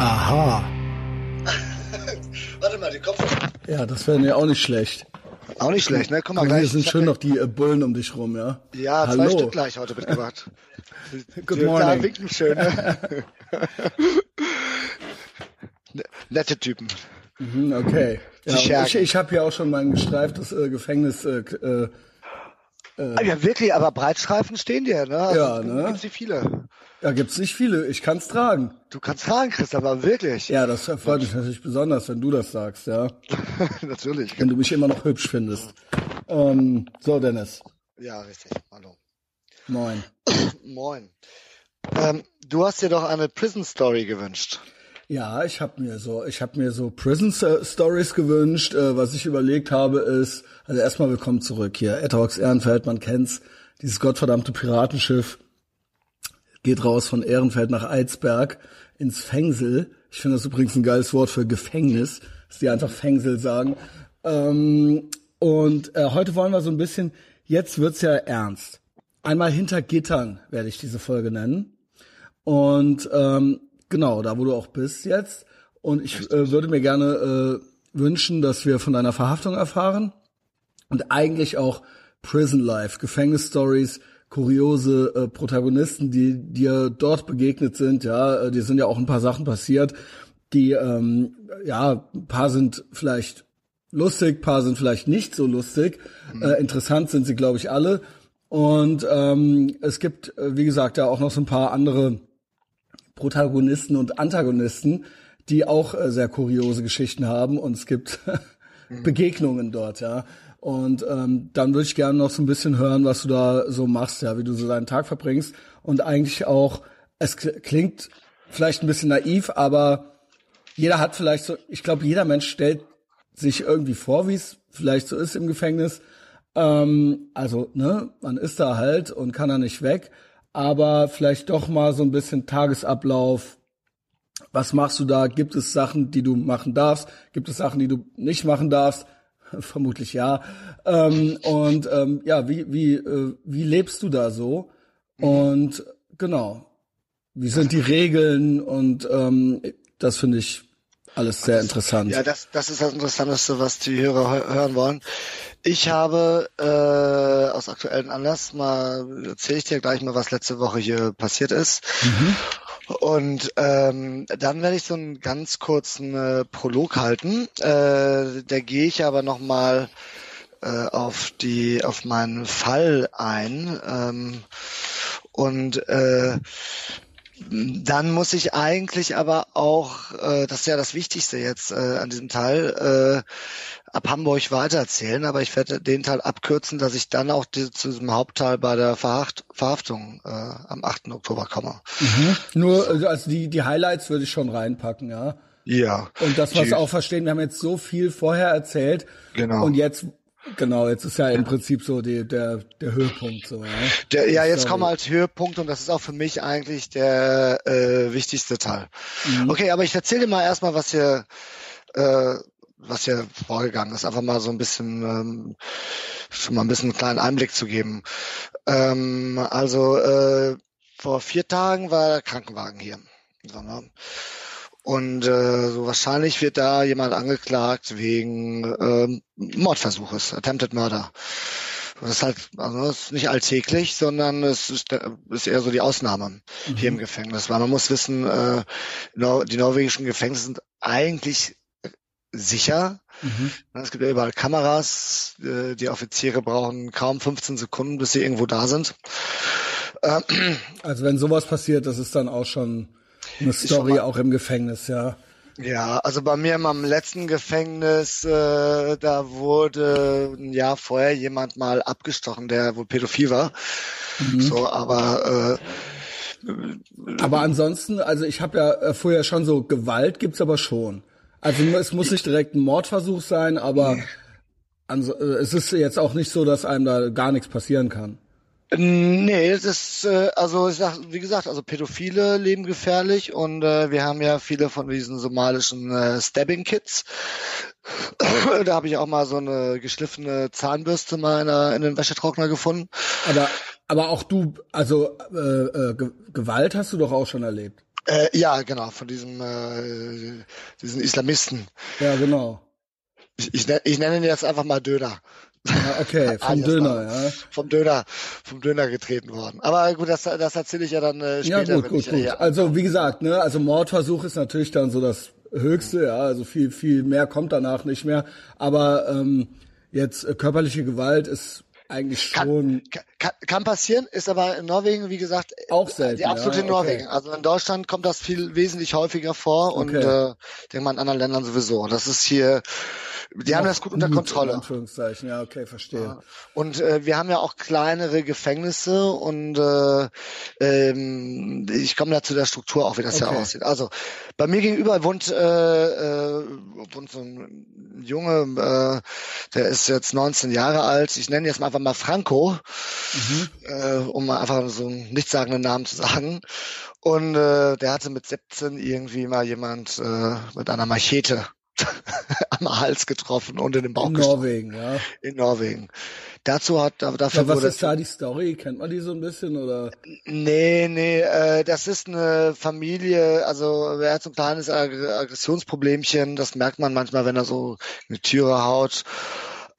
Aha. Warte mal, die Kopfhörer. Ja, das wäre mir auch nicht schlecht. Auch nicht schlecht, ne? Komm mal Guck, gleich. hier sind schön noch die äh, Bullen um dich rum, ja? Ja, Hallo. zwei Stück gleich heute mitgebracht. Good Die- Da morning. winken schön. Ne? Ne- Nette Typen. Mhm, okay. Ja, ich ich habe hier auch schon mein gestreiftes äh, Gefängnis. Äh, k- äh, Ah, ja, wirklich, aber Breitstreifen stehen dir, ne? Also, Ja, ne? Gibt's nicht viele. Ja, gibt's nicht viele. Ich kann's tragen. Du kannst fragen, Chris, aber wirklich. Ja, das freut mich natürlich besonders, wenn du das sagst, ja. Natürlich. Wenn du mich immer noch hübsch findest. Ähm, so, Dennis. Ja, richtig. Hallo. Moin. Moin. Ähm, du hast dir doch eine Prison Story gewünscht. Ja, ich habe mir so, ich habe mir so Prison Stories gewünscht. Äh, was ich überlegt habe, ist, also erstmal willkommen zurück hier. Etterhawks Ehrenfeld, man kennt's. Dieses gottverdammte Piratenschiff geht raus von Ehrenfeld nach Eidsberg ins Fengsel. Ich finde das übrigens ein geiles Wort für Gefängnis, dass die einfach Fengsel sagen. Ähm, und äh, heute wollen wir so ein bisschen, jetzt wird's ja ernst. Einmal hinter Gittern werde ich diese Folge nennen. Und ähm, genau, da wo du auch bist jetzt. Und ich äh, würde mir gerne äh, wünschen, dass wir von deiner Verhaftung erfahren und eigentlich auch Prison Life, Gefängnisstories, kuriose äh, Protagonisten, die dir dort begegnet sind. Ja, äh, dir sind ja auch ein paar Sachen passiert, die ähm, ja, ein paar sind vielleicht lustig, paar sind vielleicht nicht so lustig. Äh, interessant sind sie, glaube ich, alle. Und ähm, es gibt, äh, wie gesagt, ja auch noch so ein paar andere Protagonisten und Antagonisten, die auch äh, sehr kuriose Geschichten haben und es gibt Begegnungen dort, ja. Und ähm, dann würde ich gerne noch so ein bisschen hören, was du da so machst, ja, wie du so deinen Tag verbringst und eigentlich auch, es kl- klingt vielleicht ein bisschen naiv, aber jeder hat vielleicht so, ich glaube, jeder Mensch stellt sich irgendwie vor, wie es vielleicht so ist im Gefängnis. Ähm, also, ne, man ist da halt und kann da nicht weg, aber vielleicht doch mal so ein bisschen Tagesablauf. Was machst du da? Gibt es Sachen, die du machen darfst? Gibt es Sachen, die du nicht machen darfst? Vermutlich ja. Ähm, und ähm, ja, wie, wie, äh, wie lebst du da so? Und genau, wie sind die Regeln? Und ähm, das finde ich alles sehr interessant. Ja, das, das ist das Interessanteste, was die Hörer hö- hören wollen. Ich habe äh, aus aktuellem Anlass mal, erzähle ich dir gleich mal, was letzte Woche hier passiert ist. Und ähm, dann werde ich so einen ganz kurzen äh, Prolog halten. Äh, da gehe ich aber nochmal äh, auf die auf meinen Fall ein. Ähm, und äh, dann muss ich eigentlich aber auch, äh, das ist ja das Wichtigste jetzt äh, an diesem Teil, äh, ab Hamburg weitererzählen, aber ich werde den Teil abkürzen, dass ich dann auch die, zu diesem Hauptteil bei der Verhaft, Verhaftung äh, am 8. Oktober komme. Mhm. Nur, also also die, die Highlights würde ich schon reinpacken, ja. Ja. Und das, was auch verstehen, wir haben jetzt so viel vorher erzählt. Genau. Und jetzt, genau, jetzt ist ja im Prinzip so die, der, der Höhepunkt, so, ja. Der, ja, jetzt kommen wir als Höhepunkt und das ist auch für mich eigentlich der äh, wichtigste Teil. Okay, aber ich erzähle dir mal erstmal, was hier, äh, was hier vorgegangen ist. Einfach mal so ein bisschen, ähm, schon mal ein bisschen einen kleinen Einblick zu geben. Ähm, also äh, vor vier Tagen war der Krankenwagen hier. Ne? Und äh, so wahrscheinlich wird da jemand angeklagt wegen ähm, Mordversuches, Attempted Murder. Das ist halt, also das ist nicht alltäglich, sondern es ist, der- ist eher so die Ausnahme hier im Gefängnis. Weil man muss wissen, äh, die norwegischen Gefängnisse sind eigentlich sicher. Mhm. Es gibt ja überall Kameras. Äh, die Offiziere brauchen kaum 15 Sekunden, bis sie irgendwo da sind. Äh, Also wenn sowas passiert, das ist dann auch schon eine Story mal- auch im Gefängnis, ja. Ja, also bei mir in meinem letzten Gefängnis, äh, da wurde ein Jahr vorher jemand mal abgestochen, der wohl pädophil war. So, aber äh, Aber ansonsten, also ich habe ja äh, vorher schon so Gewalt gibt's aber schon. Also es muss nicht direkt ein Mordversuch sein, aber äh, es ist jetzt auch nicht so, dass einem da gar nichts passieren kann. Nee, das ist, äh, also ich sag, wie gesagt, also Pädophile leben gefährlich und äh, wir haben ja viele von diesen somalischen äh, Stabbing-Kits. da habe ich auch mal so eine geschliffene Zahnbürste mal in, in einem Wäschetrockner gefunden. Aber aber auch du, also äh, äh, Ge Gewalt hast du doch auch schon erlebt. Äh, ja, genau, von diesem äh, diesen Islamisten. Ja, genau. Ich, ich, ich nenne ihn jetzt einfach mal Döner. Ja, okay, vom Döner, ja. Vom Döner, vom Döner getreten worden. Aber gut, das, das erzähle ich ja dann äh, später. Ja, gut, gut, gut. Also wie gesagt, ne, also Mordversuch ist natürlich dann so das Höchste, ja, also viel, viel mehr kommt danach nicht mehr. Aber ähm, jetzt äh, körperliche Gewalt ist eigentlich schon. Kann, kann, kann passieren, ist aber in Norwegen, wie gesagt, auch selten. Die absolute ja, Norwegen. Also in Deutschland kommt das viel wesentlich häufiger vor und okay. äh, ich denke mal in anderen Ländern sowieso. Das ist hier die haben das gut unter Kontrolle. In Anführungszeichen, ja, okay, verstehe. Ja. Und äh, wir haben ja auch kleinere Gefängnisse und äh, ähm, ich komme da zu der Struktur auch, wie das okay. ja aussieht. Also bei mir gegenüber wohnt, äh, äh, wohnt so ein Junge, äh, der ist jetzt 19 Jahre alt. Ich nenne ihn jetzt mal einfach mal Franco, mhm. äh, um mal einfach so einen nichtssagenden Namen zu sagen. Und äh, der hatte mit 17 irgendwie mal jemand äh, mit einer Machete am Hals getroffen und in den Bauch In Norwegen, ja. In Norwegen. Dazu hat dafür ja, was ist da die Story? Kennt man die so ein bisschen oder? Nee, nee, äh, das ist eine Familie, also er hat so ein kleines Aggressionsproblemchen, das merkt man manchmal, wenn er so eine Türe haut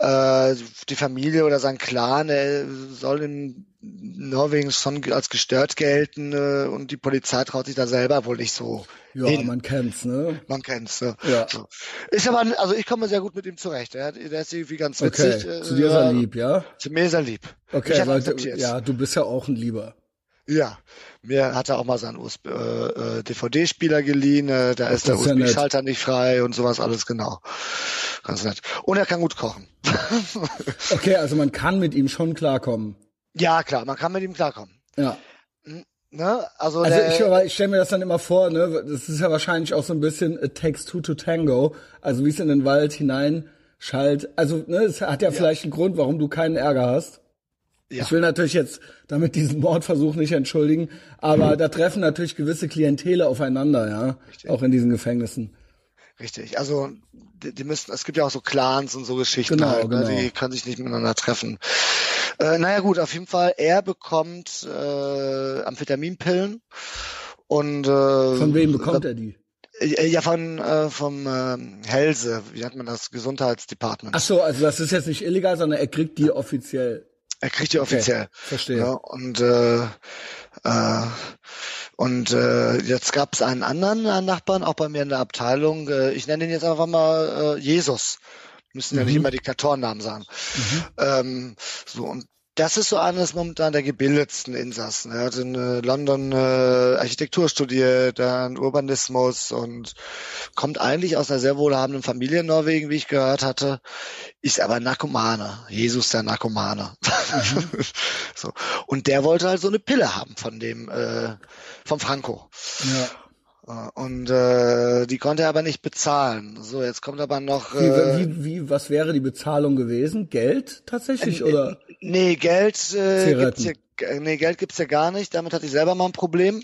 äh, die Familie oder sein Clan äh, soll in Norwegen schon als gestört gelten äh, und die Polizei traut sich da selber wohl nicht so. Ja, hin. man kennt's, ne? Man kennt's, ne? Ja. So. Ist aber, also ich komme sehr gut mit ihm zurecht. Der, der ist irgendwie ganz witzig. Okay. Zu dir ist er lieb, ja? Zu mir ist er lieb. Okay, weil ja, du bist ja auch ein Lieber. Ja, mir hat er auch mal seinen USB, äh, äh DVD-Spieler geliehen, äh, da ist der USB-Schalter nicht frei und sowas alles genau. Ganz nett. Und er kann gut kochen. okay, also man kann mit ihm schon klarkommen. Ja, klar, man kann mit ihm klarkommen. Ja. Ne? Also, also ich, ich stelle mir das dann immer vor, ne? das ist ja wahrscheinlich auch so ein bisschen It Takes Two to Tango, also wie es in den Wald hinein schallt. Also ne, es hat ja, ja. vielleicht einen Grund, warum du keinen Ärger hast. Ja. Ich will natürlich jetzt damit diesen Mordversuch nicht entschuldigen, aber mhm. da treffen natürlich gewisse Klientele aufeinander, ja, Richtig. auch in diesen Gefängnissen. Richtig, also die, die müssen, es gibt ja auch so Clans und so Geschichten genau, halt, ne? genau. die können sich nicht miteinander treffen. Äh, naja gut, auf jeden Fall, er bekommt äh, Amphetaminpillen und äh, Von wem bekommt er die? Äh, ja, von äh, vom äh, Helse, wie nennt man das, Gesundheitsdepartment. Ach so, also das ist jetzt nicht illegal, sondern er kriegt die offiziell. Er kriegt die offiziell. Okay, verstehe. Ja, und äh, äh, und äh, jetzt gab es einen anderen Nachbarn, auch bei mir in der Abteilung. Äh, ich nenne ihn jetzt einfach mal äh, Jesus. Müssen ja mhm. nicht immer Diktatorennamen sagen. Mhm. Ähm, so und das ist so eines momentan der gebildetsten Insassen. Er hat in äh, London äh, Architektur studiert, dann Urbanismus und kommt eigentlich aus einer sehr wohlhabenden Familie in Norwegen, wie ich gehört hatte, ist aber Narkomane. Jesus der Narkomane. Mhm. so. Und der wollte halt so eine Pille haben von dem, äh, vom Franco. Ja. Äh, und äh, die konnte er aber nicht bezahlen. So, jetzt kommt aber noch. Äh, wie, wie, was wäre die Bezahlung gewesen? Geld tatsächlich äh, oder? Nee, Geld äh, gibt's hier, nee, Geld gibt's ja gar nicht. Damit hatte ich selber mal ein Problem.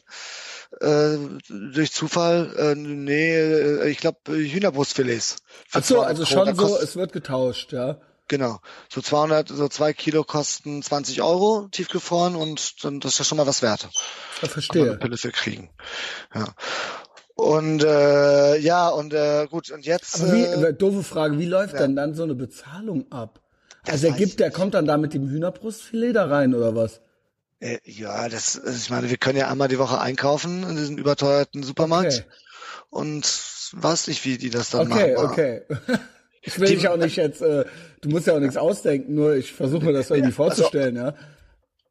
Äh, durch Zufall, äh, nee, äh, ich glaube Hühnerbrustfilets. Ach so, also schon so, es wird getauscht, ja. Genau. So 200, so zwei Kilo kosten 20 Euro tiefgefroren und dann das ist ja schon mal was wert. Ich verstehe. Eine Pille für kriegen. Ja. Und äh, ja, und äh, gut, und jetzt. Aber wie, äh, doofe Frage, wie läuft ja. denn dann so eine Bezahlung ab? Also er gibt, der kommt dann da mit dem Hühnerbrustfilet da rein oder was? Äh, ja, das, ich meine, wir können ja einmal die Woche einkaufen in diesem überteuerten Supermarkt. Okay. Und weiß nicht, wie die das dann okay, machen. Okay, okay. Ich will dich auch nicht jetzt, äh, du musst ja auch nichts ausdenken, nur ich versuche mir das irgendwie vorzustellen, also, ja.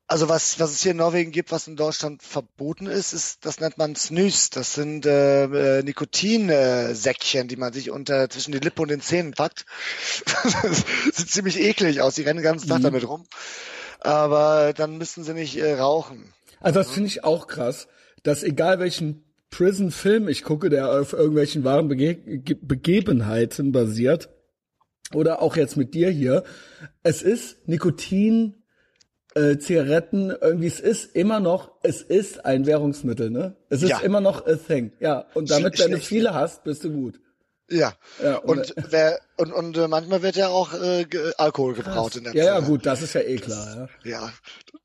Also was, was es hier in Norwegen gibt, was in Deutschland verboten ist, ist, das nennt man Snus. Das sind äh, äh, Nikotinsäckchen, die man sich unter zwischen die Lippe und den Zähnen packt. Sieht ziemlich eklig aus. Die rennen den ganzen Tag mhm. damit rum. Aber dann müssen sie nicht äh, rauchen. Also das finde ich auch krass, dass egal welchen Prison-Film ich gucke, der auf irgendwelchen wahren Bege Begebenheiten basiert, oder auch jetzt mit dir hier, es ist Nikotin, äh, Zigaretten, irgendwie es ist immer noch, es ist ein Währungsmittel, ne? Es ist ja. immer noch a thing. Ja, und damit, wenn du viele hast, bist du gut. Ja. Ja, und- und wer und und äh, manchmal wird ja auch äh, Alkohol gebraut in der Ja, ja, Zelle. gut, das ist ja eh klar, ja. Ja.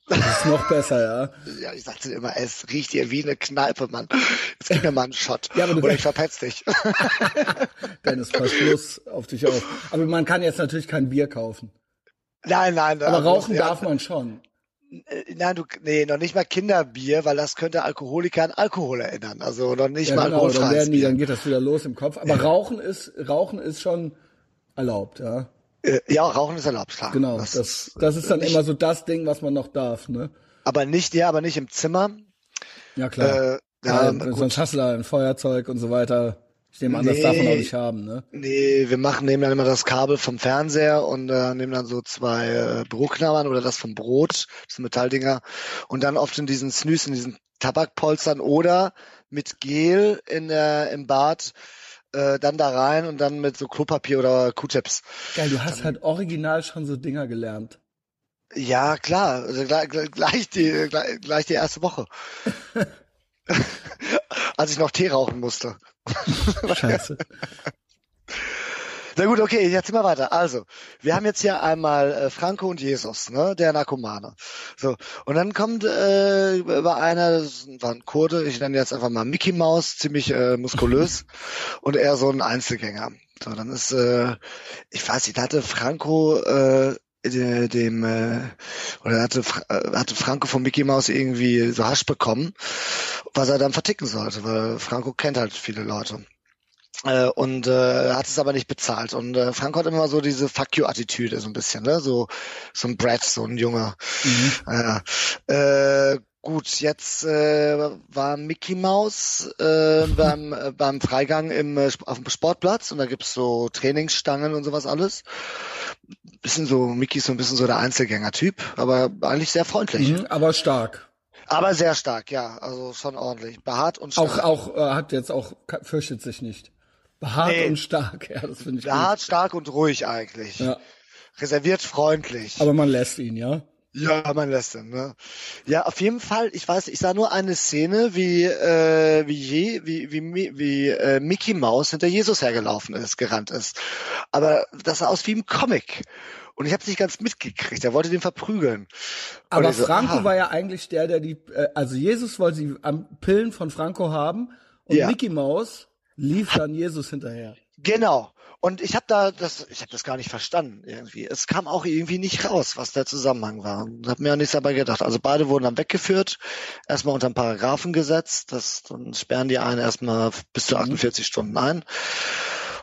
Das ist noch besser, ja. Ja, ich sagte immer, es riecht hier wie eine Kneipe, Mann. Jetzt gib mir mal einen Shot. Ja, aber du- Oder ich verpetz dich. Dennis, pass bloß auf dich auf. Aber man kann jetzt natürlich kein Bier kaufen. nein, nein. Aber also, rauchen ja, darf man schon. Äh, Nein, du, nee, noch nicht mal Kinderbier, weil das könnte Alkoholiker an Alkohol erinnern. Also noch nicht Ja, mal genau, dann werden die, dann geht das wieder los im Kopf. Aber Rauchen ist, Rauchen ist schon erlaubt, ja. Äh, Ja, Rauchen ist erlaubt, klar. Genau. Das, das ist dann nicht, immer so das Ding, was man noch darf, ne? Aber nicht, ja, aber nicht im Zimmer. Ja, klar. Äh, ja, ja, gut. sonst hast du da ein Feuerzeug und so weiter. Ich nehme an, das Nee. darf man auch nicht haben, ne? Nee, wir machen, nehmen dann immer das Kabel vom Fernseher und äh, nehmen dann so zwei äh, Büroknabbern oder das vom Brot, das Metalldinger, und dann oft in diesen Snus, in diesen Tabakpolstern oder mit Gel in der, im Bad äh, dann da rein und dann mit so Klopapier oder Q-Tips. Geil, du hast halt original schon so Dinger gelernt. Ja, klar, also gleich, gleich, die, gleich, gleich die erste Woche. Als ich noch Tee rauchen musste. Scheiße. Na gut, okay, jetzt sind wir weiter. Also, wir haben jetzt hier einmal äh, Franco und Jesus, ne, der Narkomane. So, und dann kommt äh, über einer, das war ein Kurde, ich nenne jetzt einfach mal Mickey Mouse, ziemlich äh, muskulös und er so ein Einzelgänger. So, dann ist, äh, ich weiß nicht, da hatte Franco äh, dem äh, oder hatte äh, hatte Franco von Mickey Mouse irgendwie so Hasch bekommen, was er dann verticken sollte, weil Franco kennt halt viele Leute. Äh, und äh, hat es aber nicht bezahlt. Und äh, Franco hat immer so diese Fuck you-Attitüde, so ein bisschen, ne? So, so ein Brad, so ein Junge. Ja. Äh, gut, jetzt äh, war Mickey Mouse äh, beim, äh, beim Freigang im, äh, auf dem Sportplatz und da gibt's so Trainingsstangen und sowas alles. Bisschen so, Mickey ist so ein bisschen so der Einzelgänger-Typ, aber eigentlich sehr freundlich. Mhm, aber stark. Aber sehr stark, ja. Also schon ordentlich. Behaart und stark. Auch, auch, äh, hat jetzt auch, fürchtet sich nicht. Behaart Nee. und stark, ja, das finde ich Behaart, stark und ruhig eigentlich. gut. Ja. Reserviert freundlich. Aber man lässt ihn, ja. Ja, man lässt ihn, ne? Ja, auf jeden Fall, ich weiß, ich sah nur eine Szene, wie, äh, wie je, wie, wie, wie äh, Mickey Mouse hinter Jesus hergelaufen ist, gerannt ist. Aber das sah aus wie im Comic. Und ich habe es nicht ganz mitgekriegt. Er wollte den verprügeln. Aber so, Franco aha. war ja eigentlich der, der die, äh, also Jesus wollte sie am Pillen von Franco haben und Ja. Mickey Mouse lief dann Jesus hinterher. Genau. Und ich habe da das, ich habe das gar nicht verstanden irgendwie. Es kam auch irgendwie nicht raus, was der Zusammenhang war. Und habe mir auch nichts dabei gedacht. Also beide wurden dann weggeführt, erstmal unter einen Paragraphen gesetzt. Das dann sperren die einen erstmal bis zu 48 Stunden ein.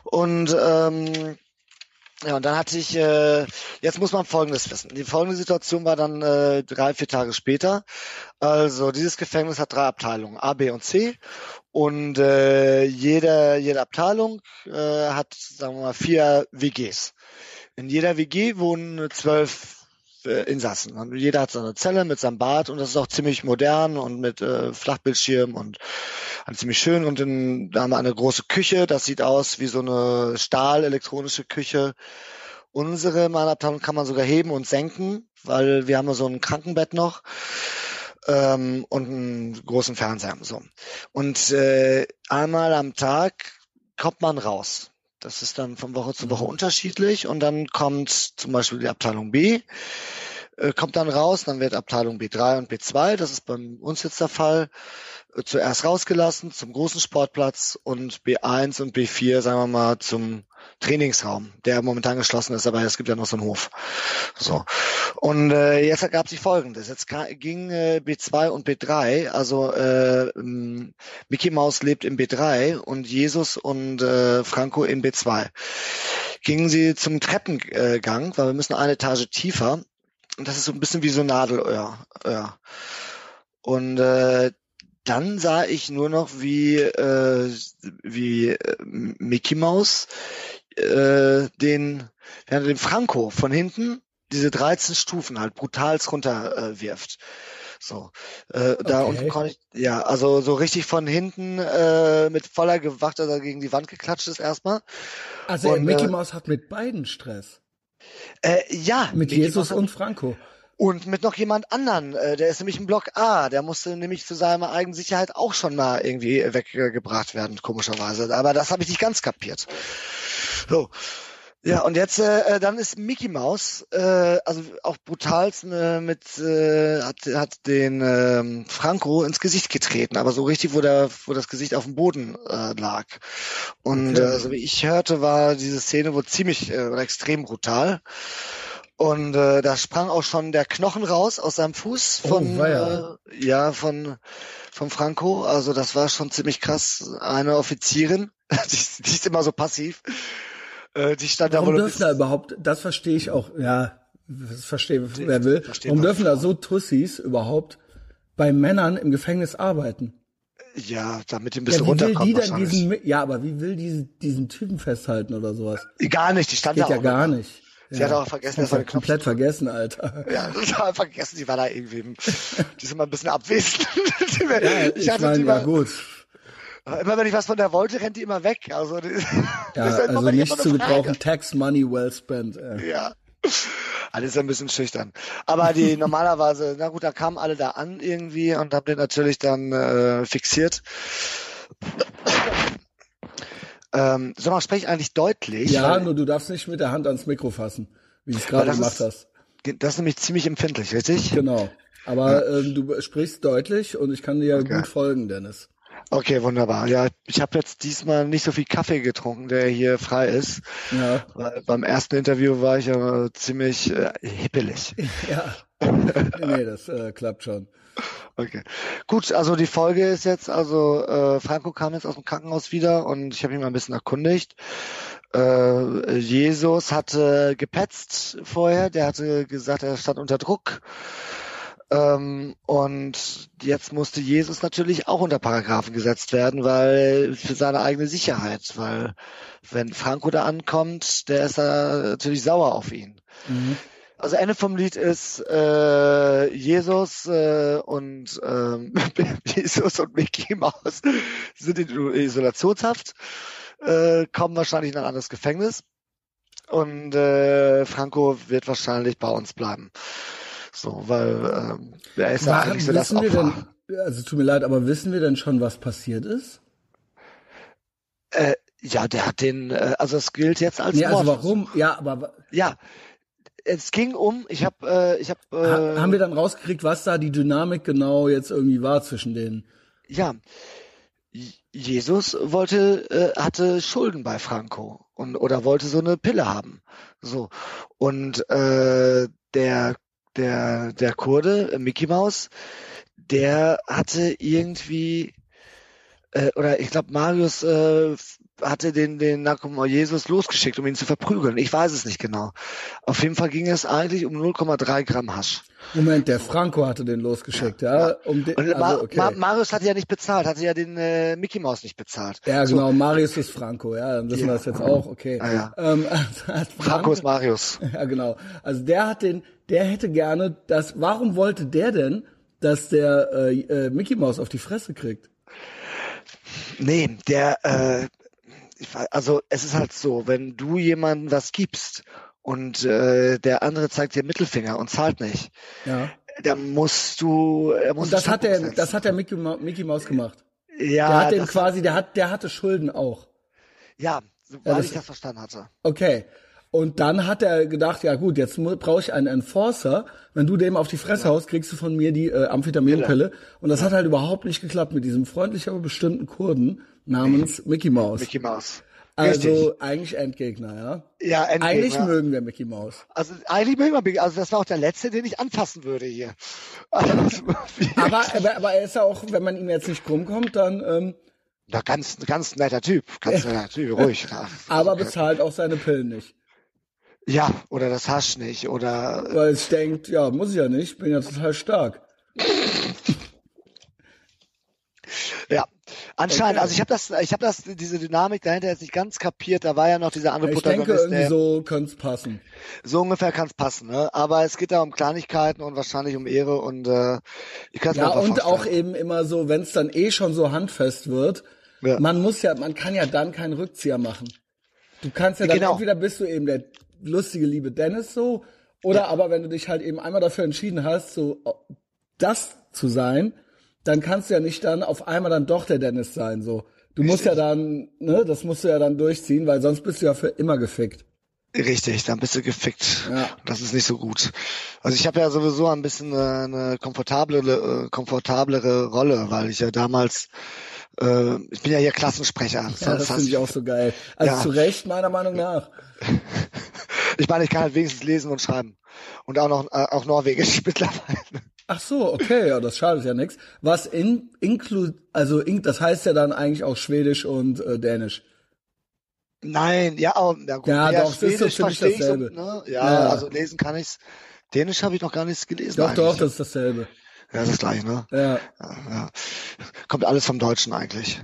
Und ähm, ja, und dann hatte ich, äh, jetzt muss man Folgendes wissen. Die folgende Situation war dann äh, drei, vier Tage später. Also dieses Gefängnis hat drei Abteilungen, A, B und C. Und äh, jede, jede Abteilung äh, hat, sagen wir mal, vier WGs. In jeder WG wohnen zwölf äh, Insassen. Und jeder hat seine Zelle mit seinem Bad und das ist auch ziemlich modern und mit äh, Flachbildschirm und ziemlich schön. Und in, da haben wir eine große Küche, das sieht aus wie so eine Stahl-elektronische Küche. Unsere in meiner Abteilung kann man sogar heben und senken, weil wir haben so ein Krankenbett noch ähm, und einen großen Fernseher. So. Und äh, einmal am Tag kommt man raus. Das ist dann von Woche zu Woche unterschiedlich. Und dann kommt zum Beispiel die Abteilung B, kommt dann raus, dann wird Abteilung B3 und B2, das ist bei uns jetzt der Fall, äh, zuerst rausgelassen zum großen Sportplatz und B1 und B4, sagen wir mal, zum Trainingsraum, der momentan geschlossen ist, aber es gibt ja noch so einen Hof. So. Und äh, jetzt ergab sich folgendes. Jetzt ging äh, B2 und B3, also äh, Mickey Mouse lebt in B3 und Jesus und äh, Franco in B2. Gingen sie zum Treppengang, weil wir müssen eine Etage tiefer. Und das ist so ein bisschen wie so Nadelöhr. Öhr. Und äh, dann sah ich nur noch, wie, äh, wie äh, Mickey Mouse äh, den, während den Franco von hinten diese 13 Stufen halt brutals runter äh, wirft. So, äh, da Okay. unten konnte ich, ja, also so richtig von hinten äh, mit voller Gewacht, dass er gegen die Wand geklatscht ist erstmal. Also Und, Mickey äh, Mouse hat mit beiden Stress. Äh, ja, Mit Jesus und Franco. Und mit noch jemand anderen, äh, der ist nämlich im Block A, der musste nämlich zu seiner eigenen Sicherheit auch schon mal irgendwie weggebracht werden, komischerweise. Aber das habe ich nicht ganz kapiert. So. Ja, und jetzt äh, dann ist Mickey Mouse, äh, also auch brutal äh, mit äh, hat, hat den äh, Franco ins Gesicht getreten, aber so richtig, wo der, wo das Gesicht auf dem Boden äh, lag. Und okay. äh, so wie ich hörte, war diese Szene wohl ziemlich äh, extrem brutal. Und äh, da sprang auch schon der Knochen raus aus seinem Fuß oh, von oh. Äh, ja von von Franco. Also das war schon ziemlich krass. Eine Offizierin, die, die ist immer so passiv äh, die stand Warum da dürfen da überhaupt, das verstehe ich auch, ja, das verstehe, wer will. Warum dürfen da so Tussis überhaupt bei Männern im Gefängnis arbeiten? Ja, damit die ein bisschen ja, runterkommen. Will die dann diesen, ja, aber wie will die diesen Typen festhalten oder sowas? Gar nicht, die stand geht da ja gar nicht. Sie ja, hat auch vergessen, das war komplett vergessen, Alter. Ja, war vergessen, die war da irgendwie, die ist immer ein bisschen abwesend. ja, ich, ich meine, ja gut. Immer wenn ich was von der wollte, rennt die immer weg. Also, ja, also nicht zu gebrauchen. Tax money well spent. Äh. Ja. Alles ein bisschen schüchtern. Aber die normalerweise, na gut, da kamen alle da an irgendwie und haben den natürlich dann äh, fixiert. Ähm, sag mal, spreche ich eigentlich deutlich? Ja, weil, nur du darfst nicht mit der Hand ans Mikro fassen, wie du es gerade gemacht hast. Das ist nämlich ziemlich empfindlich, richtig? Genau. Aber ja. ähm, du sprichst deutlich und ich kann dir ja okay. gut folgen, Dennis. Okay, wunderbar. Ja, ich habe jetzt diesmal nicht so viel Kaffee getrunken, der hier frei ist. Ja. Weil beim ersten Interview war ich ja ziemlich äh, hippelig. Ja. nee, das äh, klappt schon. Okay. Gut, also die Folge ist jetzt, also äh, Franco kam jetzt aus dem Krankenhaus wieder und ich habe ihn mal ein bisschen erkundigt. Äh, Jesus hatte gepetzt vorher, der hatte gesagt, er stand unter Druck. Ähm, und jetzt musste Jesus natürlich auch unter Paragraphen gesetzt werden, weil für seine eigene Sicherheit, weil wenn Franco da ankommt, der ist da natürlich sauer auf ihn. Mhm. Also Ende vom Lied ist äh, Jesus äh, und ähm, Jesus und Mickey Mouse sind in Isolationshaft, äh, kommen wahrscheinlich in ein anderes Gefängnis und äh, Franco wird wahrscheinlich bei uns bleiben. So, weil ähm, er ist ja eigentlich so das Opfer. Denn, also tut mir leid, aber wissen wir denn schon, was passiert ist? Äh, ja, der hat den, äh, also es gilt jetzt als nee, also warum? Ja, aber ja, es ging um, ich habe, äh, ich habe. Äh, haben wir dann rausgekriegt, was da die Dynamik genau jetzt irgendwie war zwischen denen? Ja, Jesus wollte, äh, hatte Schulden bei Franco und oder wollte so eine Pille haben, so und äh, der der, der Kurde, äh, Mickey Mouse, der hatte irgendwie, äh, oder ich glaube, Marius äh, hatte den, den Narkoman Jesus losgeschickt, um ihn zu verprügeln. Ich weiß es nicht genau. Auf jeden Fall ging es eigentlich um 0,3 Gramm Hasch. Moment, der Franco hatte den losgeschickt, ja? ja. Um den, also, Ma okay. Ma Marius hatte ja nicht bezahlt, hatte ja den äh, Mickey Mouse nicht bezahlt. Ja, genau, so. Marius ist Franco, ja, dann wissen ja. wir das jetzt auch, okay. Ah, ja. ähm, Franco, Franco ist Marius. Ja, genau. Also der hat den, der hätte gerne das, warum wollte der denn, dass der äh, äh, Mickey Mouse auf die Fresse kriegt? Nee, der, äh, also es ist halt so, wenn du jemandem was gibst und äh, der andere zeigt dir Mittelfinger und zahlt nicht, ja. dann musst du. Er muss und das hat der, das hat der Mickey, Mickey Mouse gemacht. Ja. Der hat den quasi, der hat, der hatte Schulden auch. Ja, weil ja, ich das verstanden hatte. Okay. Und dann hat er gedacht, ja gut, jetzt brauche ich einen Enforcer. Wenn du dem auf die Fresse ja. haust, kriegst du von mir die äh, Amphetaminpille. Und das hat halt überhaupt nicht geklappt mit diesem freundlich, aber bestimmten Kurden namens Mickey Mouse. Mickey Mouse. Also Richtig. eigentlich Endgegner, ja? Ja, Endgegner. Eigentlich mögen wir Mickey Mouse. Also eigentlich mögen wir Mickey Also das war auch der letzte, den ich anfassen würde hier. Also, aber, aber, aber er ist ja auch, wenn man ihm jetzt nicht krumm kommt, dann... Ähm, na, ganz, ganz netter Typ. Ganz netter Typ, ruhig. aber bezahlt auch seine Pillen nicht. Ja, oder das Hasch nicht, oder. Weil es denkt, ja, muss ich ja nicht, bin ja total stark. ja, anscheinend. Okay. Also ich habe das, ich habe das, diese Dynamik dahinter jetzt nicht ganz kapiert. Da war ja noch dieser andere ich Protagonist. Ich denke, irgendwie so könnte es passen. So ungefähr kann es passen, ne? Aber es geht da um Kleinigkeiten und wahrscheinlich um Ehre und äh, ich kann es ja, mir und vorstellen. auch eben immer so, wenn es dann eh schon so handfest wird. Ja. Man muss ja, man kann ja dann keinen Rückzieher machen. Du kannst ja dann genau. entweder bist du eben der lustige liebe Dennis so Oder aber wenn du dich halt eben einmal dafür entschieden hast, so das zu sein, dann kannst du ja nicht dann auf einmal dann doch der Dennis sein. So, du musst ja dann, ne, das musst du ja dann durchziehen, weil sonst bist du ja für immer gefickt. Richtig, dann bist du gefickt. Ja. Das ist nicht so gut. Also ich habe ja sowieso ein bisschen eine, eine komfortablere, äh, komfortablere Rolle, weil ich ja damals, äh, ich bin ja hier Klassensprecher. Ja, das finde ich auch so geil. Also Ja. zu Recht, meiner Meinung nach. Ich meine, ich kann halt wenigstens lesen und schreiben. Und auch noch äh, auch Norwegisch mittlerweile. Ach so, okay, ja, das schadet ja nichts. Was in, inklu, also in, das heißt ja dann eigentlich auch Schwedisch und äh, Dänisch. Nein, ja, auch, ja, gut, Ja, ja, doch, es ist so Schwedisch verstehe ich so, ne? ja, Ja. also lesen kann ich's. Dänisch habe ich noch gar nichts gelesen. Doch, doch, eigentlich. das ist dasselbe. Ja, das ist gleich, ne? Ja, Ja. Kommt alles vom Deutschen eigentlich.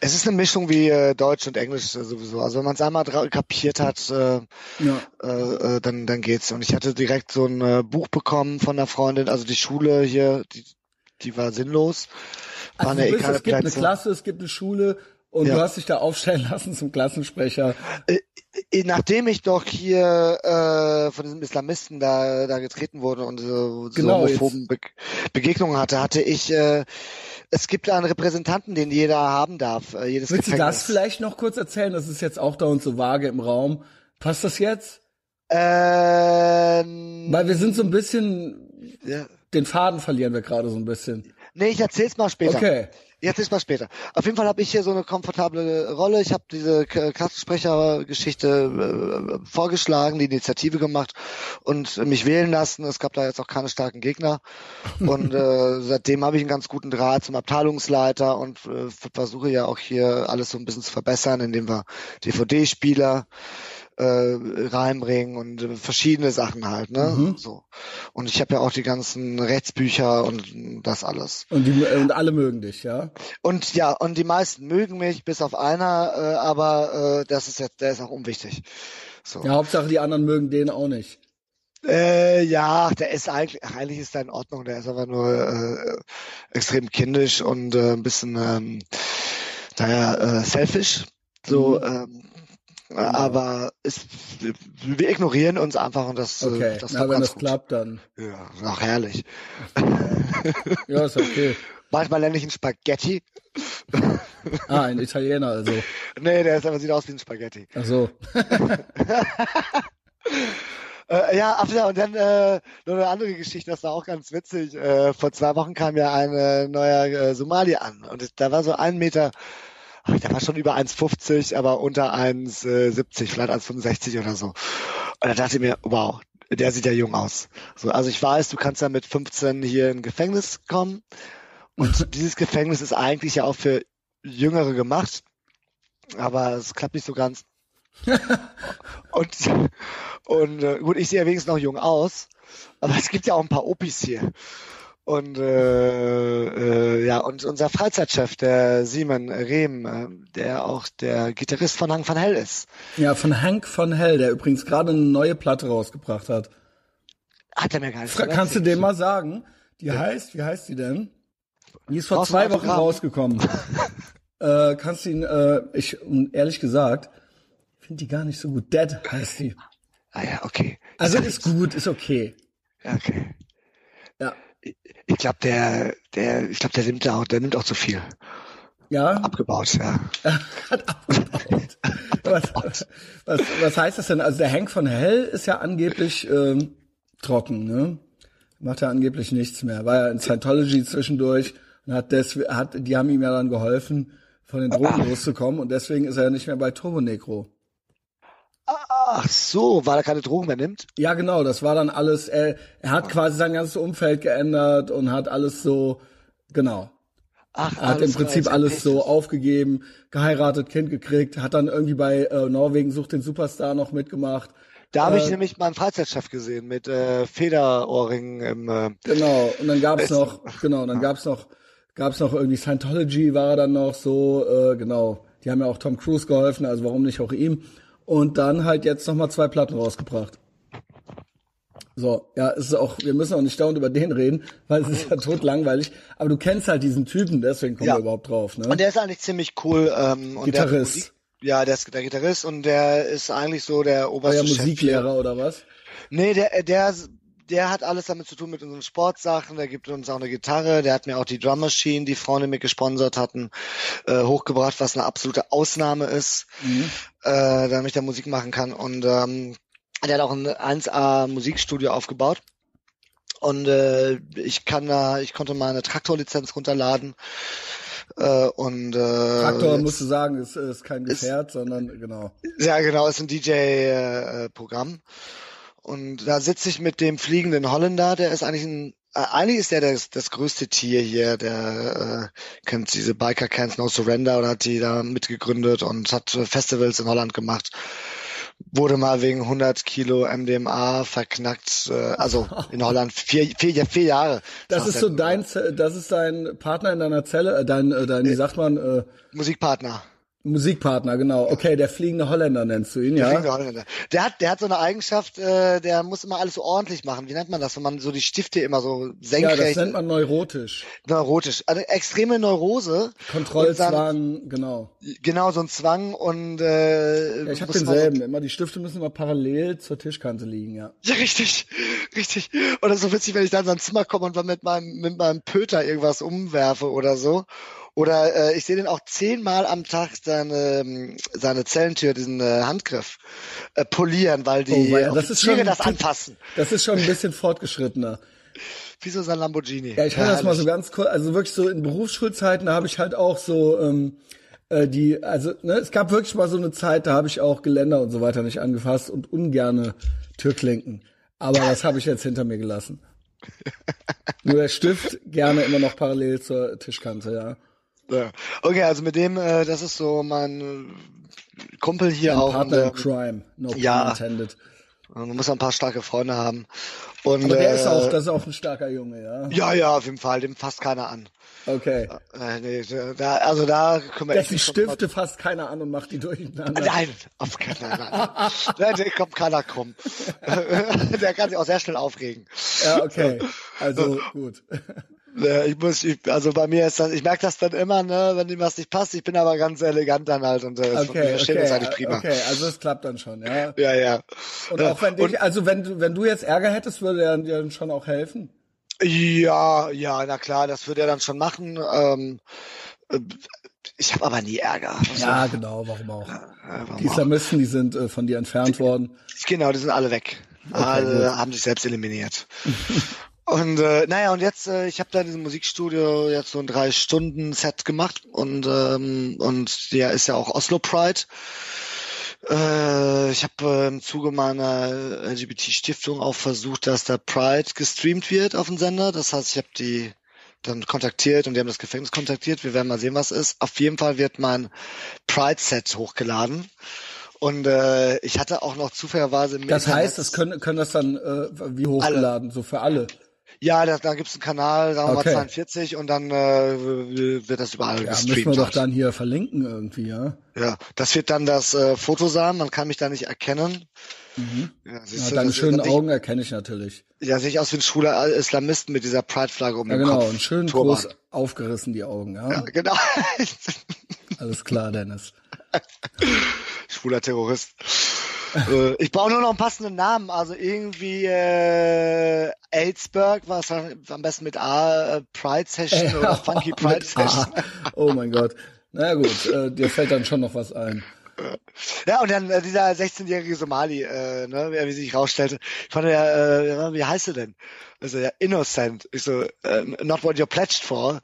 Es ist eine Mischung wie äh, Deutsch und Englisch äh, sowieso. Also wenn man es einmal kapiert hat, äh, ja. äh, äh, dann, dann geht's. Und ich hatte direkt so ein äh, Buch bekommen von einer Freundin. Also die Schule hier, die, die war sinnlos. Waren Also keine es gibt eine. Klasse, es gibt eine Schule und Ja. du hast dich da aufstellen lassen zum Klassensprecher. Äh, Nachdem ich doch hier äh, von diesem Islamisten da, da getreten wurde und so, Genau, so homophoben Be Begegnungen hatte, hatte ich, äh, es gibt einen Repräsentanten, den jeder haben darf, äh, jedes Willst du Gefängnis. das vielleicht noch kurz erzählen? Das ist jetzt auch da und so vage im Raum. Passt das jetzt? Ähm, Weil wir sind so ein bisschen, ja. den Faden verlieren wir gerade so ein bisschen. Nee, ich erzähl's mal später. Okay. Ich erzähl's mal später. Auf jeden Fall habe ich hier so eine komfortable Rolle. Ich habe diese Klassensprechergeschichte äh, vorgeschlagen, die Initiative gemacht und mich wählen lassen. Es gab da jetzt auch keine starken Gegner. Und äh, seitdem habe ich einen ganz guten Draht zum Abteilungsleiter und äh, versuche ja auch hier alles so ein bisschen zu verbessern, indem wir DVD-Spieler äh, reinbringen und äh, verschiedene Sachen halt, ne? Mhm. So. Und ich habe ja auch die ganzen Rechtsbücher und das alles. Und, die, und alle mögen dich, ja? Und ja, und die meisten mögen mich, bis auf einer, äh, aber äh, das ist jetzt, der ist auch unwichtig. So. Ja, Hauptsache die anderen mögen den auch nicht. Äh, ja, der ist eigentlich, eigentlich ist der in Ordnung, der ist aber nur äh, extrem kindisch und äh, ein bisschen, ähm, naja, äh, selfish. So, Mhm. ähm, aber ist, wir ignorieren uns einfach und das, Okay, äh, das na, wenn das gut. klappt, dann. Ja, ach, herrlich. Ja, ist okay. Manchmal nenne ich ihn Spaghetti. Ah, ein Italiener, also. Nee, der ist aber sieht aus wie ein Spaghetti. Ach so. Äh, ja, ach ja, und dann äh, noch eine andere Geschichte, das war auch ganz witzig. Äh, vor zwei Wochen kam ja ein äh, neuer äh, Somali an und da war so ein Meter, ach, der war schon über 1,50, aber unter 1,70, vielleicht 1,65 oder so. Und da dachte ich mir, wow, der sieht ja jung aus. So, also ich weiß, du kannst ja mit 15 hier in Gefängnis kommen und dieses Gefängnis ist eigentlich ja auch für Jüngere gemacht, aber es klappt nicht so ganz. und und äh, gut, ich sehe ja wenigstens noch jung aus, aber es gibt ja auch ein paar Opis hier. Und äh, äh, ja, und unser Freizeitchef, der Simon Rehm, äh, der auch der Gitarrist von Hang van Hell ist, Ja, von Hank von Hell, der übrigens gerade eine neue Platte rausgebracht hat. hat er mir gar nicht Fra- Kannst du dem mal sagen? Die heißt, wie heißt die denn? Die ist vor Brauchst zwei Wochen rausgekommen. äh, kannst du ihn, äh, ich, ehrlich gesagt, finde die gar nicht so gut. Dead heißt die. Ah ja, okay. Also ist gut, ist okay. Ja, okay. Ja. Ich glaube, der, der, ich glaube, der nimmt auch, der nimmt auch zu viel. Ja, Abgebaut, ja. hat abgebaut. was, was, was heißt das denn? Also der Hank von Hell ist ja angeblich ähm, trocken, ne? Macht ja angeblich nichts mehr. War ja in Scientology zwischendurch und hat des, hat, die haben ihm ja dann geholfen, von den Drogen loszukommen und deswegen ist er ja nicht mehr bei Turbo Negro. Ach so, weil er keine Drogen mehr nimmt? Ja, genau, das war dann alles, er, er hat quasi sein ganzes Umfeld geändert und hat alles so, genau. Ach, Er hat im Prinzip alles so aufgegeben, geheiratet, Kind gekriegt, hat dann irgendwie bei äh, Norwegen sucht den Superstar noch mitgemacht. Da habe ich äh, nämlich meinen Freizeitchef gesehen mit äh, Federohrringen im äh, Genau, und dann gab's Es- noch, genau, dann gab's noch, gab's noch irgendwie Scientology war er dann noch so, äh, genau. Die haben ja auch Tom Cruise geholfen, also warum nicht auch ihm? Und dann halt jetzt noch mal zwei Platten rausgebracht. So, ja, es ist auch, wir müssen auch nicht dauernd über den reden, weil es ist ja tot langweilig. Aber du kennst halt diesen Typen, deswegen kommen Ja. wir überhaupt drauf, ne? Und der ist eigentlich ziemlich cool. Ähm, und Der Gitarrist. Musik, ja, der ist der Gitarrist und der ist eigentlich so der oberste Chef Musiklehrer oder was? Nee, der, der, der hat alles damit zu tun mit unseren Sportsachen. Der gibt uns auch eine Gitarre. Der hat mir auch die Drum Machine, die Freunde mir gesponsert hatten, äh, hochgebracht, was eine absolute Ausnahme ist, mhm. äh, damit ich da Musik machen kann. Und ähm, der hat auch ein 1A Musikstudio aufgebaut. Und äh, ich kann da, ich konnte meine Traktorlizenz runterladen. Äh, und äh, Traktor musst du sagen, ist, ist kein Gefährt, ist, sondern genau. Ja, genau, ist ein DJ-Programm. Äh, und da sitze ich mit dem fliegenden Holländer, der ist eigentlich ein, äh, eigentlich ist der das, das größte Tier hier, der äh, kennt diese Biker Cans No Surrender oder hat die da mitgegründet und hat Festivals in Holland gemacht. Wurde mal wegen 100 Kilo MDMA verknackt, äh, also in Holland vier, vier, vier Jahre. Das ist so dein, das ist dein Partner in deiner Zelle, äh, dein, äh, dein, wie sagt man? Äh, Musikpartner. Musikpartner, genau. Okay, der fliegende Holländer nennst du ihn, der ja? Fliegende Holländer. Der hat, der hat so eine Eigenschaft, äh, der muss immer alles so ordentlich machen. Wie nennt man das, wenn man so die Stifte immer so senkrecht? Ja, das nennt man neurotisch. Neurotisch. Also extreme Neurose. Kontrollzwang, dann, genau. Genau, so ein Zwang und äh, ja, ich habe denselben. Immer die Stifte müssen immer parallel zur Tischkante liegen, ja. Ja, richtig, richtig. Und das ist so witzig, wenn ich dann in sein Zimmer komme und mit meinem mit meinem Pöter irgendwas umwerfe oder so. Oder äh, ich sehe den auch zehnmal am Tag seine, ähm, seine Zellentür, diesen äh, Handgriff, äh, polieren, weil die oh, ja, das ist schon, das anfassen. Das ist schon ein bisschen fortgeschrittener. Wie so sein Lamborghini. Ja, ich kann ja, das mal so ganz kurz, also wirklich so in Berufsschulzeiten, da habe ich halt auch so ähm, äh, die, also ne, es gab wirklich mal so eine Zeit, da habe ich auch Geländer und so weiter nicht angefasst und ungerne Türklinken. Aber das habe ich jetzt hinter mir gelassen. Nur der Stift gerne immer noch parallel zur Tischkante, ja. Ja. Okay, also mit dem, äh, das ist so mein äh, Kumpel hier Ein auch. Partner in Crime, no ja, intended. Man muss ein paar starke Freunde haben. Und, Aber der äh, ist auch, das ist auch ein starker Junge, ja. Ja, ja, auf jeden Fall, dem fasst keiner an. Okay. Äh, nee, da, also da können wir Dessen echt Stifte fasst keiner an und macht die durcheinander. Nein, auf keinen Fall. Nein, der kommt keiner kommen. der kann sich auch sehr schnell aufregen. Ja, okay. Also gut. Ich muss, ich, also bei mir ist das, ich merke das dann immer, ne, wenn ihm was nicht passt. Ich bin aber ganz elegant dann halt und äh, okay, okay, uns eigentlich prima. Okay, also es klappt dann schon, ja. Ja, ja. Und auch wenn dich, also wenn du, wenn du jetzt Ärger hättest, würde er dir dann schon auch helfen? Ja, ja, na klar, das würde er dann schon machen. Ähm, äh, ich habe aber nie Ärger. Also, ja, genau, warum auch? Ja, warum die Islamisten, die sind äh, von dir entfernt worden. Genau, die sind alle weg. Okay, alle gut. haben sich selbst eliminiert. Und äh, naja, und jetzt, äh, ich habe da in diesem Musikstudio jetzt so ein drei Stunden Set gemacht und ähm, und der ist ja auch Oslo Pride. Äh, ich habe äh, im Zuge meiner LGBT-Stiftung auch versucht, dass der Pride gestreamt wird auf dem Sender. Das heißt, ich habe die dann kontaktiert und die haben das Gefängnis kontaktiert. Wir werden mal sehen, was ist. Auf jeden Fall wird mein Pride-Set hochgeladen. Und äh, ich hatte auch noch zufälligerweise im Das Internet heißt, das können, können das dann äh, wie hochgeladen, alle. so für alle? Ja, da, da gibt es einen Kanal, sagen wir okay. mal 42 und dann äh, wird das überall ja, gestreamt. müssen wir doch dann hier verlinken irgendwie, ja? Ja, das wird dann das äh, Foto sein, man kann mich da nicht erkennen. Mhm. Ja, ja, deine schönen Augen erkenne ich natürlich. Ja, sehe ich aus wie ein schwuler Islamist mit dieser Pride-Flagge um ja, den genau, Kopf. genau, und schön Turban. groß aufgerissen die Augen, ja? Ja, genau. Alles klar, Dennis. Schwuler Terrorist. Äh, ich brauche nur noch einen passenden Namen. Also irgendwie äh, Aidsburg, was am besten mit A, äh, Pride Session oder Funky Pride Session. Oh mein Gott. Na gut, äh, dir fällt dann schon noch was ein. Ja, und dann äh, dieser 16-jährige Somali, äh, ne, wie, sich rausstellte. Ich fand ja, äh, wie heißt du denn? Also ja, Innocent. Ich so, äh, not what you're pledged for.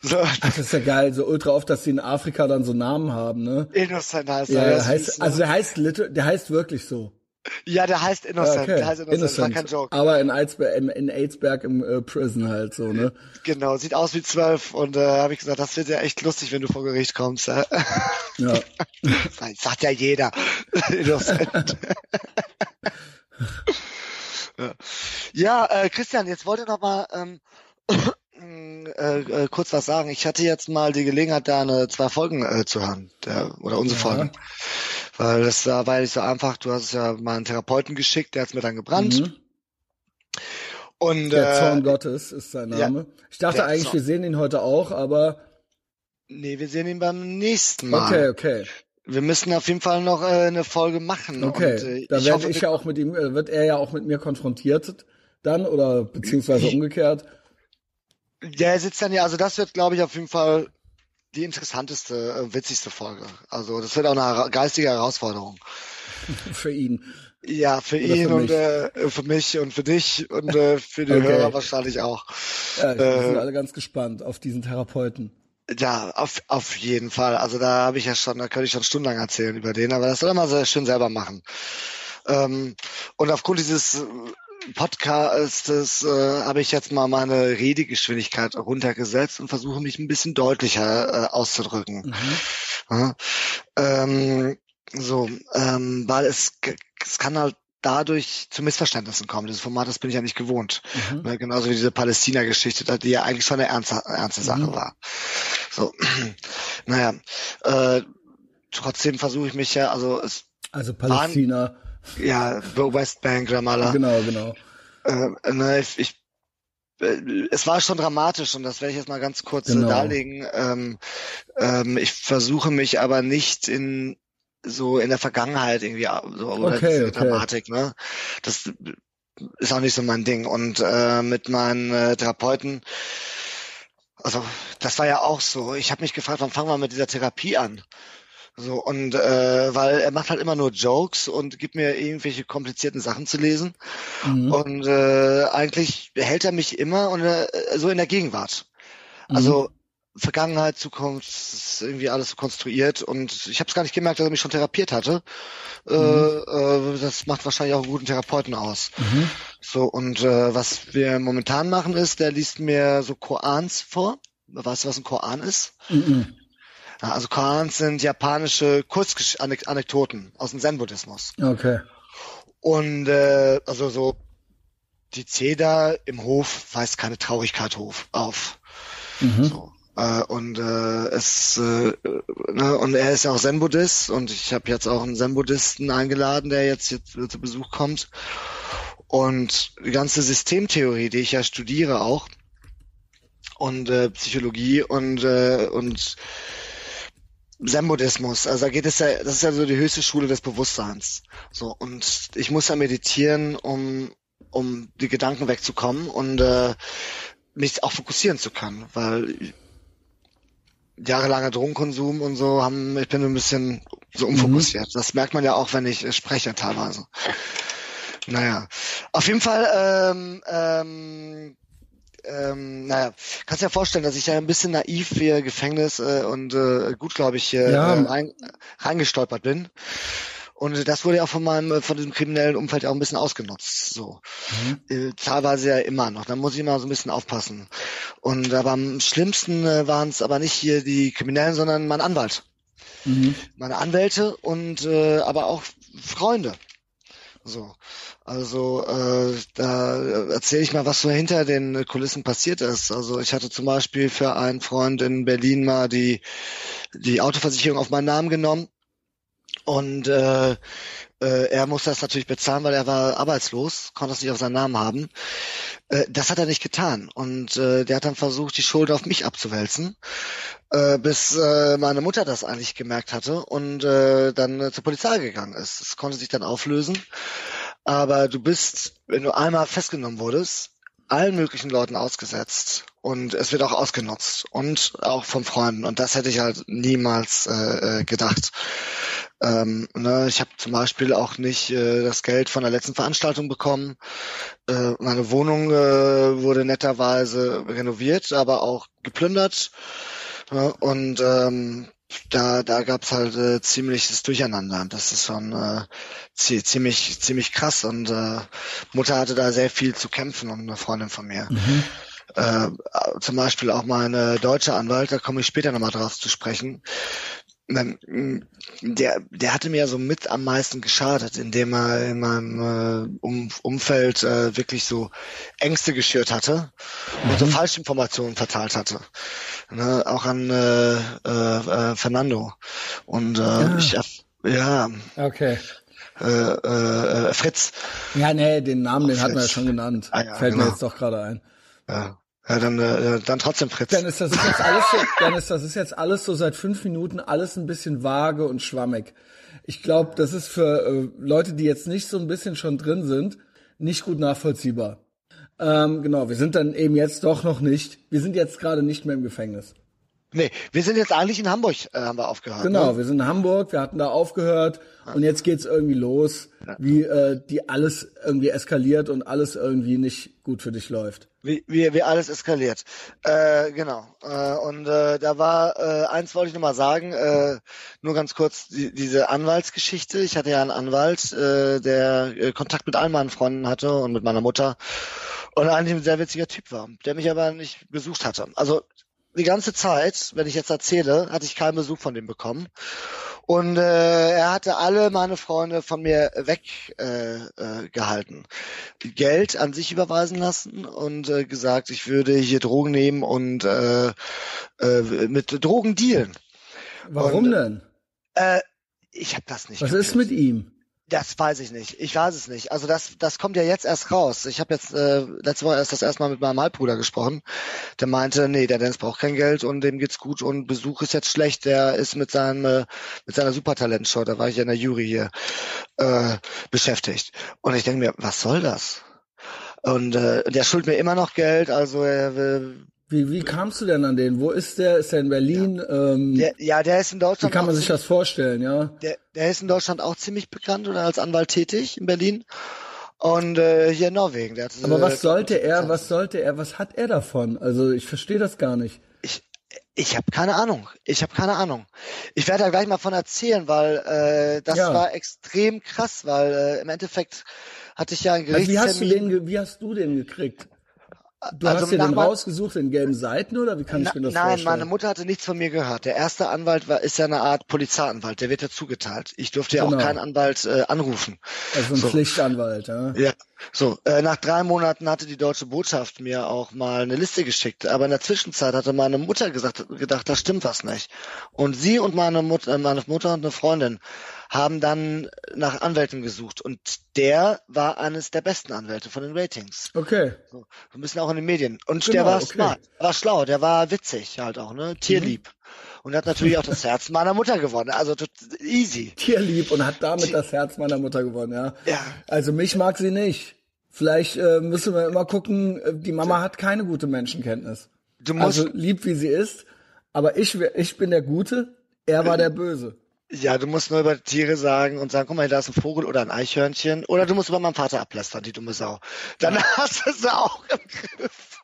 So. Das ist ja geil, so ultra oft, dass die in Afrika dann so Namen haben, ne? Innocent heißt ja, er. Ja, heißt, also der heißt, der heißt wirklich so. Ja, der heißt Innocent. Okay. Der heißt Innocent. Innocent. War kein Joke. Aber in Aidsberg, in, in Aidsberg im äh, Prison halt so, ne? Genau, sieht aus wie zwölf und äh, habe ich gesagt, das wird ja echt lustig, wenn du vor Gericht kommst. Äh? Ja. Sagt ja jeder. Innocent. ja, ja äh, Christian, jetzt wollte noch mal ähm, äh, äh, kurz was sagen. Ich hatte jetzt mal die Gelegenheit, da eine zwei Folgen äh, zu hören, der, oder unsere ja. Folgen. Weil das war, war nicht so einfach. Du hast es ja mal einen Therapeuten geschickt, der hat es mir dann gebrannt. Mhm. Und, der äh, Zorn Gottes ist sein Name. Ja, ich dachte eigentlich, Zorn. wir sehen ihn heute auch, aber. Nee, wir sehen ihn beim nächsten Mal. Okay, okay. wir müssen auf jeden Fall noch äh, eine Folge machen. Okay, und, äh, da ich werde hoffe, ich ja auch mit ihm, äh, wird er ja auch mit mir konfrontiert dann oder beziehungsweise umgekehrt. Der sitzt dann ja, also das wird, glaube ich, auf jeden Fall die interessanteste, äh, witzigste Folge. Also das wird auch eine geistige Herausforderung. Für ihn. Ja, für Oder ihn für und äh, für mich und für dich und äh, für die Okay. Hörer wahrscheinlich auch. Ja, wir Äh, sind alle ganz gespannt auf diesen Therapeuten. Ja, auf, auf jeden Fall. Also da habe ich ja schon, da könnte ich schon stundenlang erzählen über den, aber das soll er mal sehr schön selber machen. Ähm, und aufgrund dieses Podcastes äh, habe ich jetzt mal meine Redegeschwindigkeit runtergesetzt und versuche mich ein bisschen deutlicher äh, auszudrücken. Mhm. Ja, ähm, so, ähm, weil es, es kann halt dadurch zu Missverständnissen kommen. Dieses Format, das bin ich ja nicht gewohnt. Mhm. Ne, genauso wie diese Palästina-Geschichte, die ja eigentlich schon eine ernste, ernste Sache Mhm. war. So, naja, äh, trotzdem versuche ich mich ja, also es, Also Palästina. Ja, Westbank, Ramallah, Genau, genau. äh, ne, ich, ich äh, es war schon dramatisch und das werde ich jetzt mal ganz kurz äh, Genau. darlegen. Ähm, ähm, ich versuche mich aber nicht in so in der Vergangenheit irgendwie so oder Okay, okay. Dramatik, ne? Das ist auch nicht so mein Ding. Und äh, mit meinen äh, Therapeuten, also das war ja auch so. Ich habe mich gefragt, wann fangen wir mit dieser Therapie an? So, und äh, weil er macht halt immer nur Jokes und gibt mir irgendwelche komplizierten Sachen zu lesen. Mhm. Und äh, eigentlich hält er mich immer und, äh, so in der Gegenwart. Mhm. Also Vergangenheit, Zukunft, ist irgendwie alles so konstruiert und ich habe es gar nicht gemerkt, dass er mich schon therapiert hatte. Äh, äh, das macht wahrscheinlich auch einen guten Therapeuten aus. Mhm. So und äh, was wir momentan machen ist, der liest mir so Korans vor. Weißt du, was ein Koran ist? Mhm. Also Korans sind japanische Kurzanekdoten aus dem Zen-Buddhismus. Okay. Und äh, also so die Zeder im Hof weist keine Traurigkeit hof, auf. Mhm. So. Äh, und äh, es äh, ne, und er ist ja auch Zen-Buddhist und ich habe jetzt auch einen Zen-Buddhisten eingeladen, der jetzt, jetzt zu Besuch kommt. Und die ganze Systemtheorie, die ich ja studiere auch und äh, Psychologie und äh, und Zen-Buddhismus, also da geht es ja, das ist ja so die höchste Schule des Bewusstseins. So und ich muss ja meditieren, um um die Gedanken wegzukommen und äh, mich auch fokussieren zu können, weil jahrelanger Drogenkonsum und so haben, ich bin ein bisschen so unfokussiert. Das merkt man ja auch, wenn ich spreche teilweise. Naja, auf jeden Fall, ähm, ähm, ähm, naja, kannst dir ja vorstellen, dass ich ja ein bisschen naiv für Gefängnis äh, und äh, gut, glaube ich, hier Ja. äh, rein, reingestolpert bin. Und das wurde ja auch von meinem, äh, von diesem kriminellen Umfeld ja auch ein bisschen ausgenutzt. So. Äh, teilweise ja immer noch. Da muss ich immer so ein bisschen aufpassen. Und aber am schlimmsten äh, waren es aber nicht hier die Kriminellen, sondern mein Anwalt. Mhm. Meine Anwälte und äh, aber auch Freunde. So. Also äh, da erzähle ich mal, was so hinter den Kulissen passiert ist. Also ich hatte zum Beispiel für einen Freund in Berlin mal die, die Autoversicherung auf meinen Namen genommen. Und äh, er musste das natürlich bezahlen, weil er war arbeitslos, konnte es nicht auf seinen Namen haben. Äh, das hat er nicht getan. Und äh, der hat dann versucht, die Schuld auf mich abzuwälzen, äh, bis äh, meine Mutter das eigentlich gemerkt hatte und äh, dann äh, zur Polizei gegangen ist. Das konnte sich dann auflösen. Aber du bist, wenn du einmal festgenommen wurdest, allen möglichen Leuten ausgesetzt und es wird auch ausgenutzt und auch von Freunden und das hätte ich halt niemals äh, äh, gedacht. Ähm, ne, ich habe zum Beispiel auch nicht äh, das Geld von der letzten Veranstaltung bekommen. Äh, meine Wohnung äh, wurde netterweise renoviert, aber auch geplündert. Ne, und ähm, da, da gab's halt äh, ziemliches Durcheinander. Das ist schon äh, zie ziemlich, ziemlich krass. Und äh, Mutter hatte da sehr viel zu kämpfen und eine Freundin von mir. Mhm. Äh, zum Beispiel auch meine deutsche Anwalt, da komme ich später nochmal drauf zu sprechen. Der, der hatte mir so mit am meisten geschadet, indem er in meinem äh, um Umfeld äh, wirklich so Ängste geschürt hatte und so Falschinformationen verteilt hatte. Ne, auch an äh, äh, äh, Fernando. Und äh, Ja. ich ja, Okay. äh, äh, Fritz. Ja, nee, den Namen, den Ach, hatten wir ja Fritz. schon genannt. Ah, ja, Fällt mir genau. jetzt doch gerade ein. Ja. Ja, dann, äh, dann trotzdem Fritz. Dann ist das ist jetzt alles so, dann ist das ist jetzt alles so seit fünf Minuten alles ein bisschen vage und schwammig. Ich glaube, das ist für äh, Leute, die jetzt nicht so ein bisschen schon drin sind, nicht gut nachvollziehbar. Ähm, genau, wir sind dann eben jetzt doch noch nicht. Wir sind jetzt gerade nicht mehr im Gefängnis. Nee, wir sind jetzt eigentlich in Hamburg, äh, haben wir aufgehört. Genau, ne? wir sind in Hamburg, wir hatten da aufgehört und jetzt geht's irgendwie los, wie äh, die alles irgendwie eskaliert und alles irgendwie nicht gut für dich läuft. Wie, wie, wie alles eskaliert. Äh, genau. Äh, und äh, da war, äh, eins wollte ich noch mal sagen, äh, nur ganz kurz, die, diese Anwaltsgeschichte. Ich hatte ja einen Anwalt, äh, der äh, Kontakt mit allen meinen Freunden hatte und mit meiner Mutter und eigentlich ein sehr witziger Typ war, der mich aber nicht besucht hatte. Also die ganze Zeit, wenn ich jetzt erzähle, hatte ich keinen Besuch von dem bekommen. Und äh, er hatte alle meine Freunde von mir weggehalten. Äh, äh. Geld an sich überweisen lassen und äh, gesagt, ich würde hier Drogen nehmen und äh, äh, mit Drogen dealen. Warum Und, denn? Äh, ich habe das nicht. Was ist kapiert. mit ihm? Das weiß ich nicht. Ich weiß es nicht. Also das, das kommt ja jetzt erst raus. Ich habe jetzt äh, letzte Woche erst das erste Mal mit meinem Halbbruder gesprochen. Der meinte, nee, der Dennis braucht kein Geld und dem geht's gut und Besuch ist jetzt schlecht. Der ist mit seinem äh, mit seiner Supertalentshow, da war ich ja in der Jury hier äh, beschäftigt. Und ich denke mir, was soll das? Und äh, der schuldet mir immer noch Geld. Also er will Wie, wie kamst du denn an den? Wo ist der? Ist der in Berlin? Ähm, der, ja, der ist in wie Deutschland. kann man sich das vorstellen, ja? Der, der ist in Deutschland auch ziemlich bekannt oder als Anwalt tätig in Berlin. Und äh, hier in Norwegen. Der hat, Aber äh, was sollte er, was sollte er, was hat er davon? Also ich verstehe das gar nicht. Ich, ich habe keine Ahnung. Ich habe keine Ahnung. Ich werde da gleich mal von erzählen, weil äh, das Ja. war extrem krass, weil äh, im Endeffekt hatte ich ja einen Also wie hast du Gerichtstermin. den, wie hast du den gekriegt? Du Also hast dir den rausgesucht in gelben Seiten oder wie kann ich mir das nein, vorstellen? meine Mutter hatte nichts von mir gehört. Der erste Anwalt war, ist ja eine Art Polizeianwalt, der wird ja zugeteilt. Ich durfte ja Genau. auch keinen Anwalt äh, anrufen. also ein so. Pflichtanwalt, ja. Ja, so, äh, nach drei Monaten hatte die deutsche Botschaft mir auch mal eine Liste geschickt, aber in der Zwischenzeit hatte meine Mutter gesagt, gedacht, da stimmt was nicht. Und sie und meine Mutter, meine Mutter und eine Freundin haben dann nach Anwälten gesucht und der war eines der besten Anwälte von den Ratings. Okay. So, ein bisschen auch in den Medien. Und Genau, der war okay. smart, war schlau, der war witzig halt auch, ne? Tierlieb. Und hat natürlich auch das Herz meiner Mutter gewonnen. Also easy. Tierlieb und hat damit das Herz meiner Mutter gewonnen, ja. Ja. Also mich mag sie nicht. Vielleicht äh, müssen wir immer gucken, äh, die Mama hat keine gute Menschenkenntnis. Du musst, Also lieb wie sie ist, aber ich, ich bin der Gute, er war der Böse. Ja, du musst nur über Tiere sagen und sagen, guck mal, da ist ein Vogel oder ein Eichhörnchen. Oder du musst über meinen Vater ablästern, die dumme Sau. Dann hast du sie auch im Griff.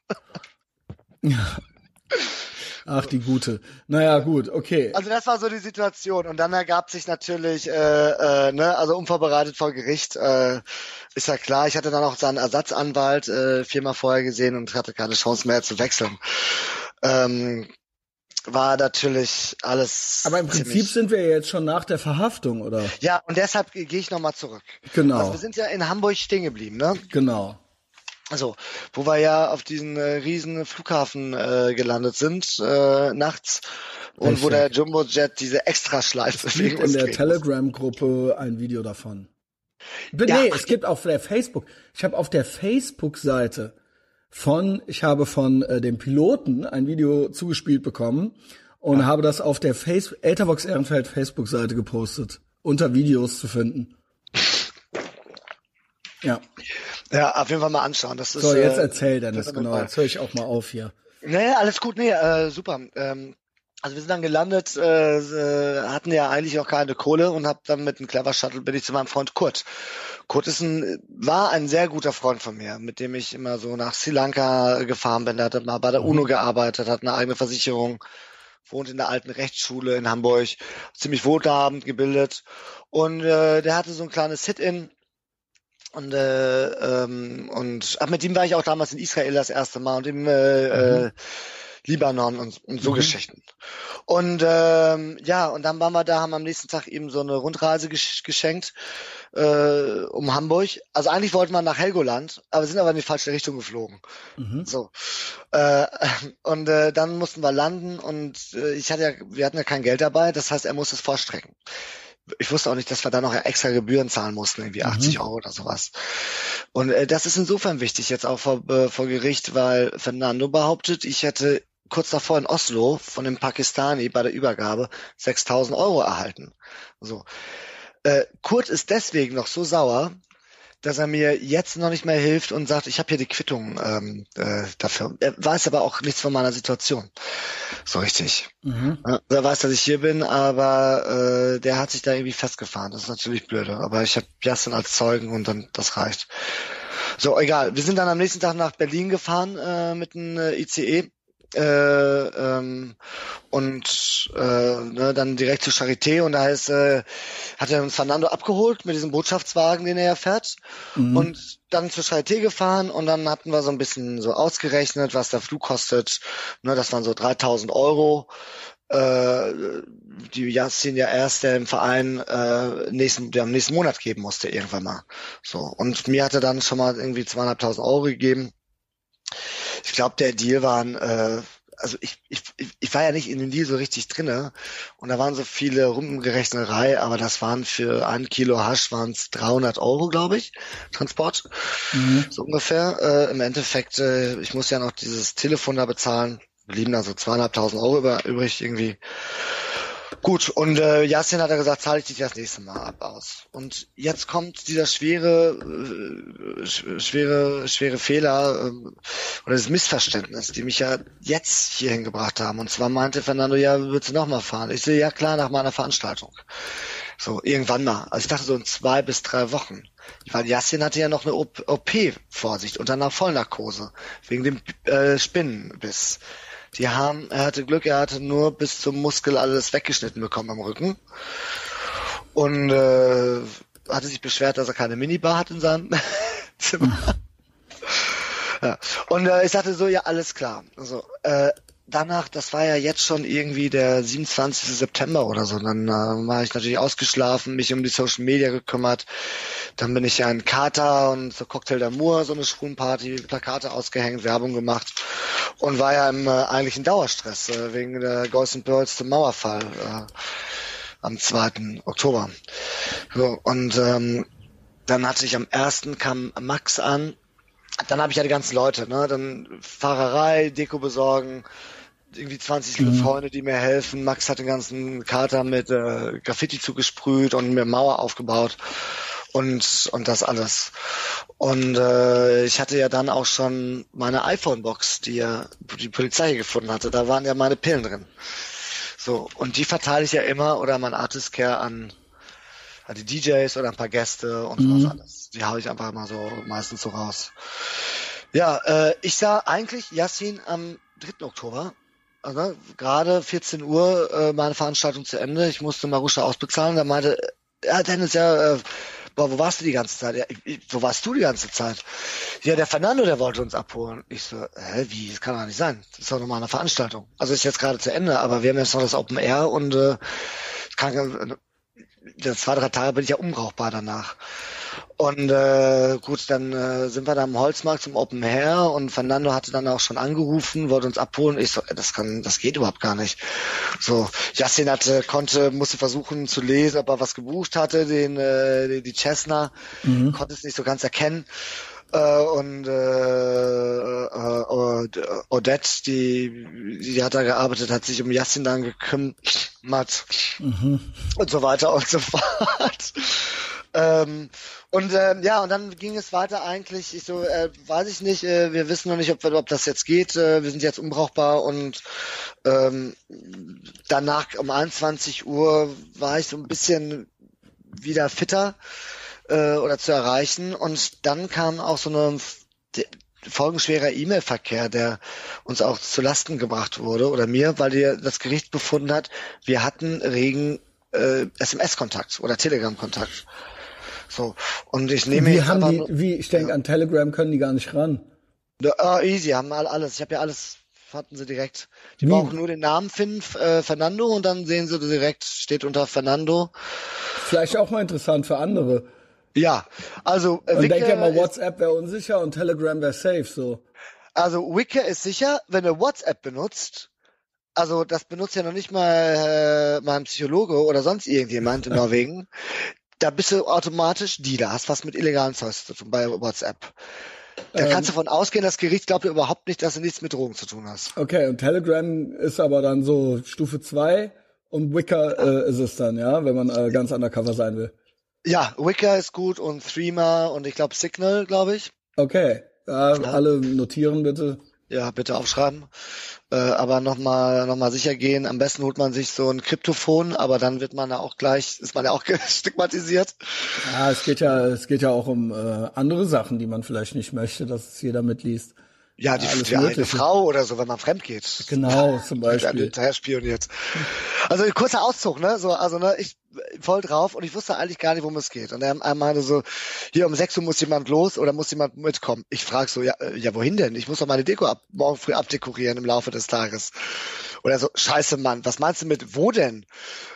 Ach, die Gute. Naja, gut, okay. Also das war so die Situation. Und dann ergab sich natürlich, äh, äh, ne, also unvorbereitet vor Gericht, äh, ist ja klar, ich hatte dann auch seinen Ersatzanwalt äh, viermal vorher gesehen und hatte keine Chance mehr zu wechseln. Ähm, war natürlich alles. Aber im Prinzip sind wir jetzt schon nach der Verhaftung, oder? Ja, und deshalb gehe ich nochmal zurück. Genau, Also wir sind ja in Hamburg stehen geblieben, ne? genau. Also, wo wir ja auf diesen äh, riesen Flughafen äh, gelandet sind, äh, nachts, und wo Richtig. der Jumbo-Jet diese Extraschleife Es gibt in der. Telegram-Gruppe ein Video davon. Ja. Nee, es gibt auf der Facebook. Ich habe auf der Facebook-Seite von, ich habe von äh, dem Piloten ein Video zugespielt bekommen und habe das auf der Face Ethervox Ehrenfeld Facebook-Seite gepostet, unter Videos zu finden. Ja, Ja, auf jeden Fall mal anschauen. Das ist, so jetzt äh, erzähl Dennis, das ist genau, jetzt höre ich auch mal auf hier. Nee, alles gut, nee, äh, super. Ähm, also wir sind dann gelandet, äh, äh, hatten ja eigentlich auch keine Kohle und hab dann mit einem Clever Shuttle bin ich zu meinem Freund Kurt. Kurt ist ein, war ein sehr guter Freund von mir, mit dem ich immer so nach Sri Lanka gefahren bin. Der hat mal bei der UNO gearbeitet, hat eine eigene Versicherung, wohnt in der alten Rechtsschule in Hamburg, ziemlich wohlhabend gebildet. Und äh, der hatte so ein kleines Sit-in und äh, ähm, und ach, mit ihm war ich auch damals in Israel das erste Mal und im äh, äh, Libanon und, und so Mhm. Geschichten. Und ähm, ja, und dann waren wir da, haben am nächsten Tag ihm so eine Rundreise gesch geschenkt äh, um Hamburg. Also eigentlich wollten wir nach Helgoland, aber sind aber in die falsche Richtung geflogen. Mhm. So. Äh, und äh, dann mussten wir landen und äh, ich hatte ja, wir hatten ja kein Geld dabei, das heißt, er musste es vorstrecken. ich wusste auch nicht, dass wir da noch extra Gebühren zahlen mussten, irgendwie 80 mhm. Euro oder sowas. Und äh, das ist insofern wichtig jetzt auch vor, äh, vor Gericht, weil Fernando behauptet, ich hätte kurz davor in Oslo von dem Pakistani bei der Übergabe 6000 Euro erhalten. So. Äh, Kurt ist deswegen noch so sauer, dass er mir jetzt noch nicht mehr hilft und sagt, ich habe hier die Quittung ähm, äh, dafür. Er weiß aber auch nichts von meiner Situation. So richtig. Mhm. Er weiß, dass ich hier bin, aber äh, der hat sich da irgendwie festgefahren. Das ist natürlich blöde. Aber ich habe Justin als Zeugen und dann das reicht. So, egal. Wir sind dann am nächsten Tag nach Berlin gefahren äh, mit einem äh, ICE äh, ähm, und äh, ne, dann direkt zu Charité und da heißt, äh, hat er uns Fernando abgeholt mit diesem Botschaftswagen, den er ja fährt mhm. und dann zur Charité gefahren und dann hatten wir so ein bisschen so ausgerechnet, was der Flug kostet. Ne, das waren so 3000 Euro äh, die Yassin ja erst der im Verein äh, nächsten, der am nächsten Monat geben musste irgendwann mal. So und mir hatte dann schon mal irgendwie zweieinhalbtausend Euro gegeben ich glaube, der Deal waren, äh, also ich, ich, ich war ja nicht in den Deal so richtig drinne und da waren so viele Rumgerechnerei, aber das waren für ein Kilo Hasch waren es 300 Euro, glaube ich, Transport, mhm. so ungefähr. Äh, Im Endeffekt, äh, ich muss ja noch dieses Telefon da bezahlen, blieben da so zweieinhalbtausend Euro über, übrig irgendwie. Gut, und äh, Jasin hat er gesagt, zahle ich dich das nächste Mal ab aus. Und jetzt kommt dieser schwere, äh, schwere, schwere Fehler äh, oder das Missverständnis, die mich ja jetzt hierhin gebracht haben. Und zwar meinte Fernando, ja, willst du nochmal fahren? Ich sehe, ja klar, nach meiner Veranstaltung. So, irgendwann mal. Also ich dachte so in zwei bis drei Wochen. Weil Yassin hatte ja noch eine OP vor sich unter einer Vollnarkose. Wegen dem äh, Spinnenbiss. Die haben, er hatte Glück, er hatte nur bis zum Muskel alles weggeschnitten bekommen am Rücken. Und äh, hatte sich beschwert, dass er keine Minibar hat in seinem Zimmer. ja. Und äh, ich sagte so, ja, alles klar. Also, äh, danach, das war ja jetzt schon irgendwie der 27. September oder so. Dann äh, war ich natürlich ausgeschlafen, mich um die Social Media gekümmert. Dann bin ich ja in Katar und so Cocktail d'Amour, so eine Schwulenparty, Plakate ausgehängt, Werbung gemacht und war ja im äh, eigentlichen Dauerstress äh, wegen der Ghost and Pearls zum Mauerfall äh, am 2. Oktober. So, und ähm, dann hatte ich am ersten kam Max an. Dann habe ich ja die ganzen Leute, ne? Dann Fahrerei, Deko besorgen, irgendwie 20 mhm. Freunde, die mir helfen. Max hat den ganzen Kater mit äh, Graffiti zugesprüht und mir Mauer aufgebaut und und das alles. Und äh, ich hatte ja dann auch schon meine iPhone-Box, die ja die Polizei gefunden hatte. Da waren ja meine Pillen drin. So und die verteile ich ja immer oder mein Artist Care an, an die DJs oder ein paar Gäste und mhm. sowas alles. Die habe ich einfach mal so meistens so raus. Ja, äh, ich sah eigentlich Yassin am 3. Oktober also, gerade 14 Uhr äh, meine Veranstaltung zu Ende. Ich musste Marusha ausbezahlen. Da meinte, ja, Dennis, ja, äh, boah, wo warst du die ganze Zeit? Ja, ich, wo warst du die ganze Zeit? Ja, der Fernando, der wollte uns abholen. Ich so, hä, wie? Das kann doch nicht sein. Das ist doch nochmal eine Veranstaltung. Also ist jetzt gerade zu Ende, aber wir haben jetzt noch das Open Air und äh, kann, äh, zwei, drei Tage bin ich ja unbrauchbar danach. Und äh, gut, dann äh, sind wir da am Holzmarkt zum Open Air und Fernando hatte dann auch schon angerufen, wollte uns abholen. Ich so, das kann, das geht überhaupt gar nicht. So, Justin hatte, konnte, musste versuchen zu lesen, ob er was gebucht hatte, den äh, die Cessna, mhm. konnte es nicht so ganz erkennen. Äh, und äh, äh, Odette, die, die hat da gearbeitet, hat sich um Yassin dann gekümmert mhm. und so weiter und so fort. Ähm, und ähm, ja, und dann ging es weiter eigentlich. Ich so, äh, weiß ich nicht, äh, wir wissen noch nicht, ob, ob das jetzt geht. Äh, wir sind jetzt unbrauchbar und ähm, danach um 21 Uhr war ich so ein bisschen wieder fitter äh, oder zu erreichen. Und dann kam auch so eine folgenschwerer E-Mail-Verkehr, der uns auch zu Lasten gebracht wurde oder mir, weil die, das Gericht befunden hat, wir hatten regen äh, SMS-Kontakt oder Telegram-Kontakt. So. Und ich nehme Wie haben die, wie, ich denke, ja. an Telegram können die gar nicht ran. Ja, oh, easy, haben all, alles. Ich habe ja alles, fanden sie direkt. Die wie? brauchen nur den Namen finden, äh, Fernando, und dann sehen sie direkt, steht unter Fernando. Vielleicht auch mal interessant für andere. Ja, also äh, Und denke ja mal, WhatsApp wäre unsicher und Telegram wäre safe, so. Also Wicker ist sicher, wenn du WhatsApp benutzt, Also das benutzt ja noch nicht mal äh, mein Psychologe oder sonst irgendjemand in Norwegen. Da bist du automatisch Dealer, hast was mit illegalen Zeugs zu tun bei WhatsApp. Da Ähm. kannst du davon ausgehen, das Gericht glaubt dir überhaupt nicht, dass du nichts mit Drogen zu tun hast. Okay, und Telegram ist aber dann so Stufe 2 und Wicker äh, ist es dann, ja, wenn man äh, ganz undercover sein will. Ja, Wicker ist gut und Threema und ich glaube Signal, glaube ich. Okay, ja, alle notieren bitte. Ja, bitte aufschreiben. Äh, aber nochmal noch mal sicher gehen. Am besten holt man sich so ein Kryptophon, aber dann wird man ja auch gleich, ist man ja auch stigmatisiert. Ja, es geht ja, es geht ja auch um äh, andere Sachen, die man vielleicht nicht möchte, dass es jeder mitliest. Ja, die, alles die eine Mögliche. Frau oder so, wenn man fremd geht. Genau, zum Beispiel. hinterher spioniert. Also ein kurzer Auszug, ne? So, also ne, ich voll drauf und ich wusste eigentlich gar nicht, worum es geht. Und er, er meinte so, hier um 6 Uhr muss jemand los oder muss jemand mitkommen. Ich frage so, ja, äh, ja, wohin denn? Ich muss doch meine Deko ab, morgen früh abdekorieren im Laufe des Tages. Und er so, scheiße Mann, was meinst du mit wo denn?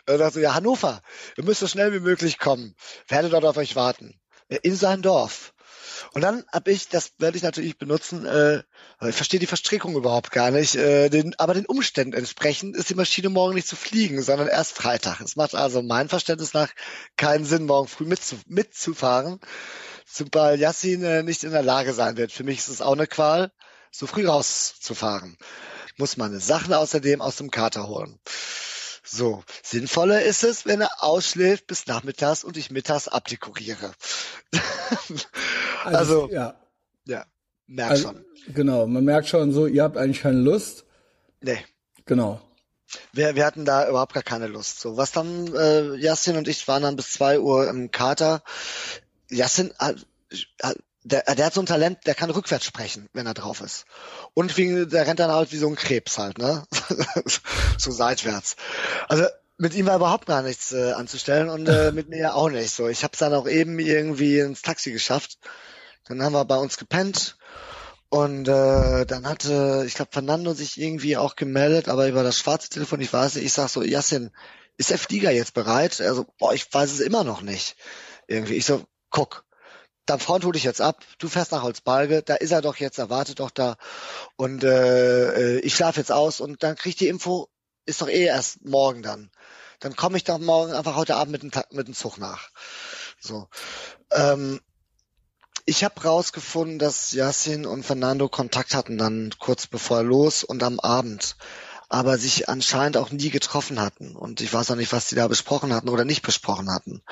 Und er so, ja, Hannover, ihr müsst so schnell wie möglich kommen. Werde dort auf euch warten. Ja, In sein Dorf. Und dann hab ich, das werde ich natürlich benutzen, äh, ich verstehe die Verstrickung überhaupt gar nicht, äh, den, aber den Umständen entsprechend ist die Maschine morgen nicht zu fliegen, sondern erst Freitag. Es macht also mein Verständnis nach keinen Sinn, morgen früh mitzu, mitzufahren, sobald Yassin äh, nicht in der Lage sein wird. Für mich ist es auch eine Qual, so früh rauszufahren. Muss meine Sachen außerdem aus dem Kater holen. So, sinnvoller ist es, wenn er ausschläft bis nachmittags und ich mittags abdekoriere. Also, ja, ja, merk also, schon. genau, man merkt schon so, ihr habt eigentlich keine Lust. Nee, Genau. wir, wir hatten da überhaupt gar keine Lust. So, was dann, äh, Yassin und ich waren dann bis zwei Uhr im Kater. Yassin, hat, hat- der, der hat so ein Talent, der kann rückwärts sprechen, wenn er drauf ist. Und wie, der rennt dann halt wie so ein Krebs halt, ne? so seitwärts. Also mit ihm war überhaupt gar nichts äh, anzustellen und äh, mit mir auch nicht. So, ich habe es dann auch eben irgendwie ins Taxi geschafft. Dann haben wir bei uns gepennt und äh, dann hatte, ich glaube, Fernando sich irgendwie auch gemeldet, aber über das schwarze Telefon, ich weiß nicht, ich sag so, Yassin, ist der Flieger jetzt bereit? Also, boah, ich weiß es immer noch nicht. Irgendwie. Ich so, guck, dein Freund hol dich jetzt ab, du fährst nach Holzbalge, da ist er doch jetzt, er wartet doch da und äh, äh, ich schlafe jetzt aus und dann krieg ich die Info, ist doch eh erst morgen dann. Dann komme ich doch morgen einfach heute Abend mit dem, mit dem Zug nach. So. Ähm, ich habe rausgefunden, dass Yassin und Fernando Kontakt hatten dann kurz bevor los und am Abend, aber sich anscheinend auch nie getroffen hatten. Und ich weiß auch nicht, was die da besprochen hatten oder nicht besprochen hatten.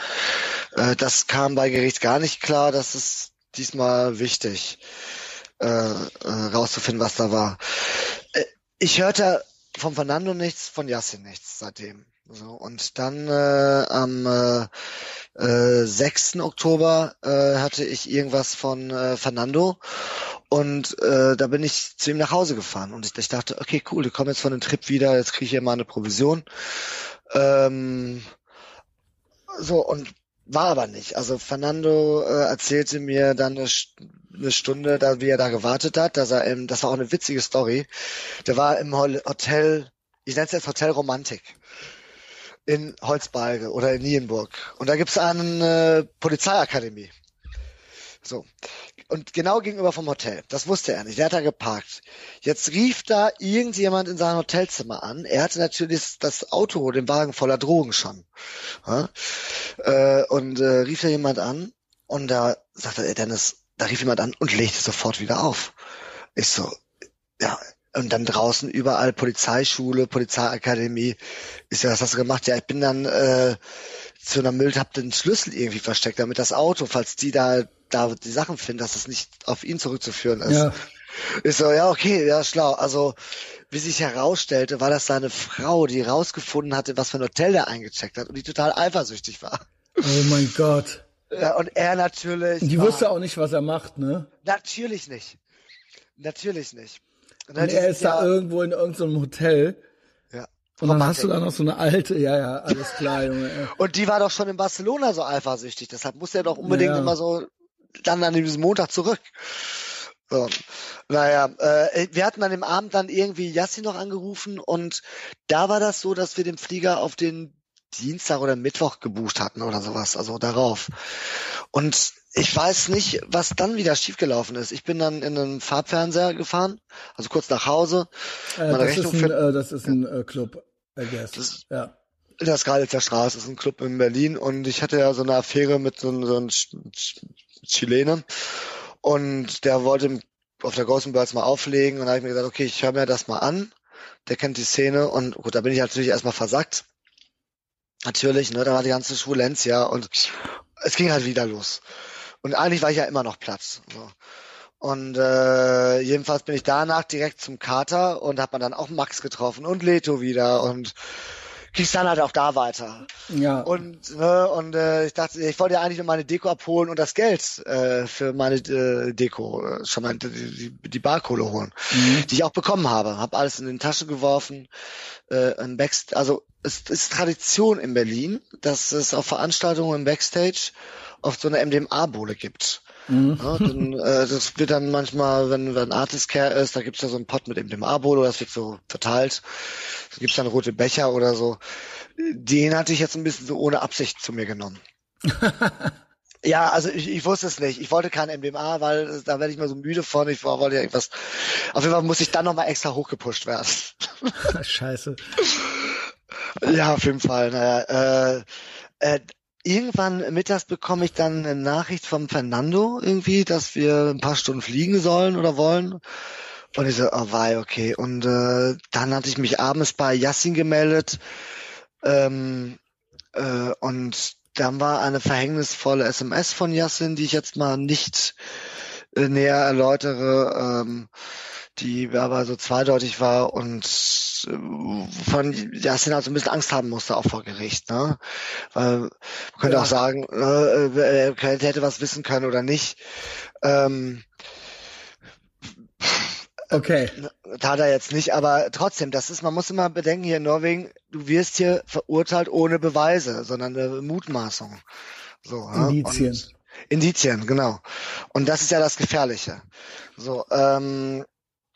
Äh, das kam bei Gericht gar nicht klar. Das ist diesmal wichtig, äh, äh, rauszufinden, was da war. Äh, ich hörte von Fernando nichts, von Yassin nichts seitdem. So, und dann äh, am äh, äh, 6. Oktober äh, hatte ich irgendwas von äh, Fernando und äh, da bin ich zu ihm nach Hause gefahren und ich, ich dachte, okay, cool, ich komme jetzt von dem Trip wieder, jetzt kriege ich hier mal eine Provision. Ähm, so, und war aber nicht. Also Fernando äh, erzählte mir dann eine, eine Stunde, da, wie er da gewartet hat, dass er im, das war auch eine witzige Story. Der war im Hotel, ich nenne es jetzt Hotel Romantik in Holzbalge oder in Nienburg. Und da gibt's eine äh, Polizeiakademie. So. Und genau gegenüber vom Hotel. Das wusste er nicht. Der hat da geparkt. Jetzt rief da irgendjemand in sein Hotelzimmer an. Er hatte natürlich das Auto, den Wagen voller Drogen schon. Ja? Äh, und äh, rief da jemand an und da sagte er, Dennis, da rief jemand an und legte sofort wieder auf. Ich so, ja, und dann draußen überall Polizeischule, Polizeiakademie. Ist ja, was hast du gemacht? Ja, ich bin dann äh, zu einer Müll, hab den Schlüssel irgendwie versteckt, damit das Auto, falls die da da die Sachen finden, dass das nicht auf ihn zurückzuführen ist. Ja. Ich so, ja, okay, ja, schlau. Also, wie sich herausstellte, war das seine Frau, die rausgefunden hatte, was für ein Hotel der eingecheckt hat und die total eifersüchtig war. Oh mein Gott. Ja, und er natürlich. Die war- wusste auch nicht, was er macht, ne? Natürlich nicht. Natürlich nicht. Und, Und er ist da Jahr- irgendwo in irgendeinem Hotel. Ja. Und dann Romantik. hast du da noch so eine alte, ja, ja, alles klar, Junge. Und die war doch schon in Barcelona so eifersüchtig, deshalb musste er doch unbedingt Ja. immer so dann an diesem Montag zurück. So. Naja, äh, wir hatten an dem Abend dann irgendwie Yassi noch angerufen und da war das so, dass wir den Flieger auf den Dienstag oder Mittwoch gebucht hatten oder sowas, also darauf. Und ich weiß nicht, was dann wieder schiefgelaufen ist. Ich bin dann in einen Farbfernseher gefahren, also kurz nach Hause. Äh, das, ist ein, äh, das, ist ein, äh, Club, I guess. Das, ja. In der Skalitzer Straße ist ein Club in Berlin und ich hatte ja so eine Affäre mit so, so einem Chilenen und der wollte auf der großen Birds mal auflegen und da habe ich mir gesagt, okay, ich höre mir das mal an. Der kennt die Szene und gut, da bin ich natürlich erstmal versackt. Natürlich, ne, da war die ganze Schwulenz, ja, und es ging halt wieder los. Und eigentlich war ich ja immer noch Platz. So. Und äh, jedenfalls bin ich danach direkt zum Kater und man dann auch Max getroffen und Leto wieder und ging's dann halt auch da weiter. Ja. Und, ne, und äh, ich dachte, ich wollte ja eigentlich nur meine Deko abholen und das Geld äh, für meine äh, Deko, äh, schon mal die, die, Barkohle holen, mhm. die ich auch bekommen habe. Hab alles in den Tasche geworfen, äh, ein Backstage, also es ist Tradition in Berlin, dass es auf Veranstaltungen im Backstage oft so eine MDMA-Bohle gibt. Mhm. Ja, dann, äh, das wird dann manchmal, wenn, wenn Artist Care ist, da gibt's ja so einen Pot mit MDMA-Bohle, das wird so verteilt. Da gibt's dann rote Becher oder so. Den hatte ich jetzt ein bisschen so ohne Absicht zu mir genommen. Ja, also ich, ich wusste es nicht. Ich wollte kein MDMA, weil da werde ich mal so müde von. Ich wollte ja irgendwas. Auf jeden Fall muss ich dann nochmal extra hochgepusht werden. Scheiße. Ja, auf jeden Fall. Naja, äh, äh, irgendwann mittags bekomme ich dann eine Nachricht vom Fernando irgendwie, dass wir ein paar Stunden fliegen sollen oder wollen. Und ich so, oh wei, okay. Und äh, dann hatte ich mich abends bei Yassin gemeldet. Ähm, äh, und dann war eine verhängnisvolle SMS von Yassin, die ich jetzt mal nicht äh, näher erläutere. Ähm, die aber so zweideutig war und äh, von Jasin halt so ein bisschen Angst haben musste auch vor Gericht. Ne? Weil man könnte ja. auch sagen, äh, er hätte was wissen können oder nicht. Ähm, Okay. Tat er jetzt nicht, aber trotzdem, das ist, man muss immer bedenken hier in Norwegen, du wirst hier verurteilt ohne Beweise, sondern eine Mutmaßung. So, Indizien. Und, Indizien, genau. Und das ist ja das Gefährliche. So, ähm,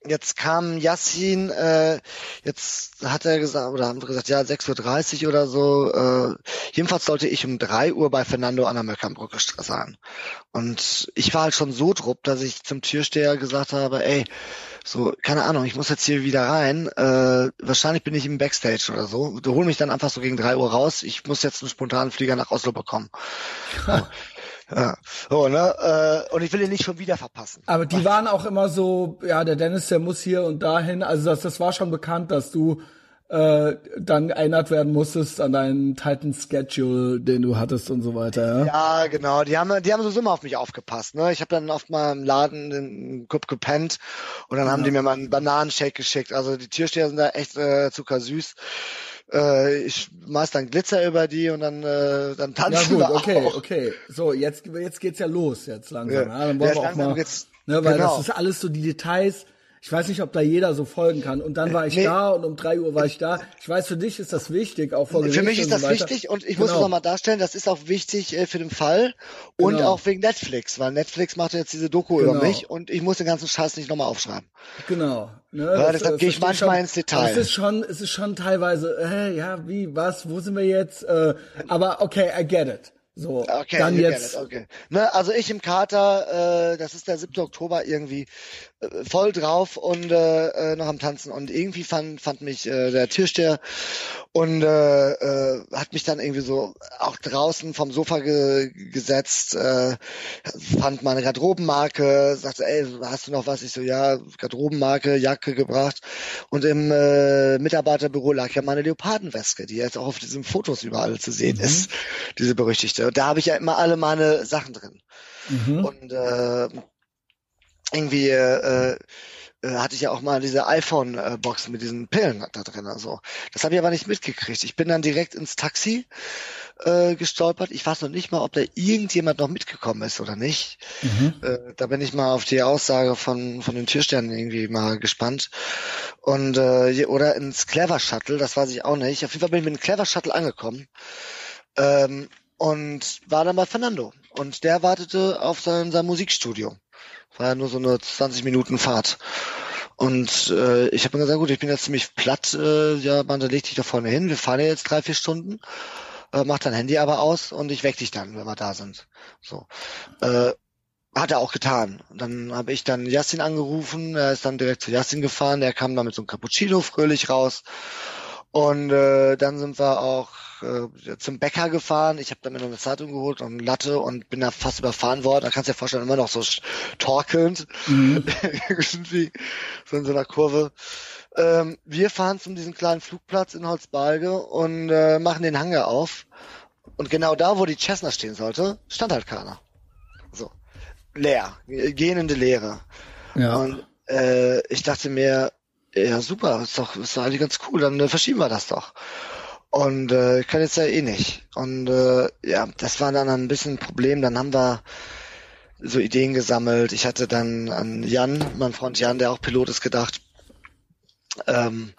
jetzt kam Yassin, äh, jetzt hat er gesagt, oder haben sie gesagt, ja, 6.30 Uhr oder so. Äh, jedenfalls sollte ich um 3 Uhr bei Fernando an der Möckernbrücke sein. Und ich war halt schon so drupp, dass ich zum Türsteher gesagt habe, ey, so, keine Ahnung, ich muss jetzt hier wieder rein. Äh, wahrscheinlich bin ich im Backstage oder so. Du hol mich dann einfach so gegen 3 Uhr raus. Ich muss jetzt einen spontanen Flieger nach Oslo bekommen. Ja. So, ne? Äh, und ich will ihn nicht schon wieder verpassen. Aber die waren auch immer so, ja, der Dennis, der muss hier und dahin. Also das, das war schon bekannt, dass du äh, dann erinnert werden musstest an deinen Titan Schedule, den du hattest und so weiter. Ja, ja genau. Die haben, die haben so immer auf mich aufgepasst. Ne? Ich habe dann oft mal im Laden den Cup gepennt und dann ja. haben die mir mal einen Bananenshake geschickt. Also die Türsteher sind da echt äh, zuckersüß äh, ich maß dann Glitzer über die und dann äh, dann tanzen ja, gut, okay, auch. okay. So, jetzt jetzt geht's ja los jetzt langsam. Ja, ja dann wollen ja, wir auch mal, ne, weil genau. das ist alles so die Details. Ich weiß nicht, ob da jeder so folgen kann. Und dann war ich nee. da und um drei Uhr war ich da. Ich weiß, für dich ist das wichtig, auch vor Gericht Für mich ist das so wichtig und ich genau. muss es nochmal darstellen, das ist auch wichtig äh, für den Fall und genau. auch wegen Netflix, weil Netflix macht jetzt diese Doku genau. über mich und ich muss den ganzen Scheiß nicht nochmal aufschreiben. Genau. Ne, ja, das, deshalb gehe ich manchmal schon, ins Detail. Es ist schon, es ist schon teilweise, äh, ja, wie, was, wo sind wir jetzt? Äh, aber okay, I get it. So, okay, dann jetzt. Okay. Ne, also ich im Kater, äh, das ist der 7. Oktober irgendwie, äh, voll drauf und äh, äh, noch am Tanzen. Und irgendwie fand, fand mich äh, der Türsteher und äh, äh, hat mich dann irgendwie so auch draußen vom Sofa ge gesetzt, äh, fand meine Garderobenmarke, sagte, ey, hast du noch was? Ich so, ja, Garderobenmarke, Jacke gebracht. Und im äh, Mitarbeiterbüro lag ja meine Leopardenweske, die jetzt auch auf diesen Fotos überall zu sehen mhm. ist, diese berüchtigte. Und da habe ich ja immer alle meine Sachen drin. Mhm. Und äh, irgendwie äh, äh, hatte ich ja auch mal diese iPhone-Box mit diesen Pillen da drin. Also das habe ich aber nicht mitgekriegt. Ich bin dann direkt ins Taxi äh, gestolpert. Ich weiß noch nicht mal, ob da irgendjemand noch mitgekommen ist oder nicht. Mhm. Äh, da bin ich mal auf die Aussage von von den Türsternen irgendwie mal gespannt. Und äh, oder ins Clever Shuttle, das weiß ich auch nicht. Auf jeden Fall bin ich mit dem Clever Shuttle angekommen. Ähm, und war dann bei Fernando. Und der wartete auf sein, sein Musikstudio. War ja nur so eine 20 Minuten Fahrt. Und äh, ich habe mir gesagt, gut, ich bin jetzt ziemlich platt, äh, ja, man, da leg dich da vorne hin, wir fahren ja jetzt drei, vier Stunden. äh, mach dein Handy aber aus und ich weck dich dann, wenn wir da sind. So. Äh, hat er auch getan. Dann habe ich dann Justin angerufen, er ist dann direkt zu Justin gefahren, der kam dann mit so einem Cappuccino fröhlich raus. Und äh, dann sind wir auch äh, zum Bäcker gefahren. Ich habe dann mir noch eine Zeitung geholt und eine Latte und bin da fast überfahren worden. Da kannst du dir vorstellen, immer noch so torkelnd. Mhm. Irgendwie so in so einer Kurve. Ähm, wir fahren zu diesem kleinen Flugplatz in Holzbalge und äh, machen den Hangar auf. Und genau da, wo die Cessna stehen sollte, stand halt keiner. So. Leer. Gähnende Leere. Ja. Und äh, ich dachte mir, ja super, ist doch, ist doch eigentlich ganz cool, dann äh, verschieben wir das doch. Und äh, ich kann jetzt ja eh nicht. Und äh, ja, das war dann ein bisschen ein Problem. Dann haben wir so Ideen gesammelt. Ich hatte dann an Jan, mein Freund Jan, der auch Pilot ist, gedacht, ähm,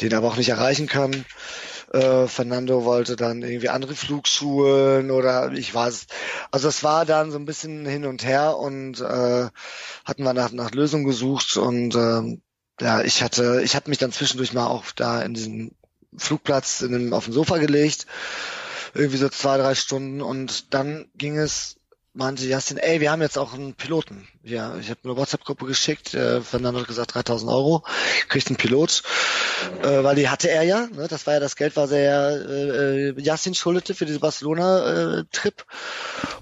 den aber auch nicht erreichen kann. Äh, Fernando wollte dann irgendwie andere Flugschulen oder ich weiß. Also es war dann so ein bisschen hin und her und äh, hatten wir nach, nach Lösungen gesucht und äh, ja, ich hatte, ich hatte mich dann zwischendurch mal auch da in diesem Flugplatz in dem, auf dem Sofa gelegt, irgendwie so zwei, drei Stunden und dann ging es meinte Justin, ey, wir haben jetzt auch einen Piloten. Ja, ich habe eine WhatsApp-Gruppe geschickt, äh, Fernando hat gesagt 3000 Euro, kriegt einen Pilot, äh, weil die hatte er ja, ne? das war ja das Geld, was er ja äh, äh Justin schuldete für diese Barcelona-Trip.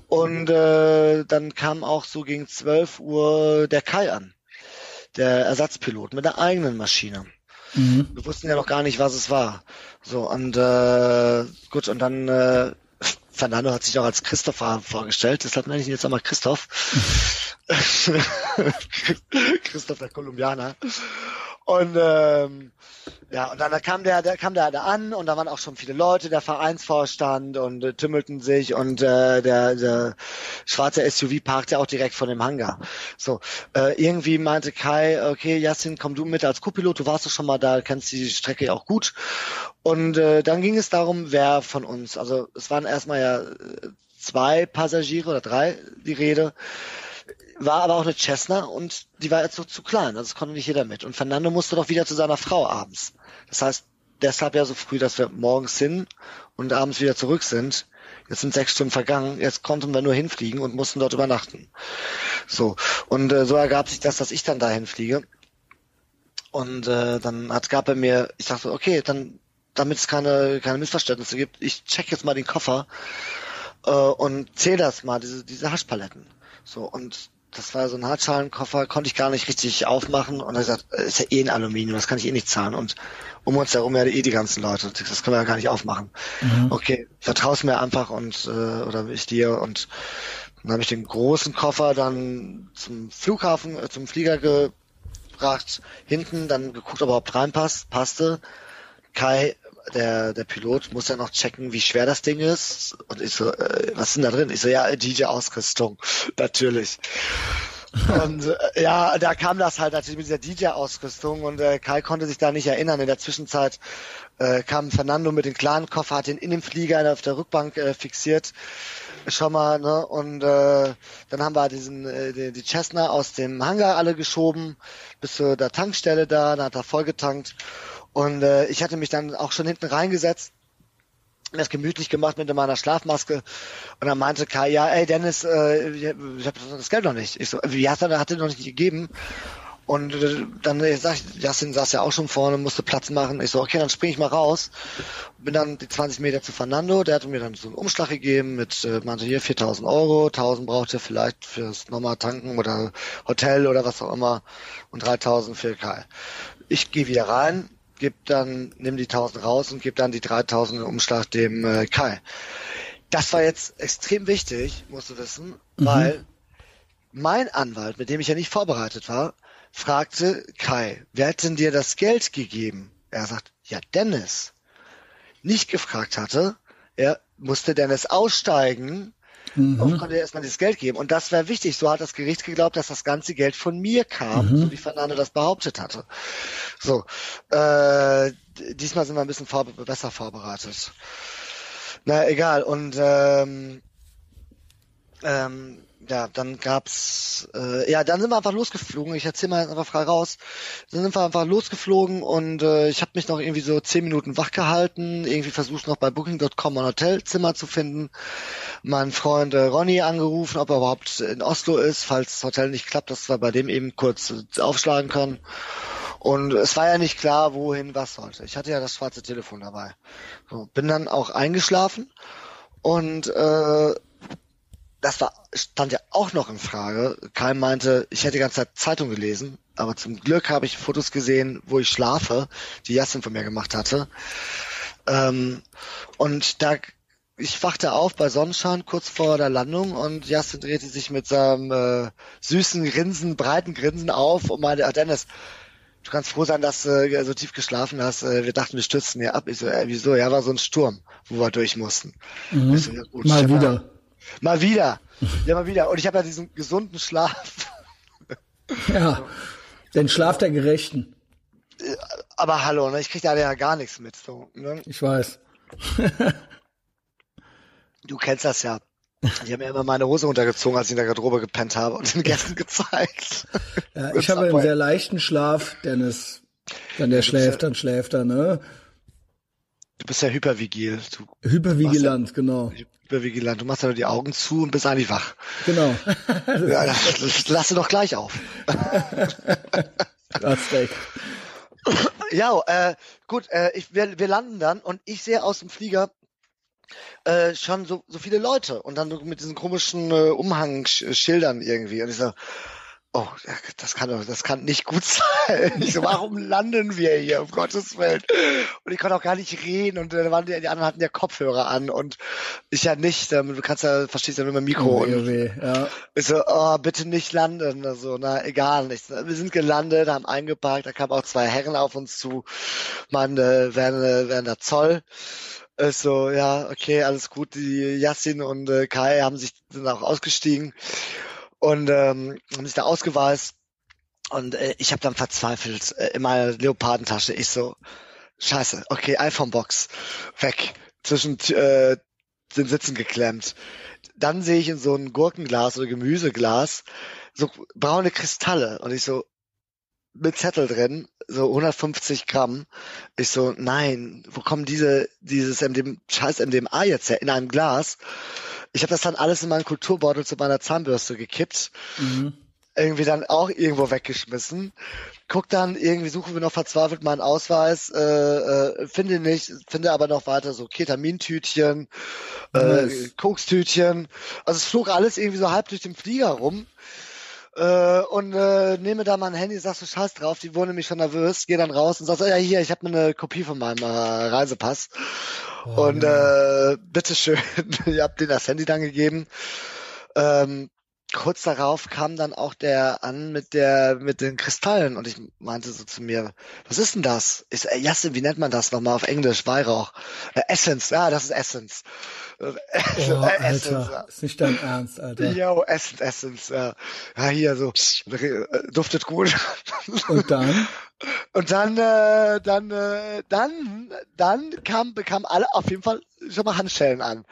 und äh, dann kam auch so gegen 12 Uhr der Kai an, der Ersatzpilot mit der eigenen Maschine. Mhm. Wir wussten ja noch gar nicht, was es war. So, und äh, gut, und dann äh, Fernando hat sich auch als Christopher vorgestellt, deshalb nenne ich ihn jetzt einmal Christoph. Christoph der Kolumbianer. Und ähm, ja, und dann kam der, der kam der da an und da waren auch schon viele Leute, der Vereinsvorstand und äh, tümmelten sich und äh, der, der schwarze SUV parkte auch direkt von dem Hangar. So, äh, irgendwie meinte Kai, okay, Jasin, komm du mit als Co-Pilot, du warst doch schon mal da, kennst die Strecke auch gut. Und äh, dann ging es darum, wer von uns, also es waren erstmal ja äh, zwei Passagiere oder drei die Rede war aber auch eine Cessna und die war jetzt so zu klein, also es konnte nicht jeder mit. Und Fernando musste doch wieder zu seiner Frau abends. Das heißt, deshalb ja so früh, dass wir morgens hin und abends wieder zurück sind. Jetzt sind sechs Stunden vergangen, jetzt konnten wir nur hinfliegen und mussten dort übernachten. So. Und äh, so ergab sich das, dass ich dann dahin fliege. Und äh, dann hat gab er mir, ich dachte, okay, dann, damit es keine, keine Missverständnisse gibt, ich check jetzt mal den Koffer äh, und zähle das mal, diese, diese Haschpaletten. So, und das war so ein Hartschalenkoffer, konnte ich gar nicht richtig aufmachen und er gesagt, ist ja eh ein Aluminium, das kann ich eh nicht zahlen und um uns herum ja eh die ganzen Leute, das können wir ja gar nicht aufmachen. Mhm. Okay, vertraust mir einfach und äh, oder ich dir und dann habe ich den großen Koffer dann zum Flughafen, äh, zum Flieger gebracht, hinten dann geguckt, ob er überhaupt reinpasst, passte. Kai der, der Pilot muss ja noch checken, wie schwer das Ding ist. Und ich so, äh, was ist denn da drin? Ich so, ja, DJ-Ausrüstung, natürlich. und äh, ja, da kam das halt natürlich mit dieser DJ-Ausrüstung und äh, Kai konnte sich da nicht erinnern. In der Zwischenzeit äh, kam Fernando mit dem kleinen Koffer, hat ihn in dem Flieger auf der Rückbank äh, fixiert. Schon mal, ne? Und äh, dann haben wir diesen äh, die, die Cessna aus dem Hangar alle geschoben bis zu der Tankstelle da, dann hat er vollgetankt und äh, ich hatte mich dann auch schon hinten reingesetzt, das gemütlich gemacht mit meiner Schlafmaske. Und dann meinte Kai, ja, ey Dennis, äh, ich, habe das Geld noch nicht. Ich so, wie hat er, hat er noch nicht gegeben? Und äh, dann äh, sag ich, Justin saß ja auch schon vorne, musste Platz machen. Ich so, okay, dann spring ich mal raus. Bin dann die 20 Meter zu Fernando. Der hatte mir dann so einen Umschlag gegeben mit, äh, meinte hier 4000 Euro. 1000 braucht er vielleicht fürs nochmal tanken oder Hotel oder was auch immer. Und 3000 für Kai. Ich gehe wieder rein, gib dann, nimm die 1000 raus und gib dann die 3000 im Umschlag dem äh, Kai. Das war jetzt extrem wichtig, musst du wissen, mhm. weil mein Anwalt, mit dem ich ja nicht vorbereitet war, fragte Kai, wer hat denn dir das Geld gegeben? Er sagt, ja, Dennis. Nicht gefragt hatte, er musste Dennis aussteigen mhm. und konnte erstmal das Geld geben. Und das wäre wichtig. So hat das Gericht geglaubt, dass das ganze Geld von mir kam, mhm. so wie Fernando das behauptet hatte. So, äh, diesmal sind wir ein bisschen vor besser vorbereitet. Na egal. Und ähm, ähm, ja, dann gab's, äh, ja, dann sind wir einfach losgeflogen. Ich erzähl mal einfach frei raus. Dann sind wir einfach losgeflogen und äh, ich habe mich noch irgendwie so zehn Minuten wach gehalten, irgendwie versucht noch bei Booking.com ein Hotelzimmer zu finden. Mein Freund äh, Ronny angerufen, ob er überhaupt in Oslo ist, falls das Hotel nicht klappt, dass wir bei dem eben kurz äh, aufschlagen können. Und es war ja nicht klar, wohin was sollte. Ich hatte ja das schwarze Telefon dabei. So, bin dann auch eingeschlafen und äh, das war, stand ja auch noch in Frage. Kai meinte, ich hätte die ganze Zeit Zeitung gelesen, aber zum Glück habe ich Fotos gesehen, wo ich schlafe, die Jasmin von mir gemacht hatte. Ähm, und da, ich wachte auf bei Sonnenschein kurz vor der Landung und Jasmin drehte sich mit seinem äh, süßen Grinsen, breiten Grinsen auf und meinte, ah, Dennis, du kannst froh sein, dass du äh, so tief geschlafen hast. Äh, wir dachten, wir stürzen hier ab. Ich so, äh, wieso? Ja, war so ein Sturm, wo wir durch mussten. Mhm. So, ja, gut, Mal wieder. Mal wieder. Ja, mal wieder. Und ich habe ja diesen gesunden Schlaf. Ja, den Schlaf der Gerechten. Aber hallo, ne? ich krieg da ja gar nichts mit. So, ne? Ich weiß. du kennst das ja. Ich habe mir immer meine Hose runtergezogen, als ich in der Garderobe gepennt habe und den Gästen gezeigt. Ja, ich habe einen sehr leichten Schlaf, Dennis. Wenn der schläft, dann schläft er, ne? Du bist ja hypervigil. Du Hypervigilant, ja, genau. Hypervigilant. Du machst ja nur die Augen zu und bist eigentlich wach. Genau. ja, das, lass doch gleich auf. Steak. Ja, äh, gut, äh, ich, wir, wir landen dann und ich sehe aus dem Flieger äh, schon so, so viele Leute und dann mit diesen komischen äh, Umhangschildern irgendwie. Und ich so, oh, das kann doch, das kann nicht gut sein. Ich so, warum landen wir hier, um Gottes Willen? Und ich konnte auch gar nicht reden und dann waren die, die anderen hatten ja Kopfhörer an und ich ja nicht. Ähm, du kannst ja, verstehst ja mit dem Mikro. Oh, und weh, ja. Ich so, oh, bitte nicht landen. Also, na, egal. Ich, wir sind gelandet, haben eingeparkt, da kamen auch zwei Herren auf uns zu, man, äh, während, äh, während der Zoll. Ich so, ja, okay, alles gut. Die Yassin und äh, Kai haben sich sind auch ausgestiegen und ähm, haben sich da ausgeweist. Und äh, ich habe dann verzweifelt äh, in meiner Leopardentasche. Ich so, scheiße, okay, iPhone-Box, weg, zwischen äh, den Sitzen geklemmt. Dann sehe ich in so ein Gurkenglas oder Gemüseglas so braune Kristalle und ich so mit Zettel drin, so 150 Gramm. Ich so, nein, wo kommen diese, dieses MDM, scheiß MDMA jetzt her? In einem Glas. Ich habe das dann alles in meinen Kulturbeutel zu meiner Zahnbürste gekippt. Mhm. Irgendwie dann auch irgendwo weggeschmissen. Guck dann, irgendwie suchen wir noch verzweifelt meinen Ausweis, äh, äh, finde nicht, finde aber noch weiter so Ketamintütchen, äh, Kokstütchen. Also es flog alles irgendwie so halb durch den Flieger rum. Äh, und äh, nehme da mein Handy, sagst du Scheiß drauf, die wurden nämlich schon nervös, gehe dann raus und sagst, ja hier, ich habe mir eine Kopie von meinem äh, Reisepass. Oh, und ja. äh, bitteschön, ihr habt denen das Handy dann gegeben. Ähm, kurz darauf kam dann auch der an mit der mit den Kristallen und ich meinte so zu mir, was ist denn das? Ich so, ey, Jasse, wie nennt man das nochmal auf Englisch? Weihrauch. Äh, Essence, ja, das ist Essence. Oh, Alter, Essence, ja. ist nicht dein Ernst, Alter. Yo, Essence, Essence, ja. Ja, hier so, duftet gut. Und dann? Und dann, äh, dann, äh, dann, dann kam, bekamen alle auf jeden Fall schon mal Handschellen an.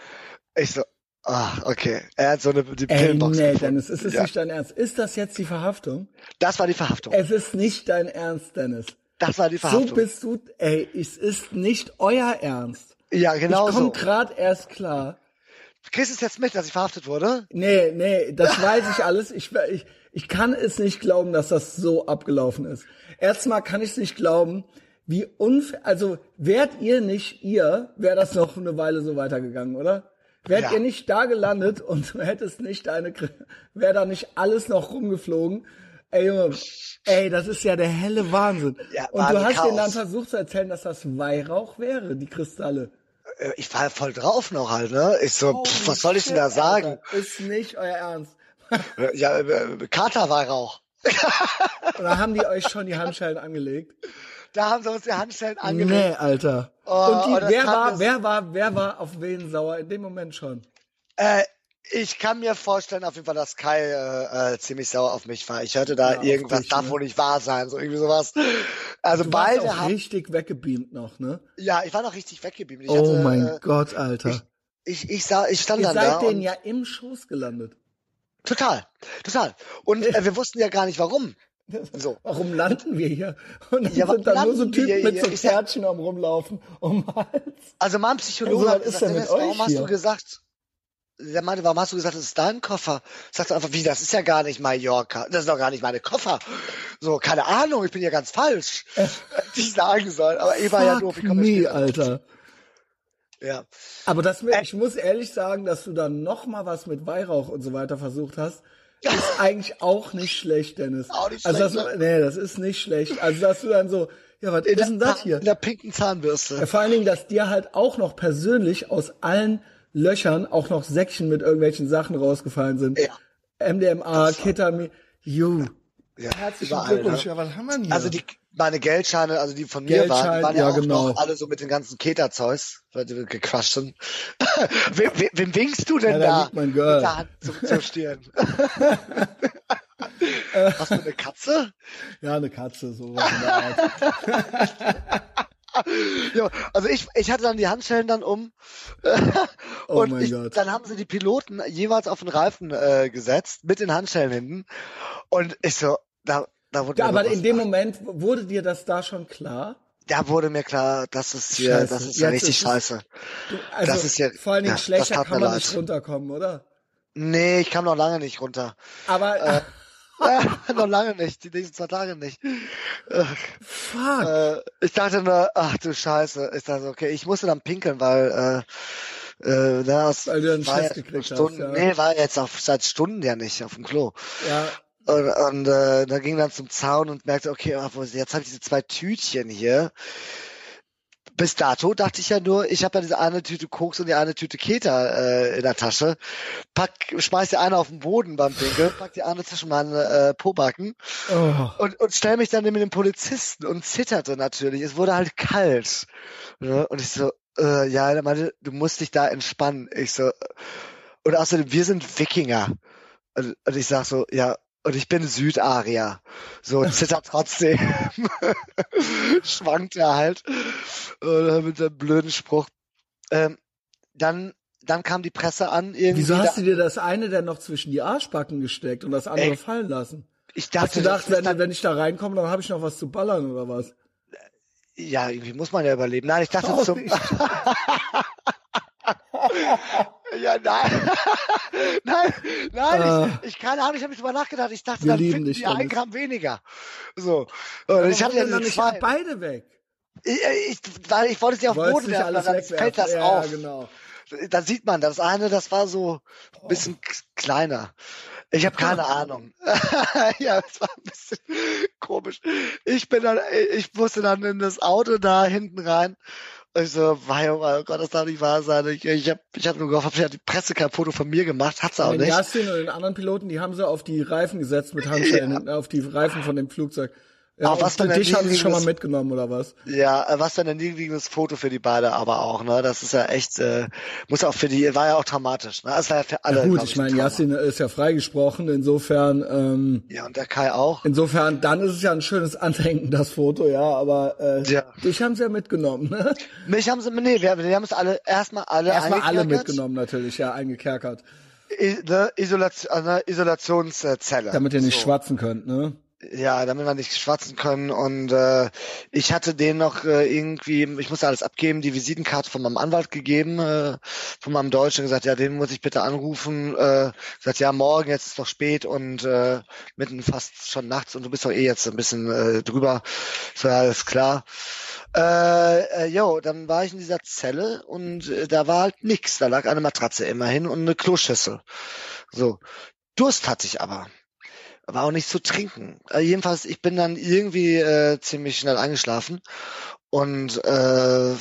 Ich so, Ah, okay. Er hat so eine die Ey, Pillenbox nee, gefunden. Dennis, ist es ja. nicht dein Ernst? Ist das jetzt die Verhaftung? Das war die Verhaftung. Es ist nicht dein Ernst, Dennis. Das war die Verhaftung. So bist du, ey, es ist nicht euer Ernst. Ja, genau ich komm so. grad erst klar. Kriegst du es jetzt mit, dass ich verhaftet wurde? Nee, nee, das weiß ich alles. Ich, ich, ich kann es nicht glauben, dass das so abgelaufen ist. Erstmal kann ich es nicht glauben, wie unfair, also wärt ihr nicht ihr, wäre das noch eine Weile so weitergegangen, oder? Wärt ja. ihr nicht da gelandet und du hättest nicht deine, wäre da nicht alles noch rumgeflogen. Ey Junge, ey, das ist ja der helle Wahnsinn. Ja, und du hast denen dann versucht zu erzählen, dass das Weihrauch wäre, die Kristalle. Äh, ich war voll drauf noch halt, ne? Ich so, oh, pff, was soll ich denn da sagen? Alter, ist nicht euer Ernst. ja, äh, Katerweihrauch. Oder haben die euch schon die Handschellen angelegt? Da haben sie uns die Handschellen angelegt. Nee, Alter. Oh, Und die, oh, wer war, wer war, wer war auf wen sauer in dem Moment schon? Äh, ich kann mir vorstellen, auf jeden Fall, dass Kai äh, äh, ziemlich sauer auf mich war. Ich hörte da ja, irgendwas, dich, darf ne? wohl nicht wahr sein, so irgendwie sowas. Also du beide warst auch haben richtig weggebeamt noch, ne? Ja, ich war noch richtig weggebeamt. Ich oh hatte, mein äh, Gott, Alter. Ich, ich, ich sah, ich stand Ihr dann seid da. denen und- ja im Schoß gelandet. Total, total. Und äh, wir wussten ja gar nicht warum. So. Warum landen wir hier? Und dann Ja, sind da nur so Typen mit so Ich sag- Kärtchen am rumlaufen um Hals. Also mein Psychologe Also, hat gesagt, mit warum hast hier? du gesagt, der meinte, warum hast du gesagt, das ist dein Koffer? Sagst du einfach, wie, das ist ja gar nicht Mallorca. Das ist doch gar nicht meine Koffer. So, keine Ahnung, ich bin ja ganz falsch. Hätte ich sagen sollen. Aber ich war ja doof, ich komme me, später. Alter. Ja. Aber das, mir- ich muss ehrlich sagen, dass du dann noch mal was mit Weihrauch und so weiter versucht hast, ist eigentlich auch nicht schlecht, Dennis. Auch nicht also schlecht, das, nee, das ist nicht schlecht. Also dass du dann so, ja, was ist denn das hier? In der pinken Zahnbürste. Ja, vor allen Dingen, dass dir halt auch noch persönlich aus allen Löchern auch noch Säckchen mit irgendwelchen Sachen rausgefallen sind. Ja. MDMA, Ketamin, you. Ja, Herzlichen überall, Glückwunsch. ne? Ja, was haben wir denn hier? Also die, meine Geldscheine, also die von mir waren, waren ja, ja, auch genau. noch alle so mit den ganzen Keter-Zeus, weil die gequatscht sind. wem, wem, wem winkst du denn Ja, da da? mein Girl. Mit der Hand zum, zur Stirn. Hast du eine Katze? ja, eine Katze, so was in der Art. Ja, also ich, ich hatte dann die Handschellen dann um. Oh und mein ich, Gott. dann haben sie die Piloten jeweils auf den Reifen äh, gesetzt, mit den Handschellen hinten. Und ich so, da, da wurde Ja, aber in dem Moment wurde dir das da schon klar? da wurde mir klar, das ist hier, Scheiße. das ist ja richtig ist scheiße. Du, also Das ist ja- vor allen Dingen ja, schlechter kann man leid. nicht runterkommen, oder? Nee, ich kam noch lange nicht runter. Aber Äh, noch lange nicht, die nächsten zwei Tage nicht. Fuck. äh, ich dachte nur, ach du Scheiße. Ich dachte, okay, ich musste dann pinkeln, weil äh, äh, das Weil du einen war Schiss gekriegt hast, Stunden, ja. Nee, war jetzt auf, seit Stunden ja nicht auf dem Klo. ja, Und, und äh, da ging dann zum Zaun und merkte, okay, jetzt habe ich diese zwei Tütchen hier. Bis dato dachte ich ja nur, ich habe ja diese eine Tüte Koks und die eine Tüte Keter äh, in der Tasche. Pack, schmeiß die eine auf den Boden beim Pinkeln, pack die andere zwischen meine äh, Pobacken oh. und, und stell mich dann neben den Polizisten und zitterte natürlich. Es wurde halt kalt. Ne? Und ich so, äh, ja, er meinte, du musst dich da entspannen. Ich so, und außerdem, wir sind Wikinger. Und, und ich sag so, ja, und ich bin Südarier. So, zittert trotzdem. Schwankt er halt. Oder mit einem blöden Spruch. Ähm, dann, dann kam die Presse an. Irgendwie Wieso hast da, du dir das eine denn noch zwischen die Arschbacken gesteckt und das andere Ey, fallen lassen? ich Hast dachte, du gedacht, wenn, dann, wenn ich da reinkomme, dann habe ich noch was zu ballern oder was? ja, irgendwie muss man ja überleben. Nein, ich dachte Auch zum. Ja, nein. nein, nein, Ah. ich, ich keine Ahnung, ich habe nicht drüber nachgedacht. Ich dachte, dann finden die ein. Gramm weniger. So. Und ich hatte ja dann nicht zwei. beide weg. Ich, ich, weil ich wollte sie auf den Boden werfen, dann wegwerfen. fällt das ja, auf. genau. Da sieht man, das eine, das war so ein bisschen k- kleiner. Ich habe keine Ahnung. ja, es war ein bisschen komisch. Ich bin dann, ich musste dann in das Auto da hinten rein. Ich so, wei, oh mein Gott, das darf nicht wahr sein. Ich, ich habe ich hab nur gehofft, vielleicht hat die Presse kein Foto von mir gemacht, hat sie auch Den nicht. Yassin und den anderen Piloten, die haben sie auf die Reifen gesetzt mit Handschellen, hinten, auf die Reifen von dem Flugzeug. Ja, Aber was dann dich ein haben sie schon mal mitgenommen, oder was? Ja, äh, was für ein niedriges Foto für die beide aber auch, ne? Das ist ja echt, äh, muss auch für die, war ja auch traumatisch, ne? Das war ja für alle. Ja, gut, ich ein meine. Yassin ist ja freigesprochen, insofern, ähm, Ja, und der Kai auch. insofern, dann ist es ja ein schönes Andenken, das Foto, ja, aber äh, Ja. dich haben sie ja mitgenommen, ne? Mich haben sie, nee, wir, wir haben es alle, erstmal alle Erstmal alle mitgenommen natürlich, ja, eingekerkert, I, ne, Isolation, eine Isolationszelle. damit ihr nicht so. schwatzen könnt, ne? Ja, damit wir nicht schwatzen können. Und äh, ich hatte denen noch äh, irgendwie, ich musste alles abgeben, die Visitenkarte von meinem Anwalt gegeben, äh, von meinem Deutschen, gesagt, ja, den muss ich bitte anrufen. Äh, gesagt, ja, morgen, jetzt ist doch spät und äh, mitten fast schon nachts und du bist doch eh jetzt ein bisschen äh, drüber. So, ja, alles klar. Äh, äh, jo, dann war ich in dieser Zelle und äh, da war halt nix. Da lag eine Matratze immerhin und eine Kloschüssel. So. Durst hatte ich aber war auch nicht zu trinken. Äh, jedenfalls, ich bin dann irgendwie äh, ziemlich schnell eingeschlafen und äh,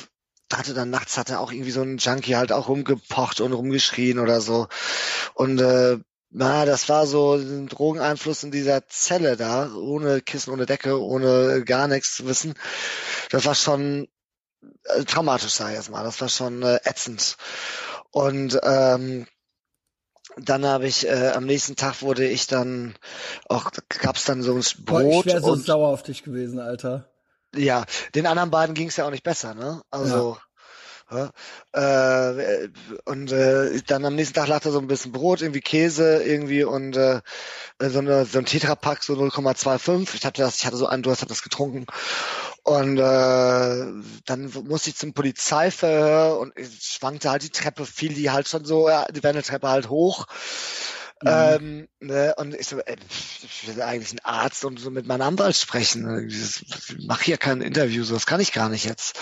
hatte dann nachts hatte auch irgendwie so ein Junkie halt auch rumgepocht und rumgeschrien oder so. Und äh, na, das war so ein Drogeneinfluss in dieser Zelle da, ohne Kissen, ohne Decke, ohne gar nichts zu wissen. Das war schon äh, traumatisch, sag ich jetzt mal. Das war schon äh, ätzend. Und ähm, dann habe ich äh, am nächsten Tag wurde ich dann auch gab's dann so ein Boah, ich Brot wäre so sauer auf dich gewesen, Alter. ja, den anderen beiden ging's ja auch nicht besser, ne? Also Ja, äh, und äh, dann am nächsten Tag lag da so ein bisschen Brot, irgendwie Käse, irgendwie und äh, so, eine, so ein Tetrapack, so 0,25. Ich hatte das, ich hatte so einen, du hast das getrunken. Und äh, dann musste ich zum Polizeiverhör und ich schwankte halt die Treppe, fiel die halt schon so, ja, die Wendeltreppe halt hoch. Mhm. Ähm, ne, und ich so, ey, ich will eigentlich ein Arzt und so mit meinem Anwalt sprechen. Ich mache hier kein Interview, so das kann ich gar nicht jetzt.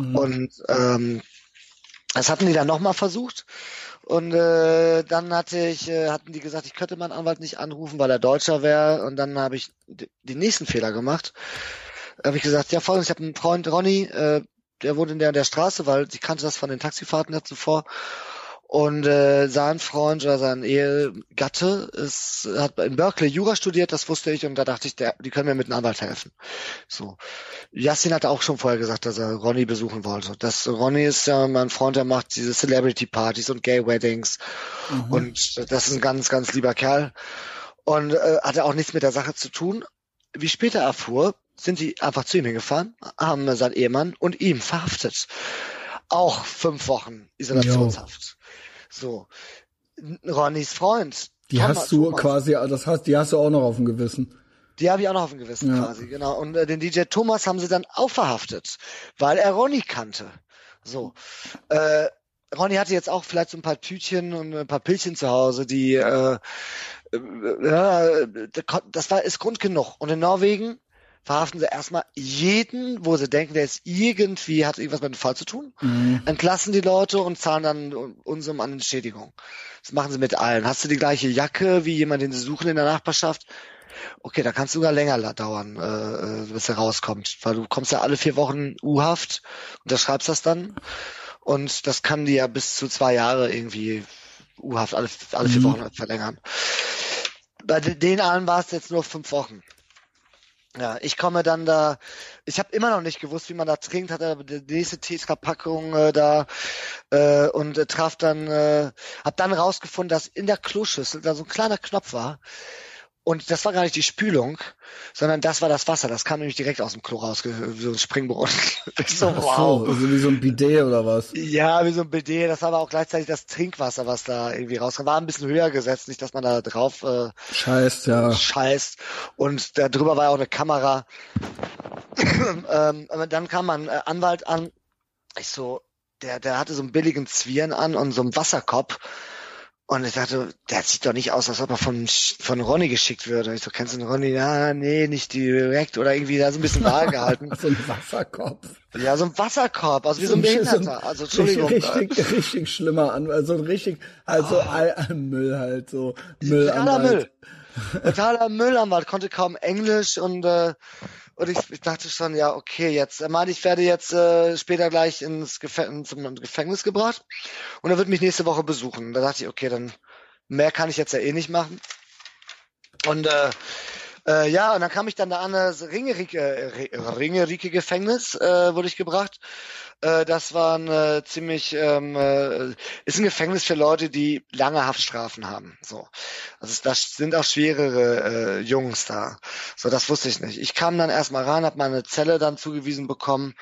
Mhm. Und ähm, das hatten die dann nochmal versucht. Und äh, dann hatte ich, äh, hatten die gesagt, ich könnte meinen Anwalt nicht anrufen, weil er Deutscher wäre. Und dann habe ich den nächsten Fehler gemacht habe ich gesagt, ja folgendes, ich habe einen Freund, Ronny, äh, der wohnt in der, der Straße, weil ich kannte das von den Taxifahrten ja zuvor. Und äh, sein Freund oder sein Ehegatte ist, hat in Berkeley Jura studiert, das wusste ich, und da dachte ich, der, die können mir mit einem Anwalt helfen. So. Yassin hatte auch schon vorher gesagt, dass er Ronny besuchen wollte. Das Ronny ist ja mein Freund, der macht diese Celebrity Partys und Gay Weddings. Mhm. Und das ist ein ganz, ganz lieber Kerl. Und äh, hatte auch nichts mit der Sache zu tun. Wie später erfuhr, sind sie einfach zu ihm hingefahren, haben seinen Ehemann und ihm verhaftet. Auch fünf Wochen Isolationshaft. Jo. So. Ronnys Freund. Die Thomas, hast du Thomas, quasi, das heißt, die hast du auch noch auf dem Gewissen. Die habe ich auch noch auf dem Gewissen ja. quasi, genau. Und äh, den DJ Thomas haben sie dann auch verhaftet, weil er Ronny kannte. So. Äh, Ronny hatte jetzt auch vielleicht so ein paar Tütchen und ein paar Pilchen zu Hause, die äh, äh, ja, das war ist Grund genug. Und in Norwegen verhaften sie erstmal jeden, wo sie denken, der ist irgendwie, hat irgendwas mit dem Fall zu tun, mhm. entlassen die Leute und zahlen dann Unsummen an Entschädigung. Das machen sie mit allen. Hast du die gleiche Jacke wie jemand, den sie suchen in der Nachbarschaft? Okay, da kann es sogar länger dauern, äh, äh, bis er rauskommt, weil du kommst ja alle vier Wochen U-Haft, unterschreibst das dann und das kann dir ja bis zu zwei Jahre irgendwie U-Haft alle, alle vier mhm. Wochen verlängern. Bei den allen war es jetzt nur fünf Wochen. Ja, ich komme dann da, ich habe immer noch nicht gewusst, wie man da trinkt, hatte die nächste Tetra-Packung äh, da äh, und äh, traf dann, äh, habe dann rausgefunden, dass in der Kloschüssel da so ein kleiner Knopf war, und das war gar nicht die Spülung, sondern das war das Wasser. Das kam nämlich direkt aus dem Klo raus, wie so ein Springbrunnen. so, wow. So, also wie so ein Bidet oder was? Ja, wie so ein Bidet. Das war aber auch gleichzeitig das Trinkwasser, was da irgendwie rauskam. War ein bisschen höher gesetzt, nicht, dass man da drauf äh, scheißt, ja. Scheißt. Und da drüber war ja auch eine Kamera. ähm, dann kam ein äh, Anwalt an. Ich so, der, der hatte so einen billigen Zwirn an und so einen Wasserkopf. Und ich dachte, der sieht doch nicht aus, als ob er von, von Ronny geschickt würde. Ich so, kennst du den Ronny? Ja, nee, nicht direkt. Oder irgendwie da so ein bisschen wahr gehalten. so ein Wasserkorb. Ja, so ein Wasserkorb, also wie so, ein Behinderter. Also, Entschuldigung. Richtig, richtig, richtig schlimmer an, also ein richtig, also oh. Müll halt, so Müllanwalt. Totaler Müll. Totaler Müllanwalt, konnte kaum Englisch und, äh, und ich, ich dachte schon, ja, okay, jetzt, er meinte, ich werde jetzt äh, später gleich ins Gefängnis, zum Gefängnis gebracht und er wird mich nächste Woche besuchen. Da dachte ich, okay, dann mehr kann ich jetzt ja eh nicht machen. Und äh, äh, ja, und dann kam ich dann da an das Ringerike, äh, Ringerike Gefängnis, äh, wurde ich gebracht. Äh, das war ein äh, ziemlich, ähm, äh, ist ein Gefängnis für Leute, die lange Haftstrafen haben. So, also das sind auch schwerere äh, Jungs da. So, das wusste ich nicht. Ich kam dann erstmal rein, habe meine Zelle dann zugewiesen bekommen.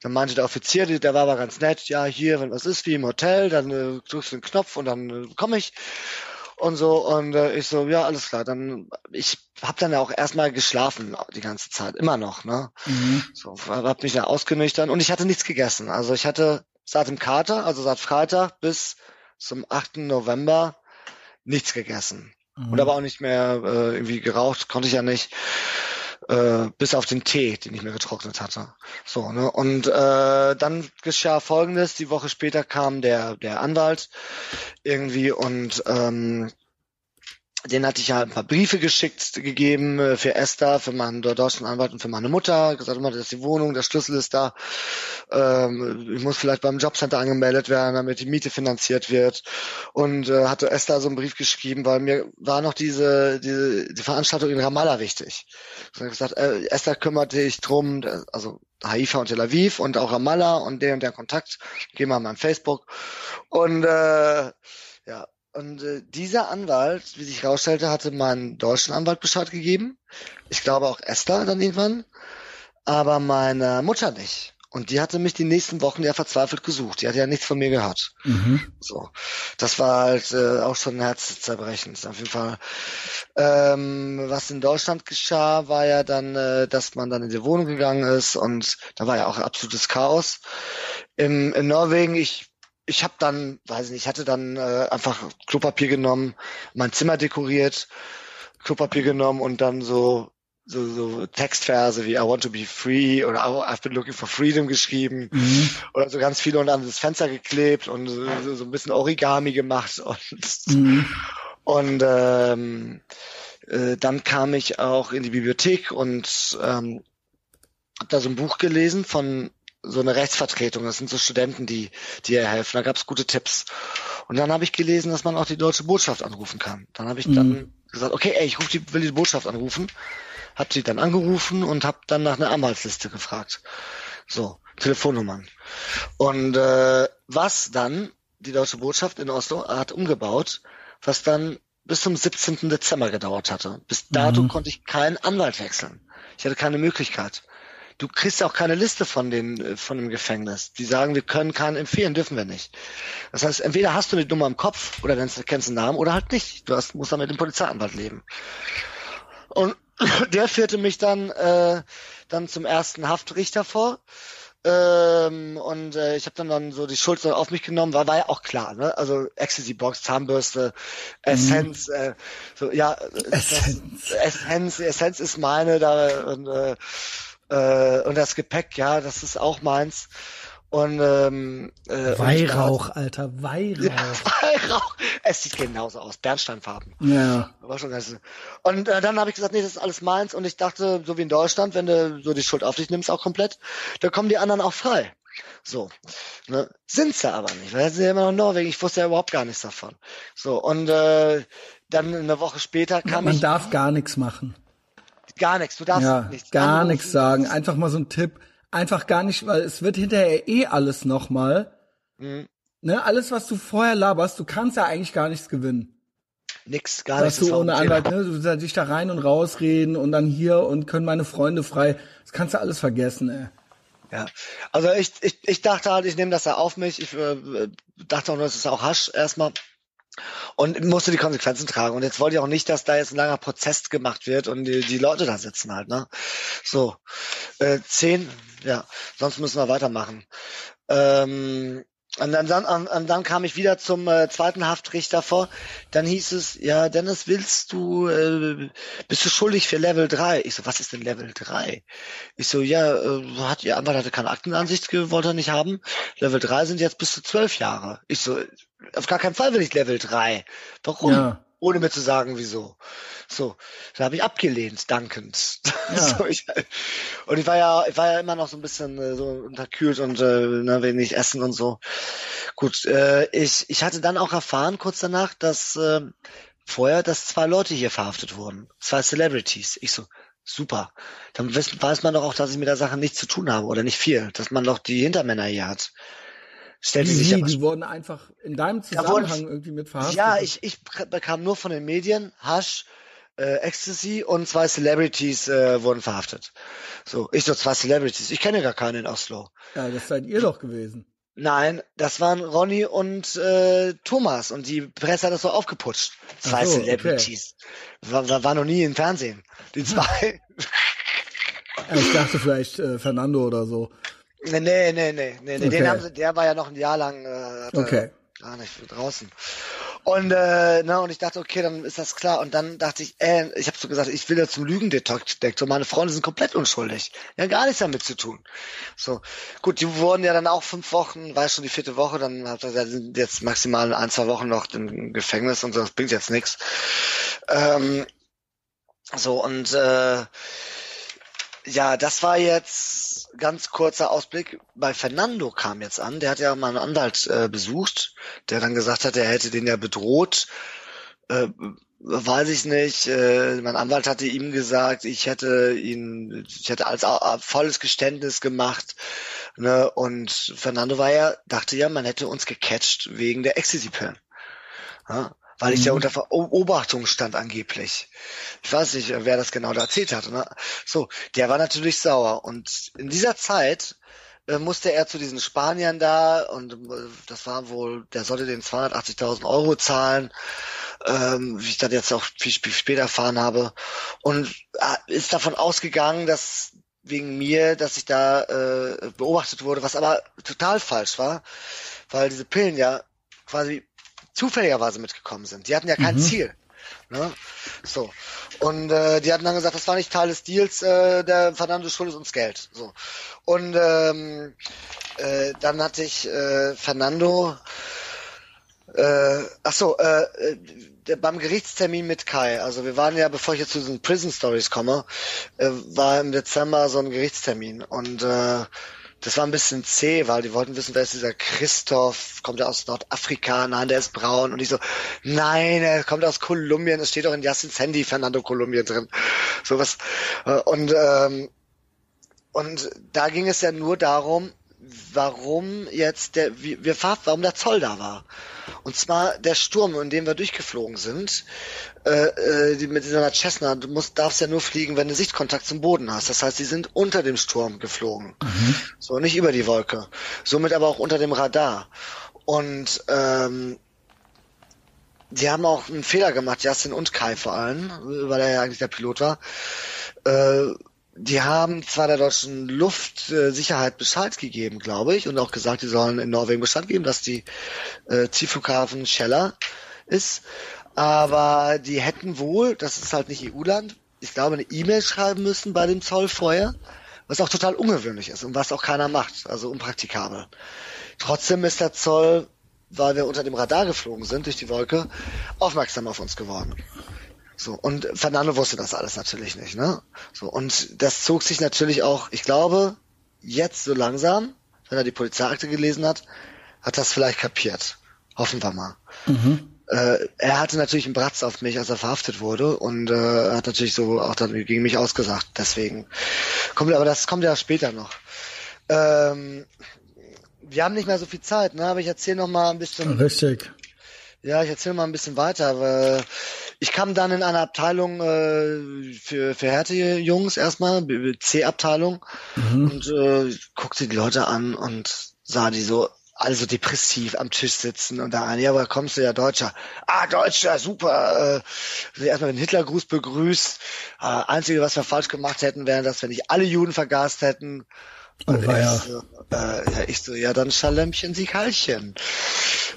Dann meinte der Offizier, der war aber ganz nett, ja, hier, wenn was ist, wie im Hotel, dann äh, drückst du den Knopf und dann äh, komme ich und so und äh, ich so ja alles klar dann ich habe dann ja auch erstmal geschlafen die ganze Zeit immer noch ne mhm. so hab mich ja ausgenüchtert und ich hatte nichts gegessen also ich hatte seit dem Kater also seit Freitag bis zum 8. November nichts gegessen mhm. und aber auch nicht mehr äh, irgendwie geraucht konnte ich ja nicht äh, bis auf den Tee, den ich mir getrocknet hatte. So, ne? Und äh, dann geschah folgendes, die Woche später kam der, der Anwalt irgendwie und ähm, den hatte ich ja ein paar Briefe geschickt, gegeben äh, für Esther, für meinen deutschen Anwalt und für meine Mutter. Gesagt, immer, das ist die Wohnung, der Schlüssel ist da. Ähm, ich muss vielleicht beim Jobcenter angemeldet werden, damit die Miete finanziert wird. Und äh, hatte Esther so einen Brief geschrieben, weil mir war noch diese, diese die Veranstaltung in Ramallah wichtig. Ich habe gesagt, äh, Esther kümmert dich drum, also Haifa und Tel Aviv und auch Ramallah und der und der Kontakt. Geh mal an mein Facebook. Und äh, ja, und äh, dieser Anwalt, wie sich herausstellte, hatte meinen deutschen Anwalt Bescheid gegeben. Ich glaube auch Esther dann irgendwann. Aber meine Mutter nicht. Und die hatte mich die nächsten Wochen ja verzweifelt gesucht. Die hatte ja nichts von mir gehört. Mhm. So, das war halt äh, auch schon herzzerbrechend. Auf jeden Fall. Ähm, was in Deutschland geschah, war ja dann, äh, dass man dann in die Wohnung gegangen ist und da war ja auch absolutes Chaos. Im, in Norwegen, ich ich habe dann, weiß nicht, ich hatte dann äh, einfach Klopapier genommen, mein Zimmer dekoriert, Klopapier genommen und dann so so, so Textverse wie I want to be free oder I've been looking for freedom geschrieben mhm. oder so ganz viele und an das Fenster geklebt und so, so ein bisschen Origami gemacht und mhm. und ähm, äh, dann kam ich auch in die Bibliothek und ähm, habe da so ein Buch gelesen von so eine Rechtsvertretung. Das sind so Studenten, die, die ihr helfen. Da gab es gute Tipps. Und dann habe ich gelesen, dass man auch die deutsche Botschaft anrufen kann. Dann habe ich mhm. dann gesagt, okay, ey, ich ruf die, will die Botschaft anrufen. Hab sie dann angerufen und habe dann nach einer Anwaltsliste gefragt. So, Telefonnummern. Und äh, was dann die deutsche Botschaft in Oslo hat umgebaut, was dann bis zum 17. Dezember gedauert hatte. Bis dato mhm. konnte ich keinen Anwalt wechseln. Ich hatte keine Möglichkeit du kriegst auch keine Liste von den äh, von dem Gefängnis. Die sagen, wir können keinen empfehlen, dürfen wir nicht. Das heißt, entweder hast du eine Nummer im Kopf oder dann kennst du den Namen oder halt nicht. Du hast, musst dann mit dem Polizeianwalt leben. Und der führte mich dann äh, dann zum ersten Haftrichter vor. Ähm, und äh, ich habe dann dann so die Schuld auf mich genommen, war, war ja auch klar, ne? Also Ecstasy Box, Zahnbürste, Essenz, mhm. äh, so ja, Essenz. Essenz, Essenz ist meine da und äh, äh, und das Gepäck, ja, das ist auch meins. Und, ähm, äh, Weihrauch, und Alter, Weihrauch. Ja, Weihrauch. Es sieht genauso aus, Bernsteinfarben. Ja. War schon ganz, und äh, dann habe ich gesagt, nee, das ist alles meins. Und ich dachte, so wie in Deutschland, wenn du so die Schuld auf dich nimmst, auch komplett, dann kommen die anderen auch frei. So. Ne? Sind sie aber nicht, weil sie sind ja immer noch in Norwegen. Ich wusste ja überhaupt gar nichts davon. So, und äh, dann eine Woche später kam Man ich. Man darf gar nichts machen. Gar nichts, du darfst ja, nichts. Gar nichts sagen. Einfach mal so ein Tipp. Einfach gar nicht, weil es wird hinterher eh alles nochmal. Mhm. Ne, alles, was du vorher laberst, du kannst ja eigentlich gar nichts gewinnen. Nix, gar nichts. du ohne Anwalt, ne, du sollst dich da rein und rausreden und dann hier und können meine Freunde frei. Das kannst du alles vergessen, ey. Ja, also ich, ich, ich dachte halt, ich nehme das ja auf mich. Ich äh, dachte auch nur, es ist auch Hasch erstmal und musste die Konsequenzen tragen. Und jetzt wollte ich auch nicht, dass da jetzt ein langer Prozess gemacht wird und die, die Leute da sitzen halt, ne? So. Äh, zehn, ja, sonst müssen wir weitermachen. Ähm, und dann, dann, und dann kam ich wieder zum äh, zweiten Haftrichter vor. Dann hieß es, ja, Dennis, willst du, äh, bist du schuldig für Level 3? Ich so, was ist denn Level 3? Ich so, ja, äh, hat ihr Anwalt hatte keine Aktenansicht, wollte er nicht haben. Level 3 sind jetzt bis zu zwölf Jahre. Ich so, auf gar keinen Fall will ich Level 3. Warum? Ja. Ohne mir zu sagen, wieso. So, da habe ich abgelehnt, dankend. Ja. so, ich, und ich war ja, ich war ja immer noch so ein bisschen äh, so unterkühlt und äh, ne, wenig essen und so. Gut, äh, ich, ich hatte dann auch erfahren kurz danach, dass äh, vorher, dass zwei Leute hier verhaftet wurden, zwei Celebrities. Ich so, super. Dann weiß, weiß man doch auch, dass ich mit der Sache nichts zu tun habe oder nicht viel, dass man doch die Hintermänner hier hat. Stellte sich ja die wurden einfach in deinem Zusammenhang wurden, irgendwie mit verhaftet. Ja, ich, ich bekam nur von den Medien Hasch, äh, Ecstasy und zwei Celebrities äh, wurden verhaftet. So, ich so zwei Celebrities. Ich kenne gar keinen in Oslo. Ja, das seid ihr doch gewesen. Nein, das waren Ronny und äh, Thomas und die Presse hat das so aufgeputscht. Zwei so, Celebrities. Okay. War, war, war noch nie im Fernsehen. Die zwei. Ja, ich dachte vielleicht äh, Fernando oder so. Nee, nee, nee, nee, nee. Okay. Den haben sie, der war ja noch ein Jahr lang äh, okay. gar nicht draußen. Und äh, na, und ich dachte, okay, dann ist das klar. Und dann dachte ich, äh, ich habe so gesagt, ich will ja zum Lügendetektor. Meine Freunde sind komplett unschuldig. Die haben gar nichts damit zu tun. So, gut, die wurden ja dann auch fünf Wochen, war schon die vierte Woche, dann hat er sind jetzt maximal ein, zwei Wochen noch im Gefängnis und so, das bringt jetzt nichts. Ähm, so, und äh, ja, das war jetzt ganz kurzer Ausblick. Bei Fernando kam jetzt an, der hat ja mal einen Anwalt äh, besucht, der dann gesagt hat, er hätte den ja bedroht. Äh, weiß ich nicht. Äh, mein Anwalt hatte ihm gesagt, ich hätte ihn, ich hätte als äh, volles Geständnis gemacht. Ne? Und Fernando war ja, dachte ja, man hätte uns gecatcht wegen der Ecstasy-Pillen. Ja? Weil ich ja mhm. unter Beobachtung stand angeblich. Ich weiß nicht, wer das genau da erzählt hat. Ne? So, der war natürlich sauer. Und in dieser Zeit äh, musste er zu diesen Spaniern da und äh, das war wohl, der sollte den 280.000 Euro zahlen, ähm, wie ich das jetzt auch viel, viel später erfahren habe und äh, ist davon ausgegangen, dass wegen mir, dass ich da äh, beobachtet wurde, was aber total falsch war, weil diese Pillen ja quasi zufälligerweise mitgekommen sind. Die hatten ja kein mhm. Ziel. Ne? So. Und äh, die hatten dann gesagt, das war nicht Teil des Deals, äh, der verdammte Schuld ist uns Geld. So. Und ähm, äh, dann hatte ich äh, Fernando, äh, ach so, äh, der, beim Gerichtstermin mit Kai, also wir waren ja, bevor ich jetzt zu diesen Prison Stories komme, äh, war im Dezember so ein Gerichtstermin und äh, das war ein bisschen zäh, weil die wollten wissen, wer ist dieser Christoph, kommt er aus Nordafrika, nein, der ist braun. Und ich so, nein, er kommt aus Kolumbien, es steht doch in Justin's Handy Fernando Kolumbien drin. Sowas. Äh, und, ähm, und da ging es ja nur darum, warum jetzt der, wir, warum der Zoll da war. Und zwar der Sturm, in dem wir durchgeflogen sind, äh, äh, die, mit dieser Cessna, du musst, darfst ja nur fliegen, wenn du Sichtkontakt zum Boden hast. Das heißt, sie sind unter dem Sturm geflogen. Mhm. So, nicht über die Wolke. Somit aber auch unter dem Radar. Und ähm, die haben auch einen Fehler gemacht, Justin und Kai vor allem, weil er ja eigentlich der Pilot war. Äh, die haben zwar der deutschen Luftsicherheit Bescheid gegeben, glaube ich, und auch gesagt, die sollen in Norwegen Bescheid geben, dass die äh, Zielflughafen Scheller ist. Aber die hätten wohl, das ist halt nicht EU-Land, ich glaube, eine E-Mail schreiben müssen bei dem Zoll vorher, was auch total ungewöhnlich ist und was auch keiner macht, also unpraktikabel. Trotzdem ist der Zoll, weil wir unter dem Radar geflogen sind durch die Wolke, aufmerksam auf uns geworden. So, und Fernando wusste das alles natürlich nicht, ne? So, und das zog sich natürlich auch, ich glaube, jetzt so langsam, wenn er die Polizeiakte gelesen hat, hat das vielleicht kapiert. Hoffen wir mal. Mhm. Äh, er hatte natürlich einen Bratz auf mich, als er verhaftet wurde und äh, hat natürlich so auch dann gegen mich ausgesagt. Deswegen kommt, aber das kommt ja später noch. Ähm, wir haben nicht mehr so viel Zeit, ne? Aber ich erzähle noch mal ein bisschen. Richtig. Ja, ich erzähle mal ein bisschen weiter. Aber ich kam dann in eine Abteilung äh, für, für Härte-Jungs erstmal, C-Abteilung, mhm. und äh, guckte die Leute an und sah die so also depressiv am Tisch sitzen und da eine, ja, woher kommst du, ja, Deutscher? Ah, Deutscher, super. Äh, erstmal den Hitlergruß begrüßt. Äh, Einzige, was wir falsch gemacht hätten, wäre, dass wir nicht alle Juden vergast hätten. Und oh, ja. So, äh, ja, ich so, ja, dann Schalämmchen, Sie Kalchen.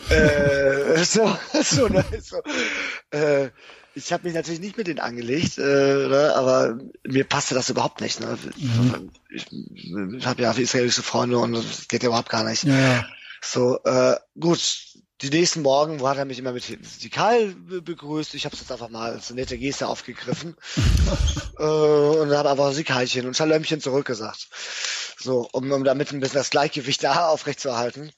äh, so, so, ne, so. Äh, ich habe mich natürlich nicht mit denen angelegt, äh, ne, aber mir passte das überhaupt nicht. Ne? Mhm. Ich, ich habe ja israelische Freunde und das geht ja überhaupt gar nicht. Ja. So, äh, gut, die nächsten Morgen wo hat er mich immer mit Sikal begrüßt. Ich habe es jetzt einfach mal als nette Geste aufgegriffen äh, und habe einfach Sikalchen und Schalömmchen zurückgesagt. So, um, um damit ein bisschen das Gleichgewicht da aufrechtzuerhalten.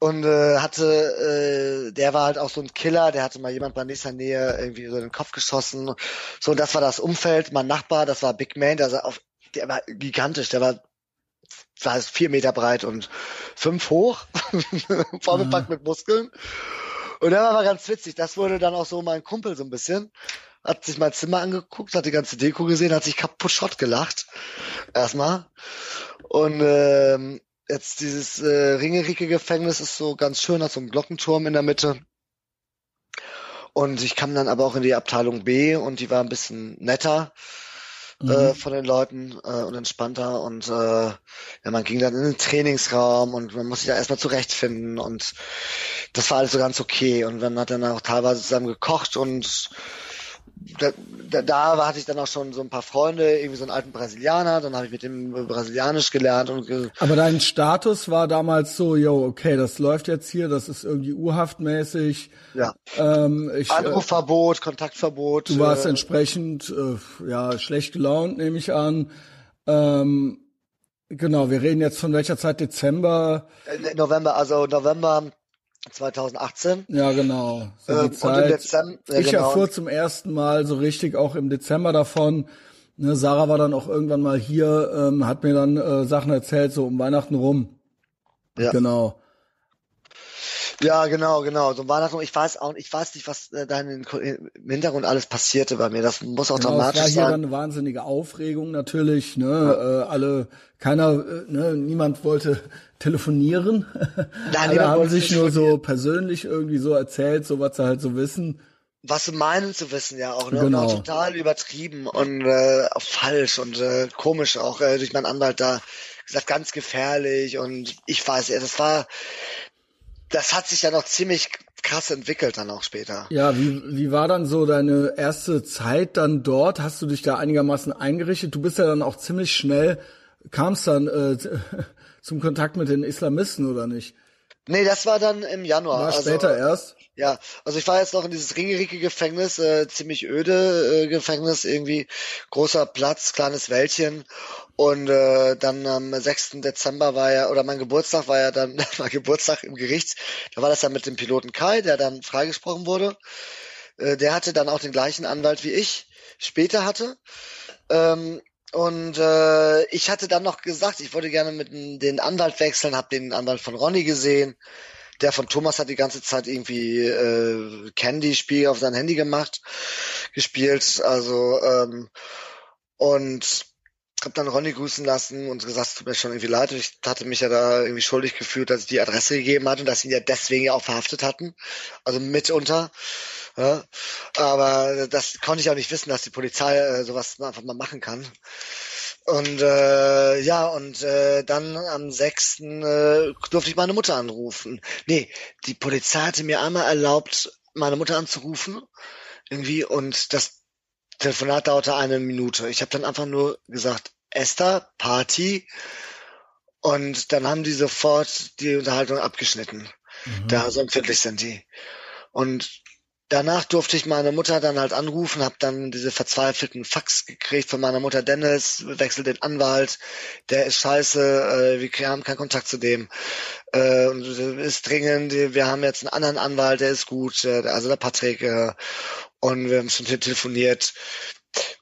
Und äh, hatte, äh, der war halt auch so ein Killer, der hatte mal jemand bei nächster Nähe irgendwie so in den Kopf geschossen. So, und das war das Umfeld. Mein Nachbar, das war Big Man, der, auf, der war gigantisch, der war das heißt vier Meter breit und fünf hoch, vollgepackt mhm. mit Muskeln. Und der war aber ganz witzig. Das wurde dann auch so mein Kumpel so ein bisschen. Hat sich mein Zimmer angeguckt, hat die ganze Deko gesehen, hat sich kaputt Schrott gelacht. Erstmal. Und ähm, jetzt dieses äh, Ringerike-Gefängnis ist so ganz schön, hat so einen Glockenturm in der Mitte. Und ich kam dann aber auch in die Abteilung B und die war ein bisschen netter mhm. äh, von den Leuten äh, und entspannter und äh, ja, man ging dann in den Trainingsraum und man muss sich da erstmal zurechtfinden und das war alles so ganz okay und man hat dann auch teilweise zusammen gekocht und da, da, da hatte ich dann auch schon so ein paar Freunde, irgendwie so einen alten Brasilianer, dann habe ich mit dem Brasilianisch gelernt und Aber dein Status war damals so, yo, okay, das läuft jetzt hier, das ist irgendwie urhaftmäßig. Ja. Ähm, ich, Anrufverbot, äh, Kontaktverbot. Du warst äh, entsprechend äh, ja schlecht gelaunt, nehme ich an. Ähm, genau, wir reden jetzt von welcher Zeit? Dezember? Äh, November, also November 2018. Ja, genau. So äh, Zeit. Dezember, ja, ich genau. erfuhr zum ersten Mal so richtig auch im Dezember davon. Ne, Sarah war dann auch irgendwann mal hier, ähm, hat mir dann äh, Sachen erzählt, so um Weihnachten rum. Ja. Genau. Ja, genau, genau. So war das noch. Ich weiß auch, ich weiß nicht, was äh, da im Hintergrund alles passierte bei mir. Das muss auch genau, dramatisch sein. Es war hier dann eine wahnsinnige Aufregung natürlich. Ne, ja. äh, alle, keiner, äh, ne, niemand wollte telefonieren. Nein, alle haben sich nur so persönlich irgendwie so erzählt, so was sie halt so wissen was sie meinen zu wissen, ja auch, ne? Genau. Auch total übertrieben und äh, falsch und äh, komisch auch äh, durch meinen Anwalt da gesagt, ganz gefährlich und ich weiß, ja, das war das hat sich ja noch ziemlich krass entwickelt dann auch später. Ja, wie, wie war dann so deine erste Zeit dann dort? Hast du dich da einigermaßen eingerichtet? Du bist ja dann auch ziemlich schnell, kamst dann äh, zum Kontakt mit den Islamisten oder nicht? Nee, das war dann im Januar. War also, später erst? Ja, also ich war jetzt noch in dieses Ringerike-Gefängnis, äh, ziemlich öde äh, Gefängnis, irgendwie großer Platz, kleines Wäldchen und äh, dann am 6. Dezember war ja, oder mein Geburtstag war ja dann mein Geburtstag im Gericht. Da war das dann mit dem Piloten Kai, der dann freigesprochen wurde. Äh, der hatte dann auch den gleichen Anwalt wie ich später hatte. Ähm, und äh, ich hatte dann noch gesagt, ich wollte gerne mit den Anwalt wechseln, habe den Anwalt von Ronny gesehen. Der von Thomas hat die ganze Zeit irgendwie äh, Candy-Spiel auf sein Handy gemacht, gespielt. Also ähm, und hab dann Ronny grüßen lassen und gesagt, es tut mir schon irgendwie leid. Ich hatte mich ja da irgendwie schuldig gefühlt, dass ich die Adresse gegeben hatte und dass sie ihn ja deswegen ja auch verhaftet hatten. Also mitunter. Ja. Aber das konnte ich auch nicht wissen, dass die Polizei äh, sowas einfach mal machen kann. Und äh, ja, und äh, dann am 6. Äh, durfte ich meine Mutter anrufen. Nee, die Polizei hatte mir einmal erlaubt, meine Mutter anzurufen. Irgendwie, und das Telefonat dauerte eine Minute. Ich habe dann einfach nur gesagt, Esther, Party. Und dann haben die sofort die Unterhaltung abgeschnitten. Mhm. Da so empfindlich sind die. Und danach durfte ich meine Mutter dann halt anrufen, habe dann diese verzweifelten Fax gekriegt von meiner Mutter Dennis, wechselt den Anwalt, der ist scheiße, äh, wir haben keinen Kontakt zu dem. Äh, ist dringend, wir haben jetzt einen anderen Anwalt, der ist gut, äh, also der Patrick. Äh, und wir haben schon telefoniert.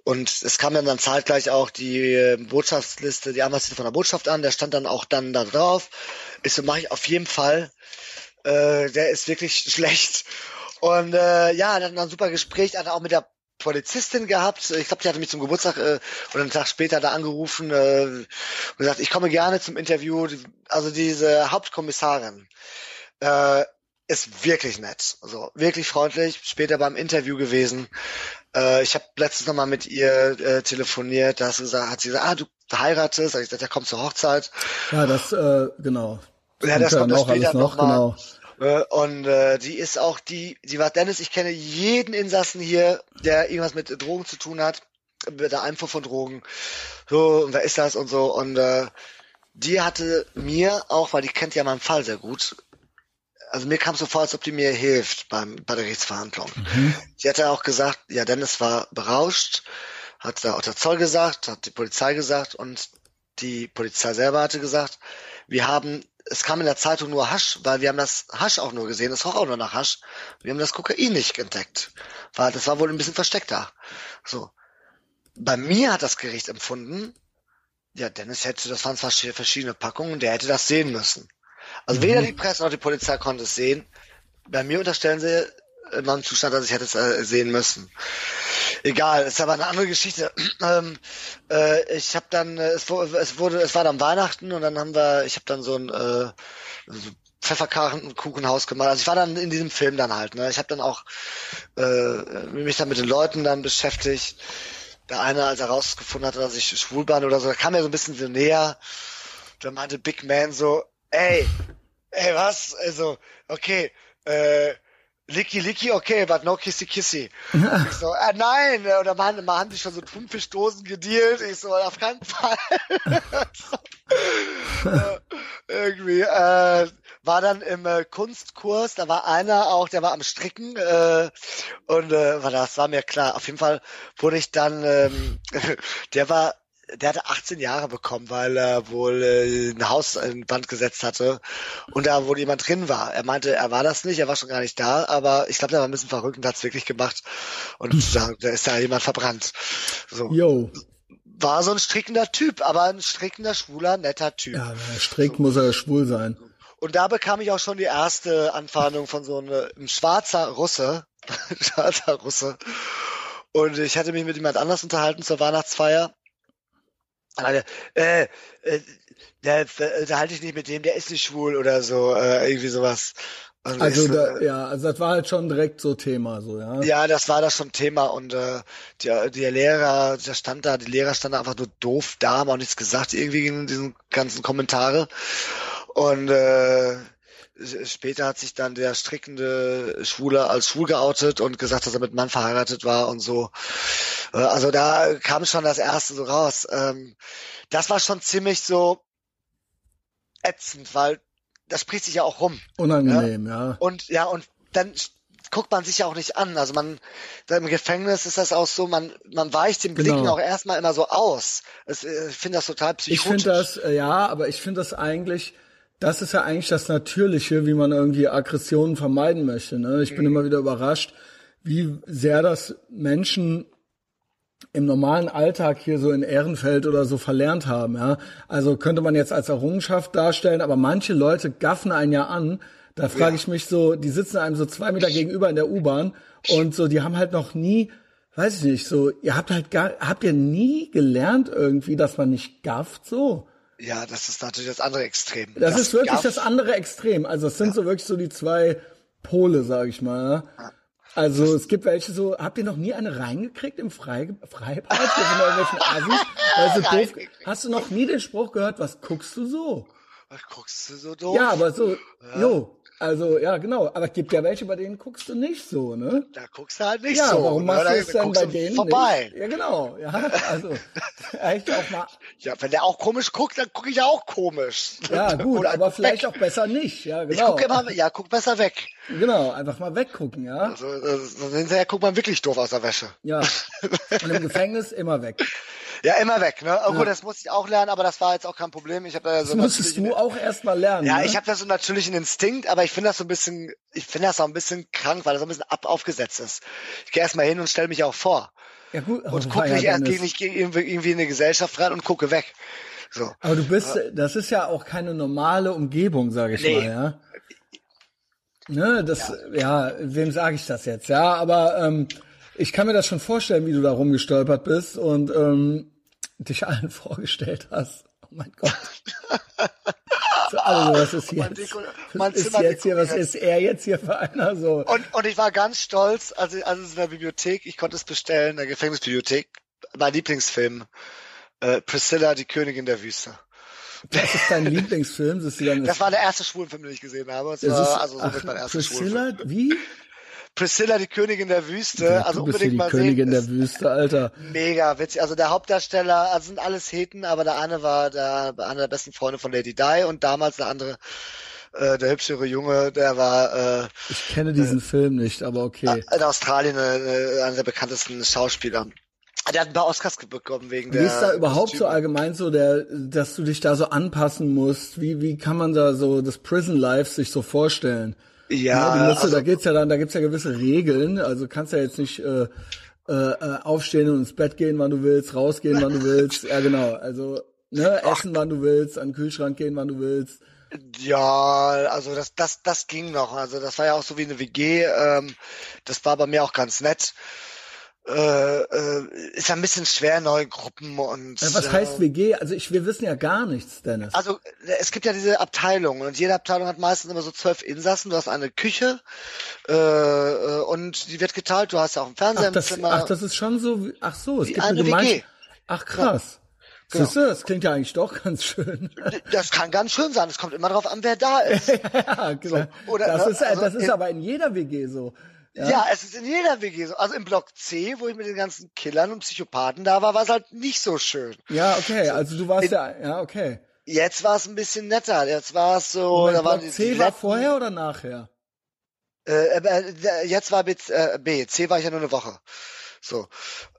Und es kam dann, dann zeitgleich auch die äh, Botschaftsliste, die Anwaltsliste von der Botschaft an, der stand dann auch dann da drauf. Ich so, mache ich auf jeden Fall. Äh, der ist wirklich schlecht. Und äh, ja, dann ein super Gespräch, hat auch mit der Polizistin gehabt. Ich glaube, die hatte mich zum Geburtstag äh, oder einen Tag später da angerufen äh, und gesagt, ich komme gerne zum Interview. Also diese Hauptkommissarin äh, ist wirklich nett, also wirklich freundlich. Später beim Interview gewesen. Äh, ich habe letztens nochmal mit ihr äh, telefoniert. Da hat sie gesagt, ah, du heiratest. Da ich gesagt, ja, komm zur Hochzeit. Ja, das äh, genau. Ja, das kommt ja später noch, noch mal. Genau. Äh, und äh, die ist auch die, die war Dennis, ich kenne jeden Insassen hier, der irgendwas mit Drogen zu tun hat, mit der Einfuhr von Drogen. So, und wer ist das und so. Und äh, die hatte mir auch, weil die kennt ja meinen Fall sehr gut, also mir kam es so vor, als ob die mir hilft beim, bei der Gerichtsverhandlung. Mhm. Sie hatte auch gesagt, ja, Dennis war berauscht, hat da auch der Zoll gesagt, hat die Polizei gesagt und die Polizei selber hatte gesagt, wir haben, es kam in der Zeitung nur Hasch, weil wir haben das Hasch auch nur gesehen, es roch auch nur nach Hasch. Wir haben das Kokain nicht entdeckt, weil das war wohl ein bisschen versteckter. So. Bei mir hat das Gericht empfunden, ja, Dennis hätte, das waren zwar verschiedene Packungen, der hätte das sehen müssen. Also mhm. weder die Presse noch die Polizei konnte es sehen. Bei mir unterstellen sie in meinem Zustand, dass ich hätte es äh, sehen müssen. Egal, ist aber eine andere Geschichte. Ähm, äh, ich habe dann, äh, es, es wurde, es war dann Weihnachten und dann haben wir, ich habe dann so ein äh, so Pfefferkuchenhaus gemacht. Also ich war dann in diesem Film dann halt. Ne? Ich habe dann auch äh, mich dann mit den Leuten dann beschäftigt. Der eine, als er rausgefunden hatte, dass ich schwul bin oder so, da kam er so ein bisschen so näher. Da meinte Big Man so, ey, ey, was? Also, okay, äh, Licky Licky, okay, but no Kissy Kissy. ich so, äh, nein, oder man, man haben sich schon so Thunfischdosen gedealt. Ich so, auf keinen Fall. so, äh, irgendwie, äh, war dann im äh, Kunstkurs, da war einer auch, der war am Stricken äh, und äh, das war mir klar. Auf jeden Fall wurde ich dann, ähm, der war der hatte 18 Jahre bekommen, weil er wohl äh, ein Haus in Band gesetzt hatte und da wohl jemand drin war. Er meinte, er war das nicht, er war schon gar nicht da, aber ich glaube, der war ein bisschen verrückt und hat es wirklich gemacht und da, da ist da jemand verbrannt. So. Yo. War so ein strickender Typ, aber ein strickender, schwuler, netter Typ. Ja, strickt, so. muss er schwul sein. Und da bekam ich auch schon die erste Anfeindung von so einem, einem schwarzer Russe, schwarzer Russe. Und ich hatte mich mit jemand anders unterhalten zur Weihnachtsfeier. Äh, äh, der, da halte ich nicht mit dem, der ist nicht schwul oder so, äh, irgendwie sowas. Und also ich, da, ja, also das war halt schon direkt so Thema, so ja. Ja, das war das schon Thema und äh, der, der Lehrer, der stand da, die Lehrer stand da einfach nur doof da, haben auch nichts gesagt irgendwie in diesen ganzen Kommentare und äh, später hat sich dann der strickende Schwule als schwul geoutet und gesagt, dass er mit Mann verheiratet war und so. Äh, also da kam schon das erste so raus. Ähm, das war schon ziemlich so ätzend, weil das spricht sich ja auch rum. Unangenehm, ja. ja. Und ja, und dann guckt man sich ja auch nicht an. Also man, im Gefängnis ist das auch so, man, man weicht den Blicken genau. auch erstmal immer so aus. Es, äh, ich finde das total psychotisch. Ich finde das, äh, ja, aber ich finde das eigentlich, das ist ja eigentlich das Natürliche, wie man irgendwie Aggressionen vermeiden möchte. Ne? Ich bin mhm. immer wieder überrascht, wie sehr das Menschen im normalen Alltag hier so in Ehrenfeld oder so verlernt haben. Ja? Also könnte man jetzt als Errungenschaft darstellen, aber manche Leute gaffen einen ja an. Da frage ja. ich mich so, die sitzen einem so zwei Meter gegenüber in der U-Bahn und so, die haben halt noch nie, weiß ich nicht, so, ihr habt halt gar, habt ihr nie gelernt irgendwie, dass man nicht gafft so? Ja, das ist natürlich das andere Extrem. Das, das ist wirklich das andere Extrem. Also es sind ja. so wirklich so die zwei Pole, sag ich mal. Ja. Also es gibt welche so, habt ihr noch nie eine reingekriegt im Freibad? Freibad? Also doof, hast du noch nie den Spruch gehört, was guckst du so? Was guckst du so doof? Ja, aber so, ja. jo, also ja, genau. Aber es gibt ja welche, bei denen guckst du nicht so, ne? Da guckst du halt nicht ja, so. Warum machst du es denn bei denen vorbei? Nicht? Ja, genau. Ja, also echt auch mal. Ja, wenn der auch komisch guckt, dann gucke ich auch komisch. Ja, gut, Oder aber vielleicht weg. auch besser nicht. Ja, genau. Ich gucke immer, ja, guck besser weg. Genau, einfach mal weggucken, ja. Also, also hinterher guckt man wirklich doof aus der Wäsche. Ja. Und im Gefängnis immer weg. Ja, immer weg, ne? Oh, ja. Gut, das musste ich auch lernen, aber das war jetzt auch kein Problem. Ich habe da so das musstest du auch erst mal lernen. Ja, ne? ich habe da so natürlich einen Instinkt, aber ich finde das so ein bisschen, ich finde das auch ein bisschen krank, weil das so ein bisschen ab aufgesetzt ist. Ich gehe erst mal hin und stelle mich auch vor. Ja gut. Und gucke nicht ja, erst, gehe nicht irgendwie in eine Gesellschaft rein und gucke weg. So. Aber du bist, das ist ja auch keine normale Umgebung, sage ich nee. mal, ja. Ne, das, ja, ja wem sage ich das jetzt? Ja, aber ähm, ich kann mir das schon vorstellen, wie du da rumgestolpert bist und ähm, dich allen vorgestellt hast. Oh mein Gott. so, also, was ist jetzt? Was ist jetzt hier, was ist er jetzt hier für einer so? Und, und ich war ganz stolz, also, also in der Bibliothek, ich konnte es bestellen, in der Gefängnisbibliothek, mein Lieblingsfilm, äh, Priscilla, die Königin der Wüste. Das ist dein Lieblingsfilm? Das, ist das war der erste Schwulenfilm, den ich gesehen habe. Das, das war, ist, also so ach, mein erster Priscilla, Schwulenfilm. wie? Priscilla, die Königin der Wüste. Ja, also unbedingt die mal Königin sehen. der Wüste, Alter. Mega witzig. Also der Hauptdarsteller, also sind alles Heten, aber der eine war der, einer der besten Freunde von Lady Di und damals der andere, äh, der hübschere Junge, der war. Äh, ich kenne diesen äh, Film nicht, aber okay. In Australien äh, einer der bekanntesten Schauspieler. Der hat ein paar Oscars bekommen wegen der. Wie ist da überhaupt Kostüme. so allgemein so der, dass du dich da so anpassen musst? Wie, wie kann man da so das Prison Life sich so vorstellen? Ja, ja musst, also, da geht's ja dann, da gibt's ja gewisse Regeln. Also kannst ja jetzt nicht äh, äh, äh, aufstehen und ins Bett gehen, wann du willst, rausgehen, wann du willst. Ja, genau. Also ne, essen, wann du willst, an den Kühlschrank gehen, wann du willst. Ja, also das, das, das ging noch. Also das war ja auch so wie eine WG. Ähm, das war bei mir auch ganz nett äh, äh, ist ein bisschen schwer, neue Gruppen und. Was heißt WG? Also ich, wir wissen ja gar nichts, Dennis. Also es gibt ja diese Abteilungen und jede Abteilung hat meistens immer so zwölf Insassen. Du hast eine Küche äh, äh und die wird geteilt. Du hast ja auch ein Fernseher ach, das, im Zimmer. Ach, das ist schon so. Ach so, es gibt eine, eine WG. Ach krass. Ja. Genau. Siehst du, das klingt ja eigentlich doch ganz schön. Das kann ganz schön sein. Es kommt immer darauf an, wer da ist. ja, genau. So, oder, das, ist, also das ist aber in jeder WG so. Ja? ja, es ist in jeder WG so. Also im Block C, wo ich mit den ganzen Killern und Psychopathen da war, war es halt nicht so schön. Ja, okay. So, also du warst in, ja, ja, okay. Jetzt war es ein bisschen netter. Jetzt war es so. Moment, da waren Block C die war vorher oder nachher? Äh, äh, jetzt war B, äh, B. C war ich ja nur eine Woche. So.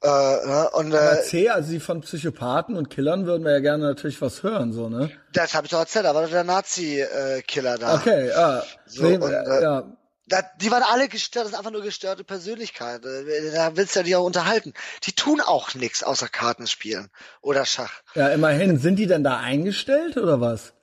Äh, ne? und, äh, C, also die von Psychopathen und Killern würden wir ja gerne natürlich was hören, so, ne? Das habe ich doch erzählt, da war der Nazi-Killer äh, da. Okay, ja. So, und, äh, ja. Da, die waren alle gestört, das ist einfach nur gestörte Persönlichkeiten. Da willst du dich auch unterhalten. Die tun auch nichts außer Kartenspielen oder Schach. Ja, immerhin. Sind die denn da eingestellt oder was?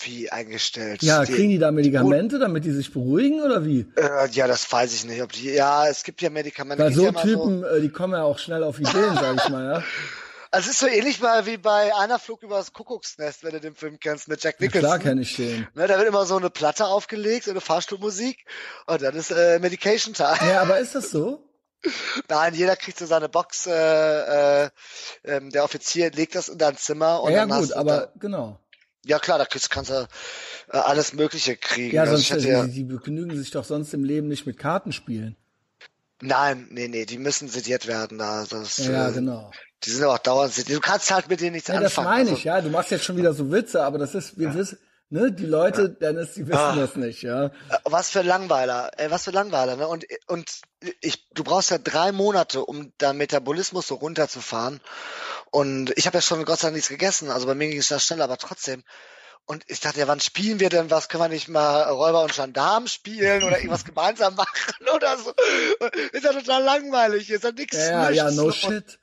Wie eingestellt? Ja, kriegen die da Medikamente, damit die sich beruhigen oder wie? Äh, ja, das weiß ich nicht. Ob die, ja, es gibt ja Medikamente. Weil so ja Typen, so, äh, die kommen ja auch schnell auf Ideen, sag ich mal, ja. Also es ist so ähnlich mal wie bei einer Flug über das Kuckucksnest, wenn du den Film kennst mit Jack Nicholson. Ja, klar kenne ich den. Ne, da wird immer so eine Platte aufgelegt, so eine Fahrstuhlmusik und dann ist äh, Medication Time. Ja, aber ist das so? Nein, jeder kriegt so seine Box. Äh, äh, ähm, der Offizier legt das in dein Zimmer und ja, dann gut, aber da, genau. Ja klar, da kriegst, kannst du äh, alles Mögliche kriegen. Ja, also sonst, ja, die, die begnügen sich doch sonst im Leben nicht mit Kartenspielen. Nein, nee, nee, die müssen sediert werden da. Das, ja, äh, genau. Die sind auch dauernd sediert. Du kannst halt mit denen nichts ja, anfangen. Das meine ich, also, ja. Du machst jetzt schon wieder so Witze, aber das ist, wir ja. wissen, ne, die Leute, ja. Dennis, die wissen ah. das nicht, ja. Äh, was für Langweiler, ey, was für Langweiler, ne? Und, und ich, du brauchst ja drei Monate, um deinen Metabolismus so runterzufahren. Und ich habe ja schon Gott sei Dank nichts gegessen, also bei mir ging es da schnell, aber trotzdem. Und ich dachte, ja, wann spielen wir denn was? Können wir nicht mal Räuber und Gendarm spielen oder irgendwas gemeinsam machen oder so? Ist ja total langweilig. Ist ja nichts. Ja, ja, no shit.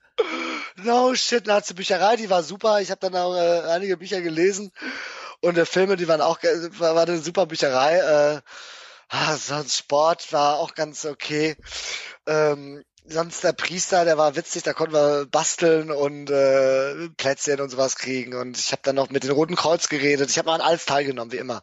No shit. Dann die Bücherei, die war super. Ich habe dann auch äh, einige Bücher gelesen. Und äh, Filme, die waren auch, war, war eine super Bücherei. Äh, ah, sonst Sport war auch ganz okay. Ähm, sonst der Priester, der war witzig, da konnten wir basteln und äh, Plätzchen und sowas kriegen. Und ich habe dann noch mit dem Roten Kreuz geredet. Ich habe an alles teilgenommen, wie immer.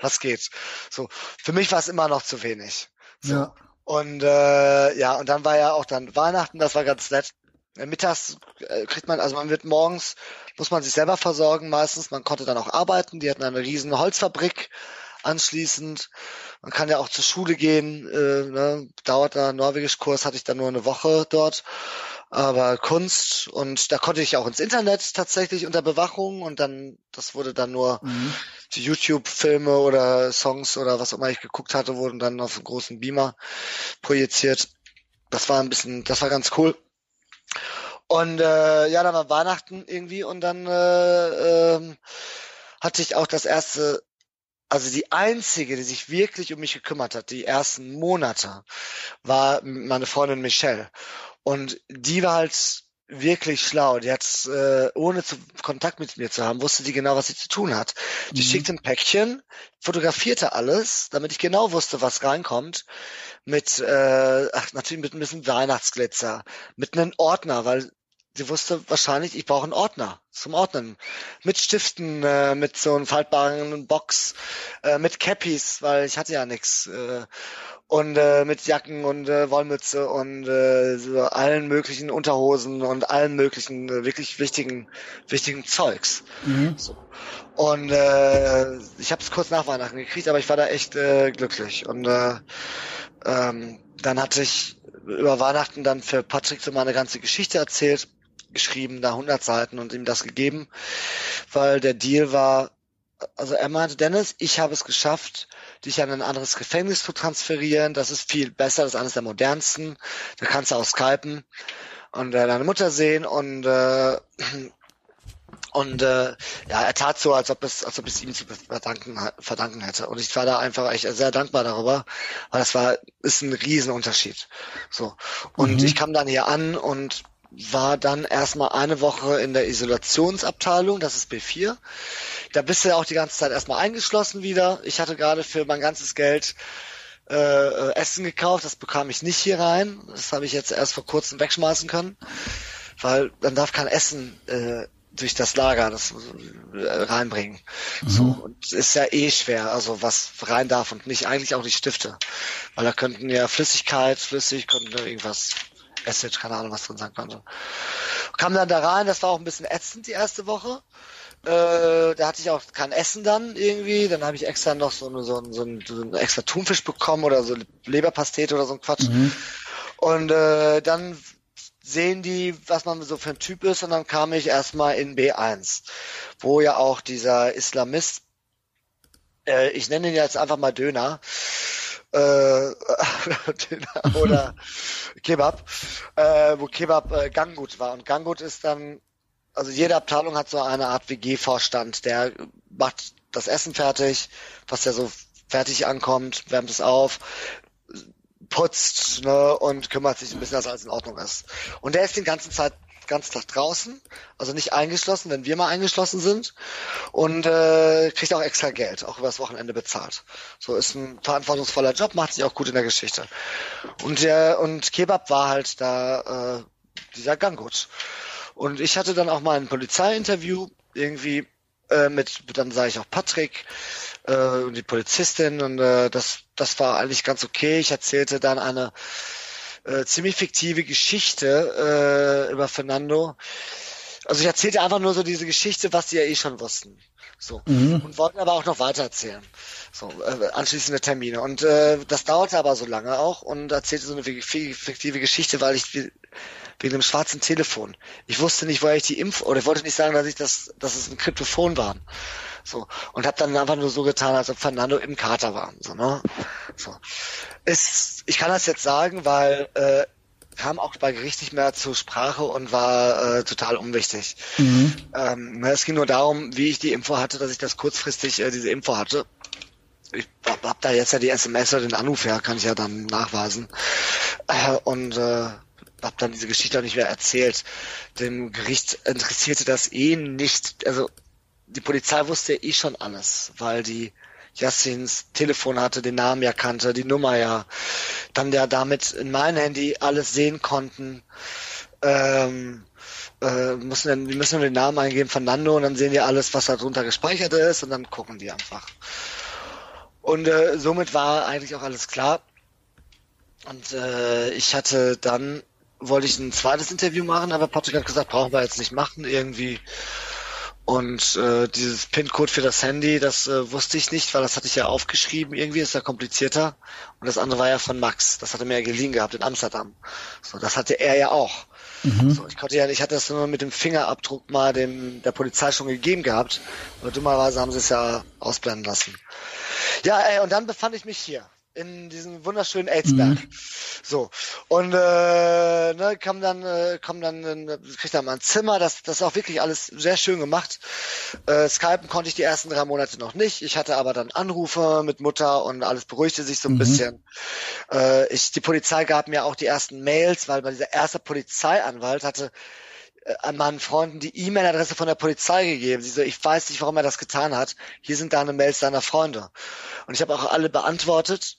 Was geht. So, für mich war es immer noch zu wenig. So. Ja. Und äh, ja, und dann war ja auch dann Weihnachten, das war ganz nett. Mittags äh, kriegt man, also man wird morgens, muss man sich selber versorgen meistens. Man konnte dann auch arbeiten. Die hatten eine riesen Holzfabrik anschließend. Man kann ja auch zur Schule gehen. Äh, ne? Dauert da Norwegisch-Kurs, hatte ich dann nur eine Woche dort. Aber Kunst und da konnte ich auch ins Internet tatsächlich unter Bewachung und dann, das wurde dann nur mhm. die YouTube-Filme oder Songs oder was auch immer ich geguckt hatte, wurden dann auf einem großen Beamer projiziert. Das war ein bisschen, das war ganz cool. Und äh, ja, dann war Weihnachten irgendwie und dann äh, äh, hatte ich auch das erste also die einzige, die sich wirklich um mich gekümmert hat, die ersten Monate, war meine Freundin Michelle. Und die war halt wirklich schlau. Die hat, äh, ohne zu, Kontakt mit mir zu haben, wusste die genau, was sie zu tun hat. Die mhm. schickte ein Päckchen, fotografierte alles, damit ich genau wusste, was reinkommt. Mit, äh, ach, natürlich mit ein bisschen Weihnachtsglitzer, mit einem Ordner, weil sie wusste wahrscheinlich, ich brauche einen Ordner zum Ordnen. Mit Stiften, äh, mit so einem faltbaren Box, äh, mit Cappies, weil ich hatte ja nix. Äh, und äh, mit Jacken und äh, Wollmütze und äh, so allen möglichen Unterhosen und allen möglichen äh, wirklich wichtigen wichtigen Zeugs. Mhm. So. Und äh, ich habe es kurz nach Weihnachten gekriegt, aber ich war da echt äh, glücklich. Und äh, ähm, dann hatte ich über Weihnachten dann für Patrick so meine ganze Geschichte erzählt geschrieben, da 100 Seiten und ihm das gegeben, weil der Deal war, also er meinte, Dennis, ich habe es geschafft, dich an ein anderes Gefängnis zu transferieren. Das ist viel besser, das ist eines der modernsten. Da kannst du auch skypen und äh, deine Mutter sehen und äh, und äh, ja, er tat so, als ob es, als ob es ihm zu verdanken, verdanken hätte. Und ich war da einfach echt sehr dankbar darüber, weil das war, ist ein Riesenunterschied. So. Und mhm. ich kam dann hier an und war dann erstmal eine Woche in der Isolationsabteilung, das ist B4. Da bist du ja auch die ganze Zeit erstmal eingeschlossen wieder. Ich hatte gerade für mein ganzes Geld äh, Essen gekauft, das bekam ich nicht hier rein. Das habe ich jetzt erst vor kurzem wegschmeißen können, weil dann darf kein Essen äh, durch das Lager das äh, reinbringen. Mhm. So und ist ja eh schwer, also was rein darf und nicht eigentlich auch die Stifte, weil da könnten ja Flüssigkeit, flüssig könnten irgendwas Acid, keine Ahnung, was drin sein konnte. Kam dann da rein, das war auch ein bisschen ätzend die erste Woche. Äh, da hatte ich auch kein Essen dann irgendwie. Dann habe ich extra noch so, eine, so, ein, so, so ein extra Thunfisch bekommen oder so Leberpastete oder so ein Quatsch. Mhm. Und äh, dann sehen die, was man so für ein Typ ist, und dann kam ich erstmal in B1, wo ja auch dieser Islamist, äh, ich nenne ihn jetzt einfach mal Döner, äh, oder Kebab, äh, wo Kebab äh, Ganggut war. Und Ganggut ist dann, also jede Abteilung hat so eine Art WG-Vorstand, der macht das Essen fertig, was ja so fertig ankommt, wärmt es auf, putzt ne, und kümmert sich ein bisschen, dass alles in Ordnung ist. Und der ist die ganze Zeit ganz Tag draußen, also nicht eingeschlossen, wenn wir mal eingeschlossen sind und äh, kriegt auch extra Geld, auch übers Wochenende bezahlt. So ist ein verantwortungsvoller Job, macht sich auch gut in der Geschichte. Und der und Kebab war halt da äh, dieser Gangut. Und ich hatte dann auch mal ein Polizeiinterview irgendwie äh, mit, dann sah ich auch Patrick äh, und die Polizistin und äh, das, das war eigentlich ganz okay. Ich erzählte dann eine äh, ziemlich fiktive Geschichte äh, über Fernando. Also ich erzählte einfach nur so diese Geschichte, was sie ja eh schon wussten. So. Mhm. Und wollten aber auch noch weiter erzählen. So, äh, anschließende Termine. Und äh, das dauerte aber so lange auch und erzählte so eine fiktive Geschichte, weil ich wegen dem schwarzen Telefon. Ich wusste nicht, woher ich die Info, oder ich wollte nicht sagen, dass ich das, dass es ein Kryptophon war. So. Und habe dann einfach nur so getan, als ob Fernando im Kater war. So, ne? so. Ist, ich kann das jetzt sagen, weil äh, kam auch bei Gericht nicht mehr zur Sprache und war äh, total unwichtig. Mhm. Ähm, es ging nur darum, wie ich die Info hatte, dass ich das kurzfristig äh, diese Info hatte. Ich hab, hab da jetzt ja die SMS oder den Anruf her, kann ich ja dann nachweisen. Äh, und äh, hab dann diese Geschichte auch nicht mehr erzählt. Dem Gericht interessierte das eh nicht. Also die Polizei wusste eh schon alles, weil die Yassins Telefon hatte, den Namen ja kannte, die Nummer ja. Dann ja damit in mein Handy alles sehen konnten. Ähm, äh, müssen dann, die müssen nur den Namen eingeben, Fernando, und dann sehen die alles, was da drunter gespeichert ist, und dann gucken die einfach. Und äh, somit war eigentlich auch alles klar. Und äh, ich hatte dann, wollte ich ein zweites Interview machen, aber Patrick hat gesagt, brauchen wir jetzt nicht machen, irgendwie und äh, dieses PIN-Code für das Handy, das äh, wusste ich nicht, weil das hatte ich ja aufgeschrieben. Irgendwie ist ja komplizierter. Und das andere war ja von Max. Das hatte mir ja geliehen gehabt in Amsterdam. So, das hatte er ja auch. Mhm. So, ich konnte ja, ich hatte das nur mit dem Fingerabdruck mal dem der Polizei schon gegeben gehabt. Aber dummerweise haben sie es ja ausblenden lassen. Ja, ey, und dann befand ich mich hier in diesem wunderschönen Aidsberg. Mhm. So. Und äh, ne, kam dann, äh, kam dann, äh, krieg dann mal ein Zimmer, das, das ist auch wirklich alles sehr schön gemacht. Äh, Skypen konnte ich die ersten drei Monate noch nicht. Ich hatte aber dann Anrufe mit Mutter und alles beruhigte sich so ein mhm. bisschen. Äh, ich, die Polizei gab mir auch die ersten Mails, weil bei dieser erste Polizeianwalt hatte an meinen Freunden die E-Mail-Adresse von der Polizei gegeben. Sie so, ich weiß nicht, warum er das getan hat. Hier sind deine Mails deiner Freunde. Und ich habe auch alle beantwortet.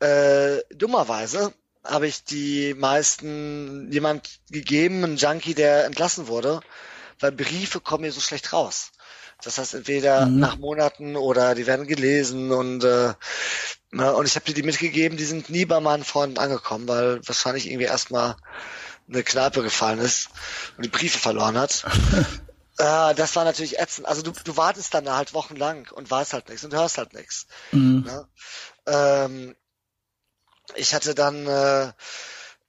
Äh, dummerweise habe ich die meisten jemand gegeben, einen Junkie, der entlassen wurde, weil Briefe kommen mir so schlecht raus. Das heißt, entweder mhm. nach Monaten oder die werden gelesen und äh, und ich habe dir die mitgegeben, die sind nie bei meinen Freunden angekommen, weil wahrscheinlich irgendwie erstmal eine Kneipe gefallen ist und die Briefe verloren hat. äh, das war natürlich ätzend. Also du, du wartest dann halt wochenlang und weißt halt nichts und hörst halt nichts. Mhm. Ne? Ähm, ich hatte dann äh,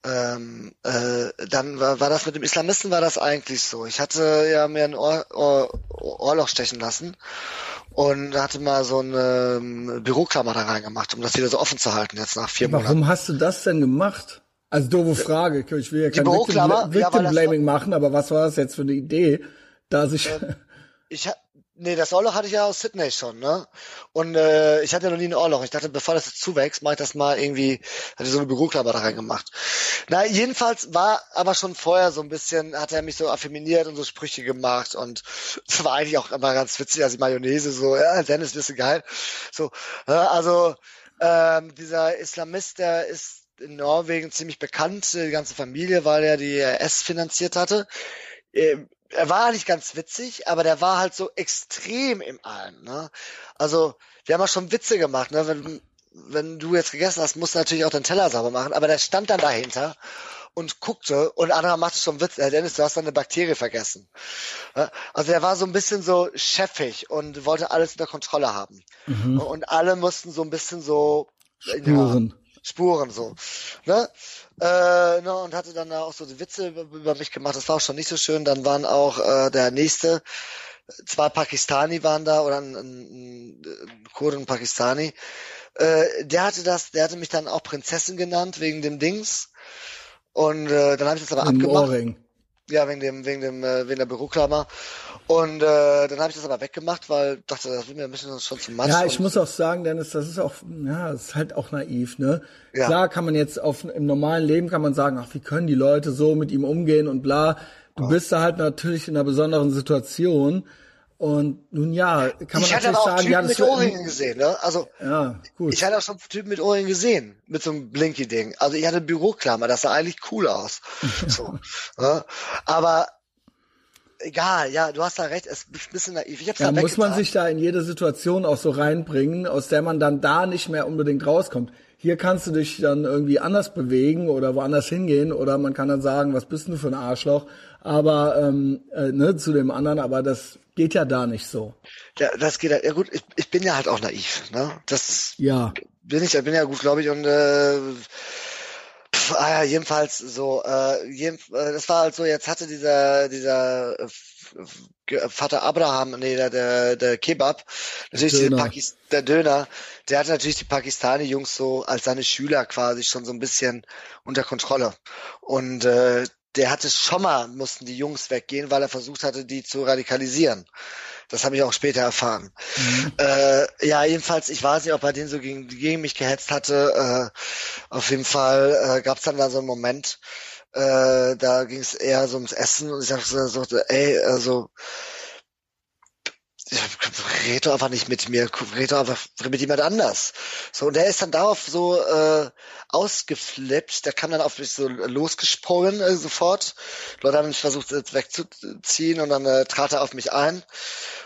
ähm, äh, dann war, war das mit dem Islamisten war das eigentlich so. Ich hatte ja mir ein Ohr, Ohr, Ohrloch stechen lassen und hatte mal so eine ähm, Büroklammer da reingemacht, um das wieder so offen zu halten jetzt nach vier Warum Monaten. Warum hast du das denn gemacht? Also doofe Frage. Ich will ja kein Victim, Victim Blaming ja, machen, aber was war das jetzt für eine Idee, da sich ähm, ich Nee, das Ohrloch hatte ich ja aus Sydney schon, ne? Und äh, ich hatte ja noch nie ein Ohrloch. Ich dachte, bevor das jetzt zuwächst, mache ich das mal irgendwie, hatte so eine Büroklammer da reingemacht. Na, jedenfalls war aber schon vorher so ein bisschen, hat er mich so affeminiert und so Sprüche gemacht und es war eigentlich auch immer ganz witzig, also die Mayonnaise so, ja, Dennis, bist du geil. So, ja, also ähm, dieser Islamist, der ist in Norwegen ziemlich bekannt, die ganze Familie, weil er die S finanziert hatte. Ähm, er war nicht ganz witzig, aber der war halt so extrem im Allen. Ne? Also wir haben auch schon Witze gemacht. Ne? Wenn, wenn du jetzt gegessen hast, musst du natürlich auch deinen Teller sauber machen. Aber der stand dann dahinter und guckte und anderer machte schon Witz. Herr Dennis, du hast eine Bakterie vergessen. Also er war so ein bisschen so chefig und wollte alles unter Kontrolle haben. Mhm. Und alle mussten so ein bisschen so Spuren. Spuren so. Ne? Äh, ne, und hatte dann auch so die Witze über mich gemacht. Das war auch schon nicht so schön. Dann waren auch äh, der nächste, zwei Pakistani waren da oder ein, ein, ein Kurden und Pakistani. Äh, der hatte das, der hatte mich dann auch Prinzessin genannt wegen dem Dings. Und äh, dann habe ich das aber Im abgemacht. Ohrring. Ja, wegen dem, wegen dem, äh, wegen der Büroklammer. Und äh, dann habe ich das aber weggemacht, weil dachte, das wird mir ein bisschen schon zu matsch. Ja, ich muss auch sagen, Dennis, das ist auch, ja, das ist halt auch naiv, ne? Ja. Klar kann man jetzt auf im normalen Leben kann man sagen, ach, wie können die Leute so mit ihm umgehen und bla. du bist da halt natürlich in einer besonderen Situation. Und nun ja, kann man ich natürlich sagen, Typen ja, das mit Ohrringen gesehen, ne? Also Ja, gut. ich hatte auch schon Typen mit Ohrringen gesehen, mit so einem Blinky-Ding. Also ich hatte Büroklammer, das sah eigentlich cool aus. so, ne? Aber egal, ja, du hast da recht, es ist ein bisschen naiv. Ich hab's Ja, da muss man sich da in jede Situation auch so reinbringen, aus der man dann da nicht mehr unbedingt rauskommt. Hier kannst du dich dann irgendwie anders bewegen oder woanders hingehen oder man kann dann sagen, was bist du für ein Arschloch? Aber ähm, äh, ne, zu dem anderen, aber das geht ja da nicht so. Ja, das geht halt, ja gut, ich, ich bin ja halt auch naiv, ne? Das Ja, bin ich, bin ja gut, glaube ich, und äh, pf, ah ja, jedenfalls so, äh, jeden, äh, das war halt so, jetzt hatte dieser, dieser äh, Vater Abraham, nee, der, der, der Kebab, natürlich Döner. Pakis, der Döner, der hatte natürlich die Pakistani-Jungs so als seine Schüler quasi schon so ein bisschen unter Kontrolle. Und äh, der hatte schon mal, mussten die Jungs weggehen, weil er versucht hatte, die zu radikalisieren. Das habe ich auch später erfahren. Äh, ja, jedenfalls, ich weiß nicht, ob er den so gegen, gegen mich gehetzt hatte. Äh, auf jeden Fall äh, gab es dann da so einen Moment, äh, da ging es eher so ums Essen und ich dachte so, ey, also red doch einfach nicht mit mir, red doch einfach mit jemand anders. So, und der ist dann darauf so äh, ausgeflippt, der kam dann auf mich so losgesprungen äh, sofort. Leute haben mich versucht wegzuziehen und dann äh, trat er auf mich ein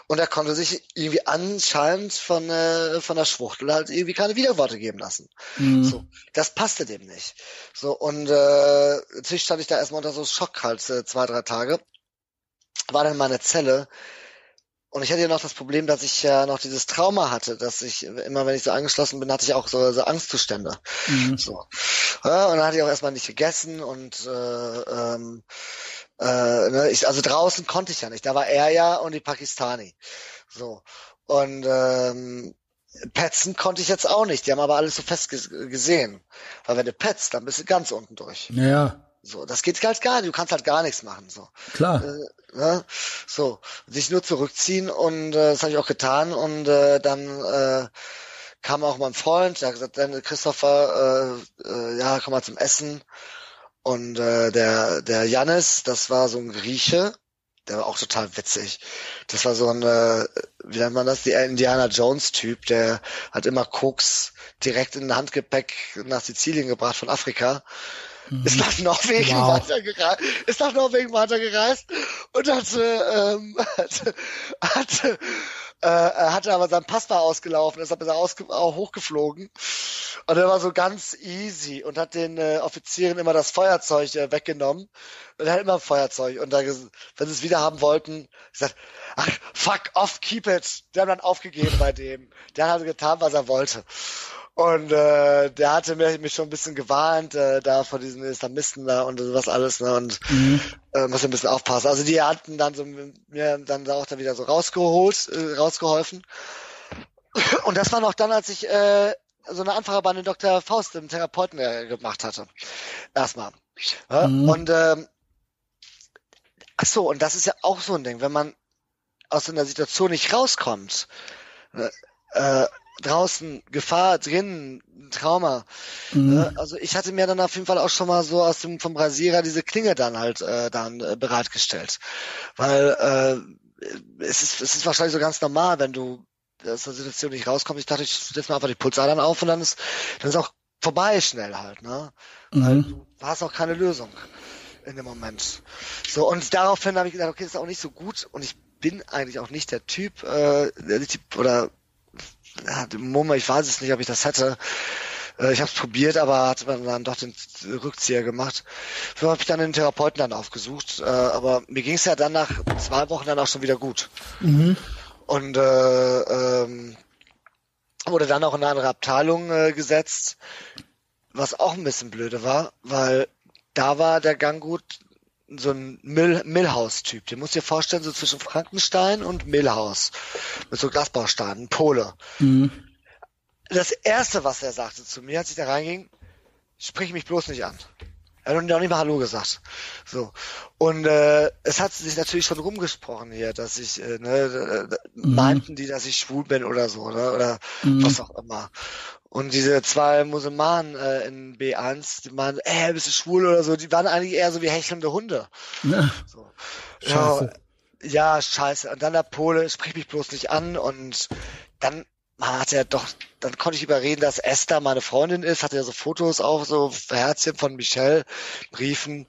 und er konnte sich irgendwie anscheinend von, äh, von der Schwuchtel halt irgendwie keine Widerworte geben lassen. Mhm. So, das passte dem nicht. So, und äh, natürlich stand ich da erstmal unter so Schock halt äh, zwei, drei Tage. War dann in meiner Zelle und ich hatte ja noch das Problem, dass ich ja noch dieses Trauma hatte, dass ich immer, wenn ich so angeschlossen bin, hatte ich auch so, so Angstzustände. Mhm. So. Ja, und dann hatte ich auch erstmal nicht gegessen und äh, ähm, äh, ne, ich, also draußen konnte ich ja nicht. Da war er ja und die Pakistani. So. Und ähm, petzen konnte ich jetzt auch nicht. Die haben aber alles so fest ges- gesehen. Weil wenn du petzt, dann bist du ganz unten durch. Ja, So, das geht halt gar nicht. Du kannst halt gar nichts machen. So. klar. Äh, ne? So, sich nur zurückziehen und äh, das habe ich auch getan und äh, dann äh, kam auch mein Freund, der hat gesagt, dann Christopher, äh, äh, ja, komm mal zum Essen und äh, der der Jannis, das war so ein Grieche, der war auch total witzig. Das war so ein, äh, wie nennt man das, der Indiana Jones Typ, der hat immer Koks direkt in Handgepäck nach Sizilien gebracht von Afrika. Ist nach Norwegen Wow. weitergereist, ist nach Norwegen weitergereist und hatte, ähm, hatte, hatte, äh, er hatte aber sein Pass war ausgelaufen, deshalb ist er ausge auch hochgeflogen. Und er war so ganz easy und hat den äh, Offizieren immer das Feuerzeug äh, weggenommen. Und er hat immer ein Feuerzeug. Und da, wenn sie es wieder haben wollten, gesagt, ach, fuck off, keep it. Die haben dann aufgegeben bei dem. Der hat also getan, was er wollte. Und äh, der hatte mir, mich schon ein bisschen gewarnt, äh, da vor diesen Islamisten da und sowas alles, ne? Und äh, muss ein bisschen aufpassen. Also die hatten dann so mir dann da auch da wieder so rausgeholt, äh, rausgeholfen. Und das war noch dann, als ich äh, so eine Anfrage bei den Dr. Faust, dem Therapeuten, äh, gemacht hatte. Erstmal. Ja? Mhm. Und ähm, ach so, und das ist ja auch so ein Ding, wenn man aus so einer Situation nicht rauskommt, äh, äh, draußen Gefahr, drinnen Trauma. Mhm. Äh, also ich hatte mir dann auf jeden Fall auch schon mal so aus dem vom Rasierer diese Klinge dann halt äh, dann äh, bereitgestellt, weil äh, es ist es ist wahrscheinlich so ganz normal, wenn du aus der Situation nicht rauskommst. Ich dachte, ich setze mir einfach die Pulsadern auf und dann ist dann ist auch vorbei schnell halt, ne? Weil Mhm. du hast auch keine Lösung in dem Moment. So und daraufhin habe ich gedacht, okay, das ist auch nicht so gut und ich bin eigentlich auch nicht der Typ, äh, der Typ oder Mumme, ich weiß es nicht, ob ich das hätte. Äh, Ich habe es probiert, aber hat man dann doch den Rückzieher gemacht. So habe ich dann den Therapeuten dann aufgesucht. Äh, aber mir ging es ja dann nach zwei Wochen dann auch schon wieder gut. Mhm. Und äh, ähm, wurde dann auch in eine andere Abteilung äh, gesetzt, was auch ein bisschen blöde war, weil da war der Ganggut so ein Mill Millhaus-Typ. Den musst du dir vorstellen, so zwischen Frankenstein und Millhaus. Mit so Glasbausteinen, ein Pole. Mhm. Das erste, was er sagte zu mir, als ich da reinging, sprich mich bloß nicht an. Er hat noch nicht mal Hallo gesagt. So. Und äh, es hat sich natürlich schon rumgesprochen hier, dass ich, äh, ne, mhm. meinten die, dass ich schwul bin oder so, ne? Oder mhm. was auch immer. Und diese zwei Musulmanen äh, in B1, die meinen, ey, bist du schwul oder so, die waren eigentlich eher so wie hechelnde Hunde. Ja. So. Scheiße. Ja, ja, scheiße. Und dann der Pole, sprich mich bloß nicht an und dann man hat ja doch, dann konnte ich überreden, dass Esther meine Freundin ist, hatte ja so Fotos auch, so Herzchen von Michelle, Briefen,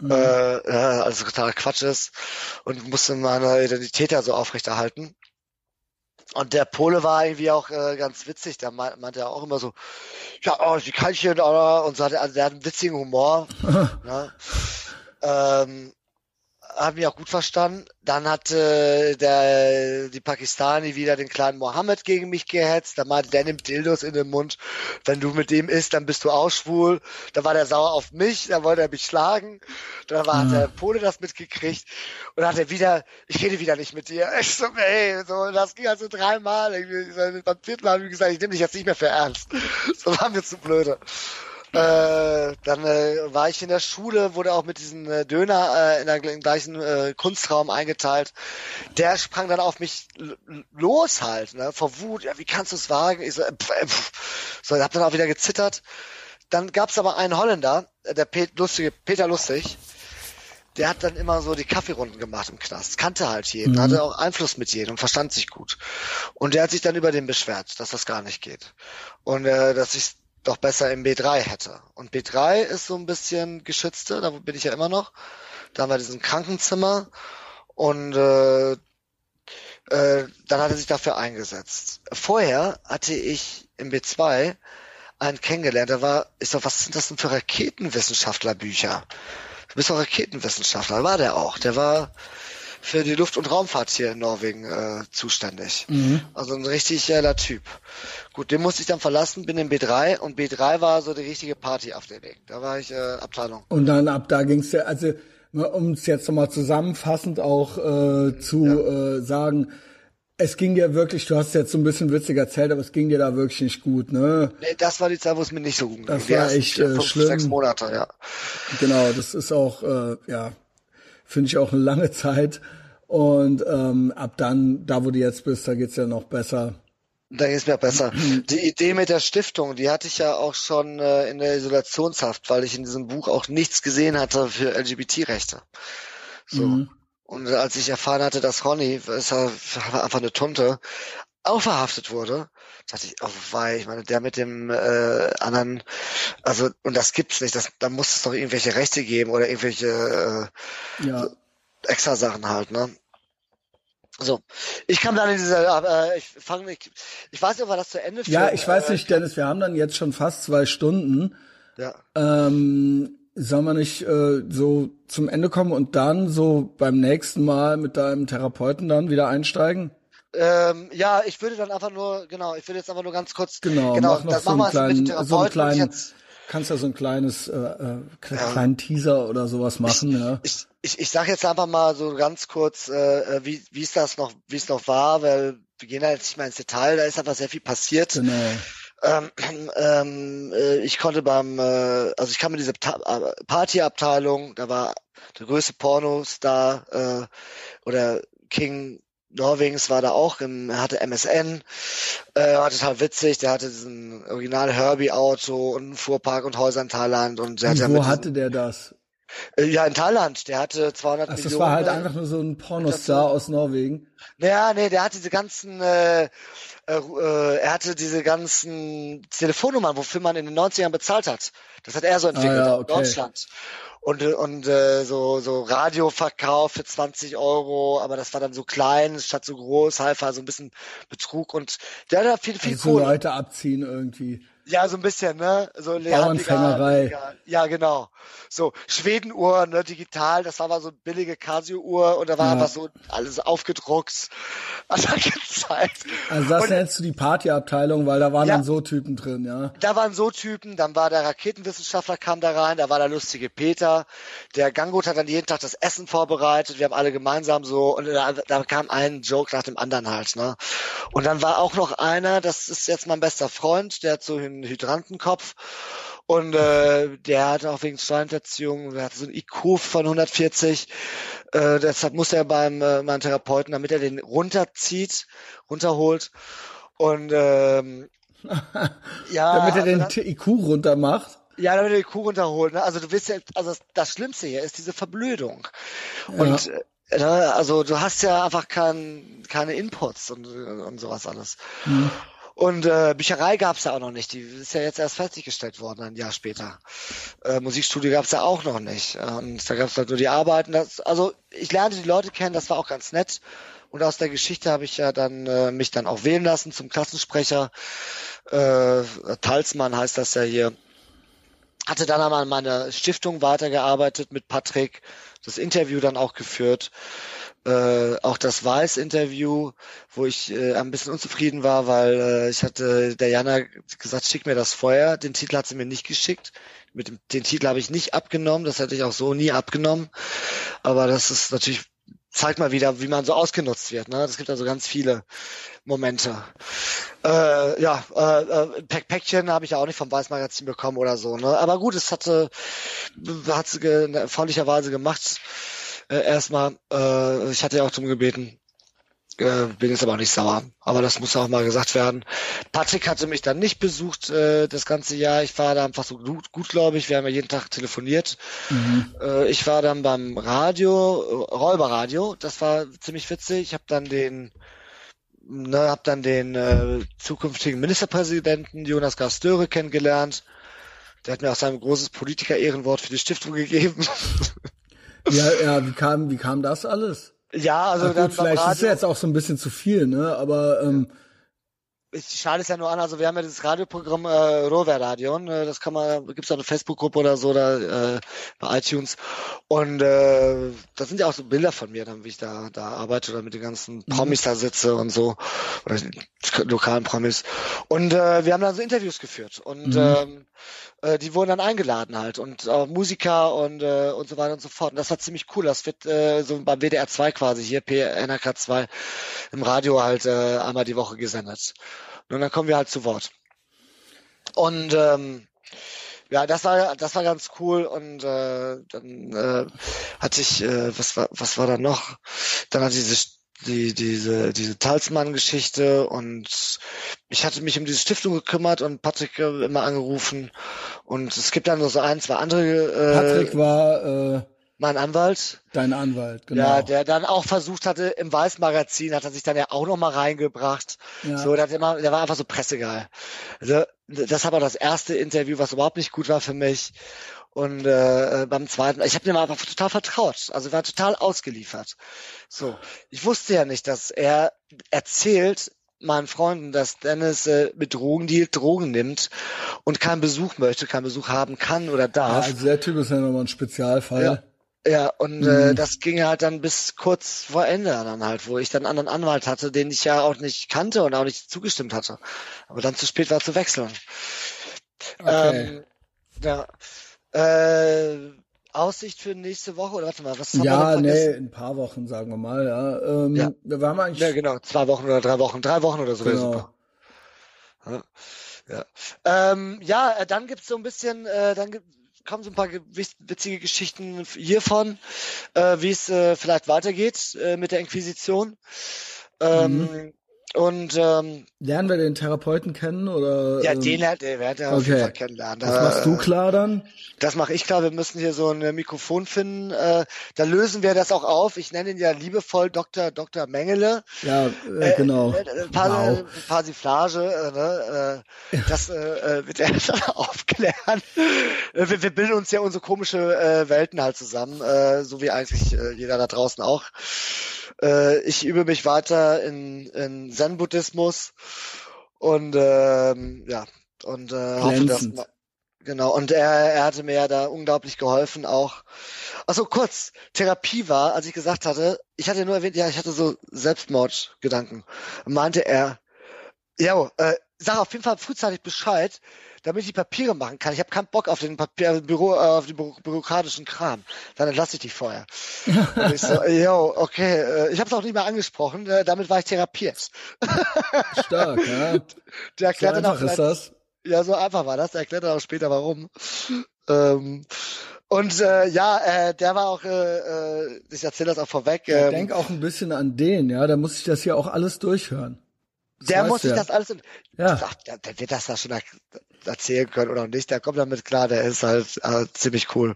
mhm. äh, ja, also totaler Quatsch ist und musste meine Identität ja so aufrechterhalten. Und der Pole war irgendwie auch äh, ganz witzig, der meinte meint er auch immer so, ja, oh, die Kalchen, und so hat er, also der hat einen witzigen Humor. ne? ähm, haben wir auch gut verstanden. Dann hatte der, die Pakistani wieder den kleinen Mohammed gegen mich gehetzt. Da meinte, der nimmt Dildos in den Mund. Wenn du mit dem isst, dann bist du auch schwul. Da war der sauer auf mich, da wollte er mich schlagen. Dann war, hat der Pole das mitgekriegt. Und dann hat er wieder, ich rede wieder nicht mit dir. Ich so, ey, so, das ging also dreimal. Beim vierten Mal habe ich gesagt, ich nehme dich jetzt nicht mehr für ernst. So waren wir zu blöde. Äh, dann äh, war ich in der Schule, wurde auch mit diesem äh, Döner äh, in der gleichen äh, Kunstraum eingeteilt. Der sprang dann auf mich los halt, ne, vor Wut. Ja, wie kannst du es wagen? Ich so, äh, pf, äh, pf. so, hab dann auch wieder gezittert. Dann gab's aber einen Holländer, äh, der Pet lustige Peter Lustig. Der hat dann immer so die Kaffeerunden gemacht im Knast, kannte halt jeden, mhm. hatte auch Einfluss mit jedem, verstand sich gut. Und der hat sich dann über den beschwert, dass das gar nicht geht. Und äh, dass ich doch besser im B3 hätte. Und B3 ist so ein bisschen geschützter, da bin ich ja immer noch. Da haben wir diesen Krankenzimmer und äh, äh, dann hat er sich dafür eingesetzt. Vorher hatte ich im B2 einen kennengelernt, der war, ich so, was sind das denn für Raketenwissenschaftlerbücher? Du bist doch Raketenwissenschaftler, war der auch. Der war für die Luft- und Raumfahrt hier in Norwegen äh, zuständig. Mhm. Also ein richtig geiler Typ. Gut, den musste ich dann verlassen, bin in B3 und B3 war so die richtige Party auf der Weg. Da war ich äh, Abteilung. Und dann ab da ging's ja, also um es jetzt nochmal zusammenfassend auch äh, zu ja. äh, sagen, es ging dir wirklich, du hast jetzt so ein bisschen witzig erzählt, aber es ging dir da wirklich nicht gut, ne? Nee, das war die Zeit, wo es mir nicht so gut ging. Das war echt äh, fünf, schlimm. Sechs Monate, ja. Genau, das ist auch, äh, ja, finde ich auch eine lange Zeit. Und ähm, ab dann, da wo du jetzt bist, da geht's ja noch besser. Da geht's mir besser. Die Idee mit der Stiftung, die hatte ich ja auch schon äh, in der Isolationshaft, weil ich in diesem Buch auch nichts gesehen hatte für LGBT-Rechte. So. Mhm. Und als ich erfahren hatte, dass Ronny, ist ja einfach eine Tunte, auch verhaftet wurde, dachte ich, oh wei, ich meine, der mit dem äh, anderen, also und das gibt's nicht, das, da muss es doch irgendwelche Rechte geben oder irgendwelche äh, ja. extra Sachen halt, ne? So, ich kam dann in diese, äh, ich fange, ich, ich weiß nicht, ob wir das zu Ende führen. Ja, ich weiß nicht, äh, Dennis, wir haben dann jetzt schon fast zwei Stunden. Ja. Ähm, sollen wir nicht äh, so zum Ende kommen und dann so beim nächsten Mal mit deinem Therapeuten dann wieder einsteigen? Ähm, ja, ich würde dann einfach nur, genau, ich würde jetzt einfach nur ganz kurz, genau, genau mach noch das so machen wir mit dem so einen kleinen, jetzt, kannst ja so ein kleines, äh, äh, kleinen ja. Teaser oder sowas machen, ich, ja. Ich, ich, ich sag jetzt einfach mal so ganz kurz, äh, äh wie wie es das noch, wie es noch war, weil wir gehen da jetzt nicht mehr ins Detail, da ist einfach sehr viel passiert. Genau. Ähm, ähm, äh, ich konnte beim, äh, also ich kam in diese äh, Partyabteilung, da war der größte Pornostar äh, oder King Norwegens war da auch, im, er hatte MSN, äh, war total witzig, der hatte diesen original Herbie-Auto und einen Fuhrpark und Häuser in Thailand. Und, der und hatte wo hatte der das? Äh, ja, in Thailand, der hatte 200 Ach, Millionen. Das war halt einfach nur so ein Pornostar aus Norwegen. Ja, nee, der hat diese ganzen, äh, äh, er hatte diese ganzen Telefonnummern, wofür man in den 90ern bezahlt hat. Das hat er so entwickelt, ah, ja, okay. in Deutschland und, und äh, so, so Radioverkauf für 20 Euro, aber das war dann so klein statt so groß, Halfa, so ein bisschen Betrug und der hat da viel, viel also Kohle. Leute abziehen irgendwie. Ja, so ein bisschen, ne? So Bauernfängerei. Ja, genau. So, Schwedenuhr, ne, digital, das war mal so eine billige Casio-Uhr und da war ja. einfach so alles aufgedruckt. Also, gezeigt. Also das und, nennst du die Partyabteilung, weil da waren ja, dann so Typen drin, ja? Da waren so Typen, dann war der Raketenwissenschaftler kam da rein, da war der lustige Peter, der Gangut hat dann jeden Tag das Essen vorbereitet, wir haben alle gemeinsam so, und da, da kam ein Joke nach dem anderen halt, ne? Und dann war auch noch einer, das ist jetzt mein bester Freund, der hat so einen Hydrantenkopf Und äh, der hatte auch wegen Steuerhinterziehung, der hatte so ein IQ von 140. Äh, deshalb muss er beim äh, meinem Therapeuten, damit er den runterzieht, runterholt. Und ähm, ja, damit er den dann, IQ runter macht. Ja, damit er den IQ runterholt. Ne? Also du wirst ja, also das Schlimmste hier ist diese Verblödung. Ja. Und äh, ne, also du hast ja einfach kein, keine Inputs und, und sowas alles. Mhm. Und äh, Bücherei gab es ja auch noch nicht. Die ist ja jetzt erst fertiggestellt worden, ein Jahr später. Äh, Musikstudio gab es ja auch noch nicht. Und da gab es halt nur die Arbeiten. Das, also ich lernte die Leute kennen, das war auch ganz nett. Und aus der Geschichte habe ich ja dann äh, mich dann auch wählen lassen zum Klassensprecher. Äh, Talsmann heißt das ja hier. Hatte dann einmal an meiner Stiftung weitergearbeitet mit Patrick, das Interview dann auch geführt äh, auch das Weiß-Interview, wo ich äh, ein bisschen unzufrieden war, weil äh, ich hatte der Jana gesagt, schick mir das vorher. Den Titel hat sie mir nicht geschickt. Mit dem den Titel habe ich nicht abgenommen. Das hätte ich auch so nie abgenommen. Aber das ist natürlich zeigt mal wieder, wie man so ausgenutzt wird. Ne? Es gibt also ganz viele Momente. Äh, ja, äh, äh, Päck Päckchen habe ich ja auch nicht vom Weißmagazin bekommen oder so. Ne? Aber gut, es hatte, hat sie ge freundlicherweise gemacht äh, erstmal. Äh, ich hatte ja auch zum gebeten. Äh, bin jetzt aber auch nicht sauer. Aber das muss auch mal gesagt werden. Patrick hatte mich dann nicht besucht äh, das ganze Jahr. Ich war da einfach so gut, gut glaube ich. Wir haben ja jeden Tag telefoniert. Mhm. Äh, ich war dann beim Radio, äh, Räuberradio. Das war ziemlich witzig. Ich habe dann den ne, hab dann den äh, zukünftigen Ministerpräsidenten Jonas Gastöre kennengelernt. Der hat mir auch sein großes Politiker-Ehrenwort für die Stiftung gegeben. Ja, ja, wie kam, wie kam das alles? Ja, also Ach, gut, vielleicht ist es jetzt auch so ein bisschen zu viel, ne? Aber ähm, ich schaue es ja nur an, also wir haben ja dieses Radioprogramm äh, Rover Radio, äh, das kann man, gibt's da eine Facebook-Gruppe oder so, da äh, bei iTunes. Und äh, da sind ja auch so Bilder von mir, dann wie ich da da arbeite oder mit den ganzen mhm. Promis da sitze und so, oder lokalen Promis. Und äh, wir haben dann so Interviews geführt und mhm. ähm, äh, die wurden dann eingeladen halt und auch Musiker und äh, und so weiter und so fort. Und das war ziemlich cool. Das wird äh, so beim WDR 2 quasi hier, PNRK 2 im Radio halt äh, einmal die Woche gesendet. Und dann kommen wir halt zu Wort. Und ähm, ja, das war das war ganz cool und äh, dann äh, hatte ich äh, was war was war da noch? Dann hatte diese die, diese, diese Talsmann-Geschichte und ich hatte mich um diese Stiftung gekümmert und Patrick äh, immer angerufen und es gibt dann nur so ein, zwei andere. Äh, Patrick war äh, mein Anwalt. Dein Anwalt, genau. Ja, der dann auch versucht hatte, im Weiß-Magazin hat er sich dann ja auch noch mal reingebracht. Ja. So, der, immer, der war einfach so pressegeil. Also, das war das erste Interview, was überhaupt nicht gut war für mich. Und äh, beim zweiten, ich habe dem einfach total vertraut. Also war total ausgeliefert. So, ich wusste ja nicht, dass er erzählt meinen Freunden, dass Dennis äh, mit Drogen dealt, Drogen nimmt und keinen Besuch möchte, keinen Besuch haben kann oder darf. Ja, also der Typ ist ja nochmal ein Spezialfall. Ja. Ja, und äh, mhm. äh, das ging halt dann bis kurz vor Ende dann halt, wo ich dann einen anderen Anwalt hatte, den ich ja auch nicht kannte und auch nicht zugestimmt hatte. Aber dann zu spät war zu wechseln. Okay. Ähm, ja. Äh, Aussicht für nächste Woche oder warte mal, was haben ja, wir noch nee, in ein paar Wochen, sagen wir mal, ja. Ähm, ja. Wir waren eigentlich. Ja, genau, zwei Wochen oder drei Wochen, drei Wochen oder so genau. super. Ja. Ja, ähm, ja äh, dann gibt's so ein bisschen, äh, dann gibt, kommen so ein paar witzige Geschichten hiervon, äh, wie es äh, vielleicht weitergeht äh, mit der Inquisition. Ähm, mhm. Und ähm, lernen wir den Therapeuten kennen oder? Ja, ähm, den lernt er, okay. auf jeden Fall kennenlernen. Das machst du klar dann? Das mache ich klar. Wir müssen hier so ein Mikrofon finden. Äh, da lösen wir das auch auf. Ich nenne ihn ja liebevoll Dr. Dr. Mengele. Ja, äh, genau. Äh, äh, Par wow. Persiflage, äh, ne? Äh, das äh, äh wird er dann aufklären. Äh, wir, wir bilden uns ja unsere komische äh, Welten halt zusammen, äh, so wie eigentlich äh, jeder da draußen auch. Äh, ich übe mich weiter in, in Zen-Buddhismus und ähm, ja, und äh, hoffe, dass Genau, und er, er hatte mir ja da unglaublich geholfen auch. Also kurz, Therapie war, als ich gesagt hatte, ich hatte nur erwähnt, ja, ich hatte so Selbstmordgedanken. Meinte er, ja, äh, sag auf jeden Fall frühzeitig Bescheid, damit ich Papiere machen kann. Ich habe keinen Bock auf den Papier, Büro, äh, auf den Büro, bürokratischen Kram. Dann entlasse ich dich vorher. Und ich so, yo, okay. Äh, ich habe es auch nicht mehr angesprochen. Äh, damit war ich therapiert. Stark, ja. Der erklärte so einfach ist das. Ja, so einfach war das. Erklärt er auch später warum. Ähm, und äh, ja, äh, der war auch, äh, äh, ich erzähle das auch vorweg. Ich Ähm, denk auch ein bisschen an den, ja, da muss ich das hier auch alles durchhören. Das der muss sich das alles. Ja. Ach, der, der wird das da schon erzählen können oder nicht. Der kommt damit klar. Der ist halt äh, ziemlich cool.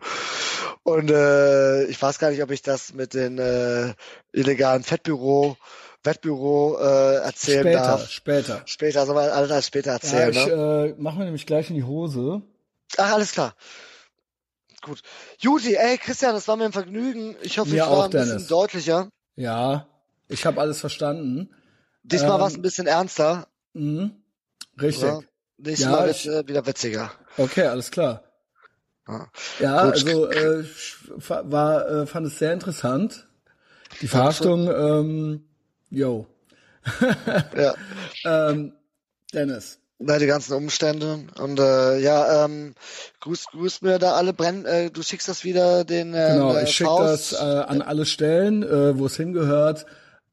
Und äh, ich weiß gar nicht, ob ich das mit den äh, illegalen Fettbüro, Wettbüro äh, erzählen Später, darf. später. Später, soll man alles als später Ja, erzählen. ich ne? äh, mach mir nämlich gleich in die Hose. Ach, alles klar. Gut. Juti, ey, Christian, das war mir ein Vergnügen. Ich hoffe, Mir ich war auch, ein bisschen Dennis. deutlicher. Ja, ich habe alles verstanden. Diesmal Ähm, war es ein bisschen ernster. Mhm. Richtig. Ja. Nächstes Ja, Mal wird ich- äh, wieder witziger. Okay, alles klar. Ja. Ja, also äh, war, äh, fand es sehr interessant. Die Verhaftung, ähm, yo. Ja. Ähm, Dennis. Na, die ganzen Umstände. Und äh, ja, ähm, grüß, grüß mir da alle Brenn, äh, du schickst das wieder den äh, Genau, äh, ich schicke Faust. das äh, an alle Stellen, äh, wo es hingehört.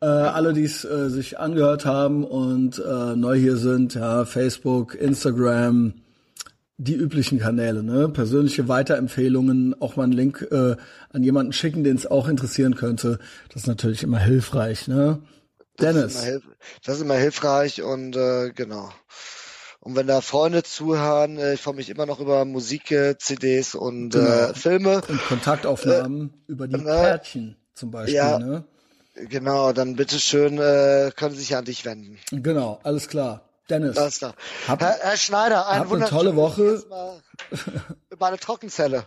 Äh, alle, die es äh, sich angehört haben und äh, neu hier sind, ja, Facebook, Instagram, die üblichen Kanäle, ne? Persönliche Weiterempfehlungen, auch mal einen Link äh, an jemanden schicken, den es auch interessieren könnte. Das ist natürlich immer hilfreich, ne? Das ist, Dennis. hilf das ist immer hilfreich und äh, genau. Und wenn da Freunde zuhören, äh, ich freue mich immer noch über Musik, äh, CDs und Genau. äh, Filme. Und Kontaktaufnahmen über die äh, Kärtchen zum Beispiel, ja. ne? Genau, dann bitteschön äh, können Sie sich an dich wenden. Genau, alles klar. Dennis, Alles klar. Hab- Herr, Herr Schneider, ein eine tolle Woche. Über eine Trockenzelle.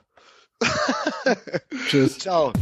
tschüss. Ciao.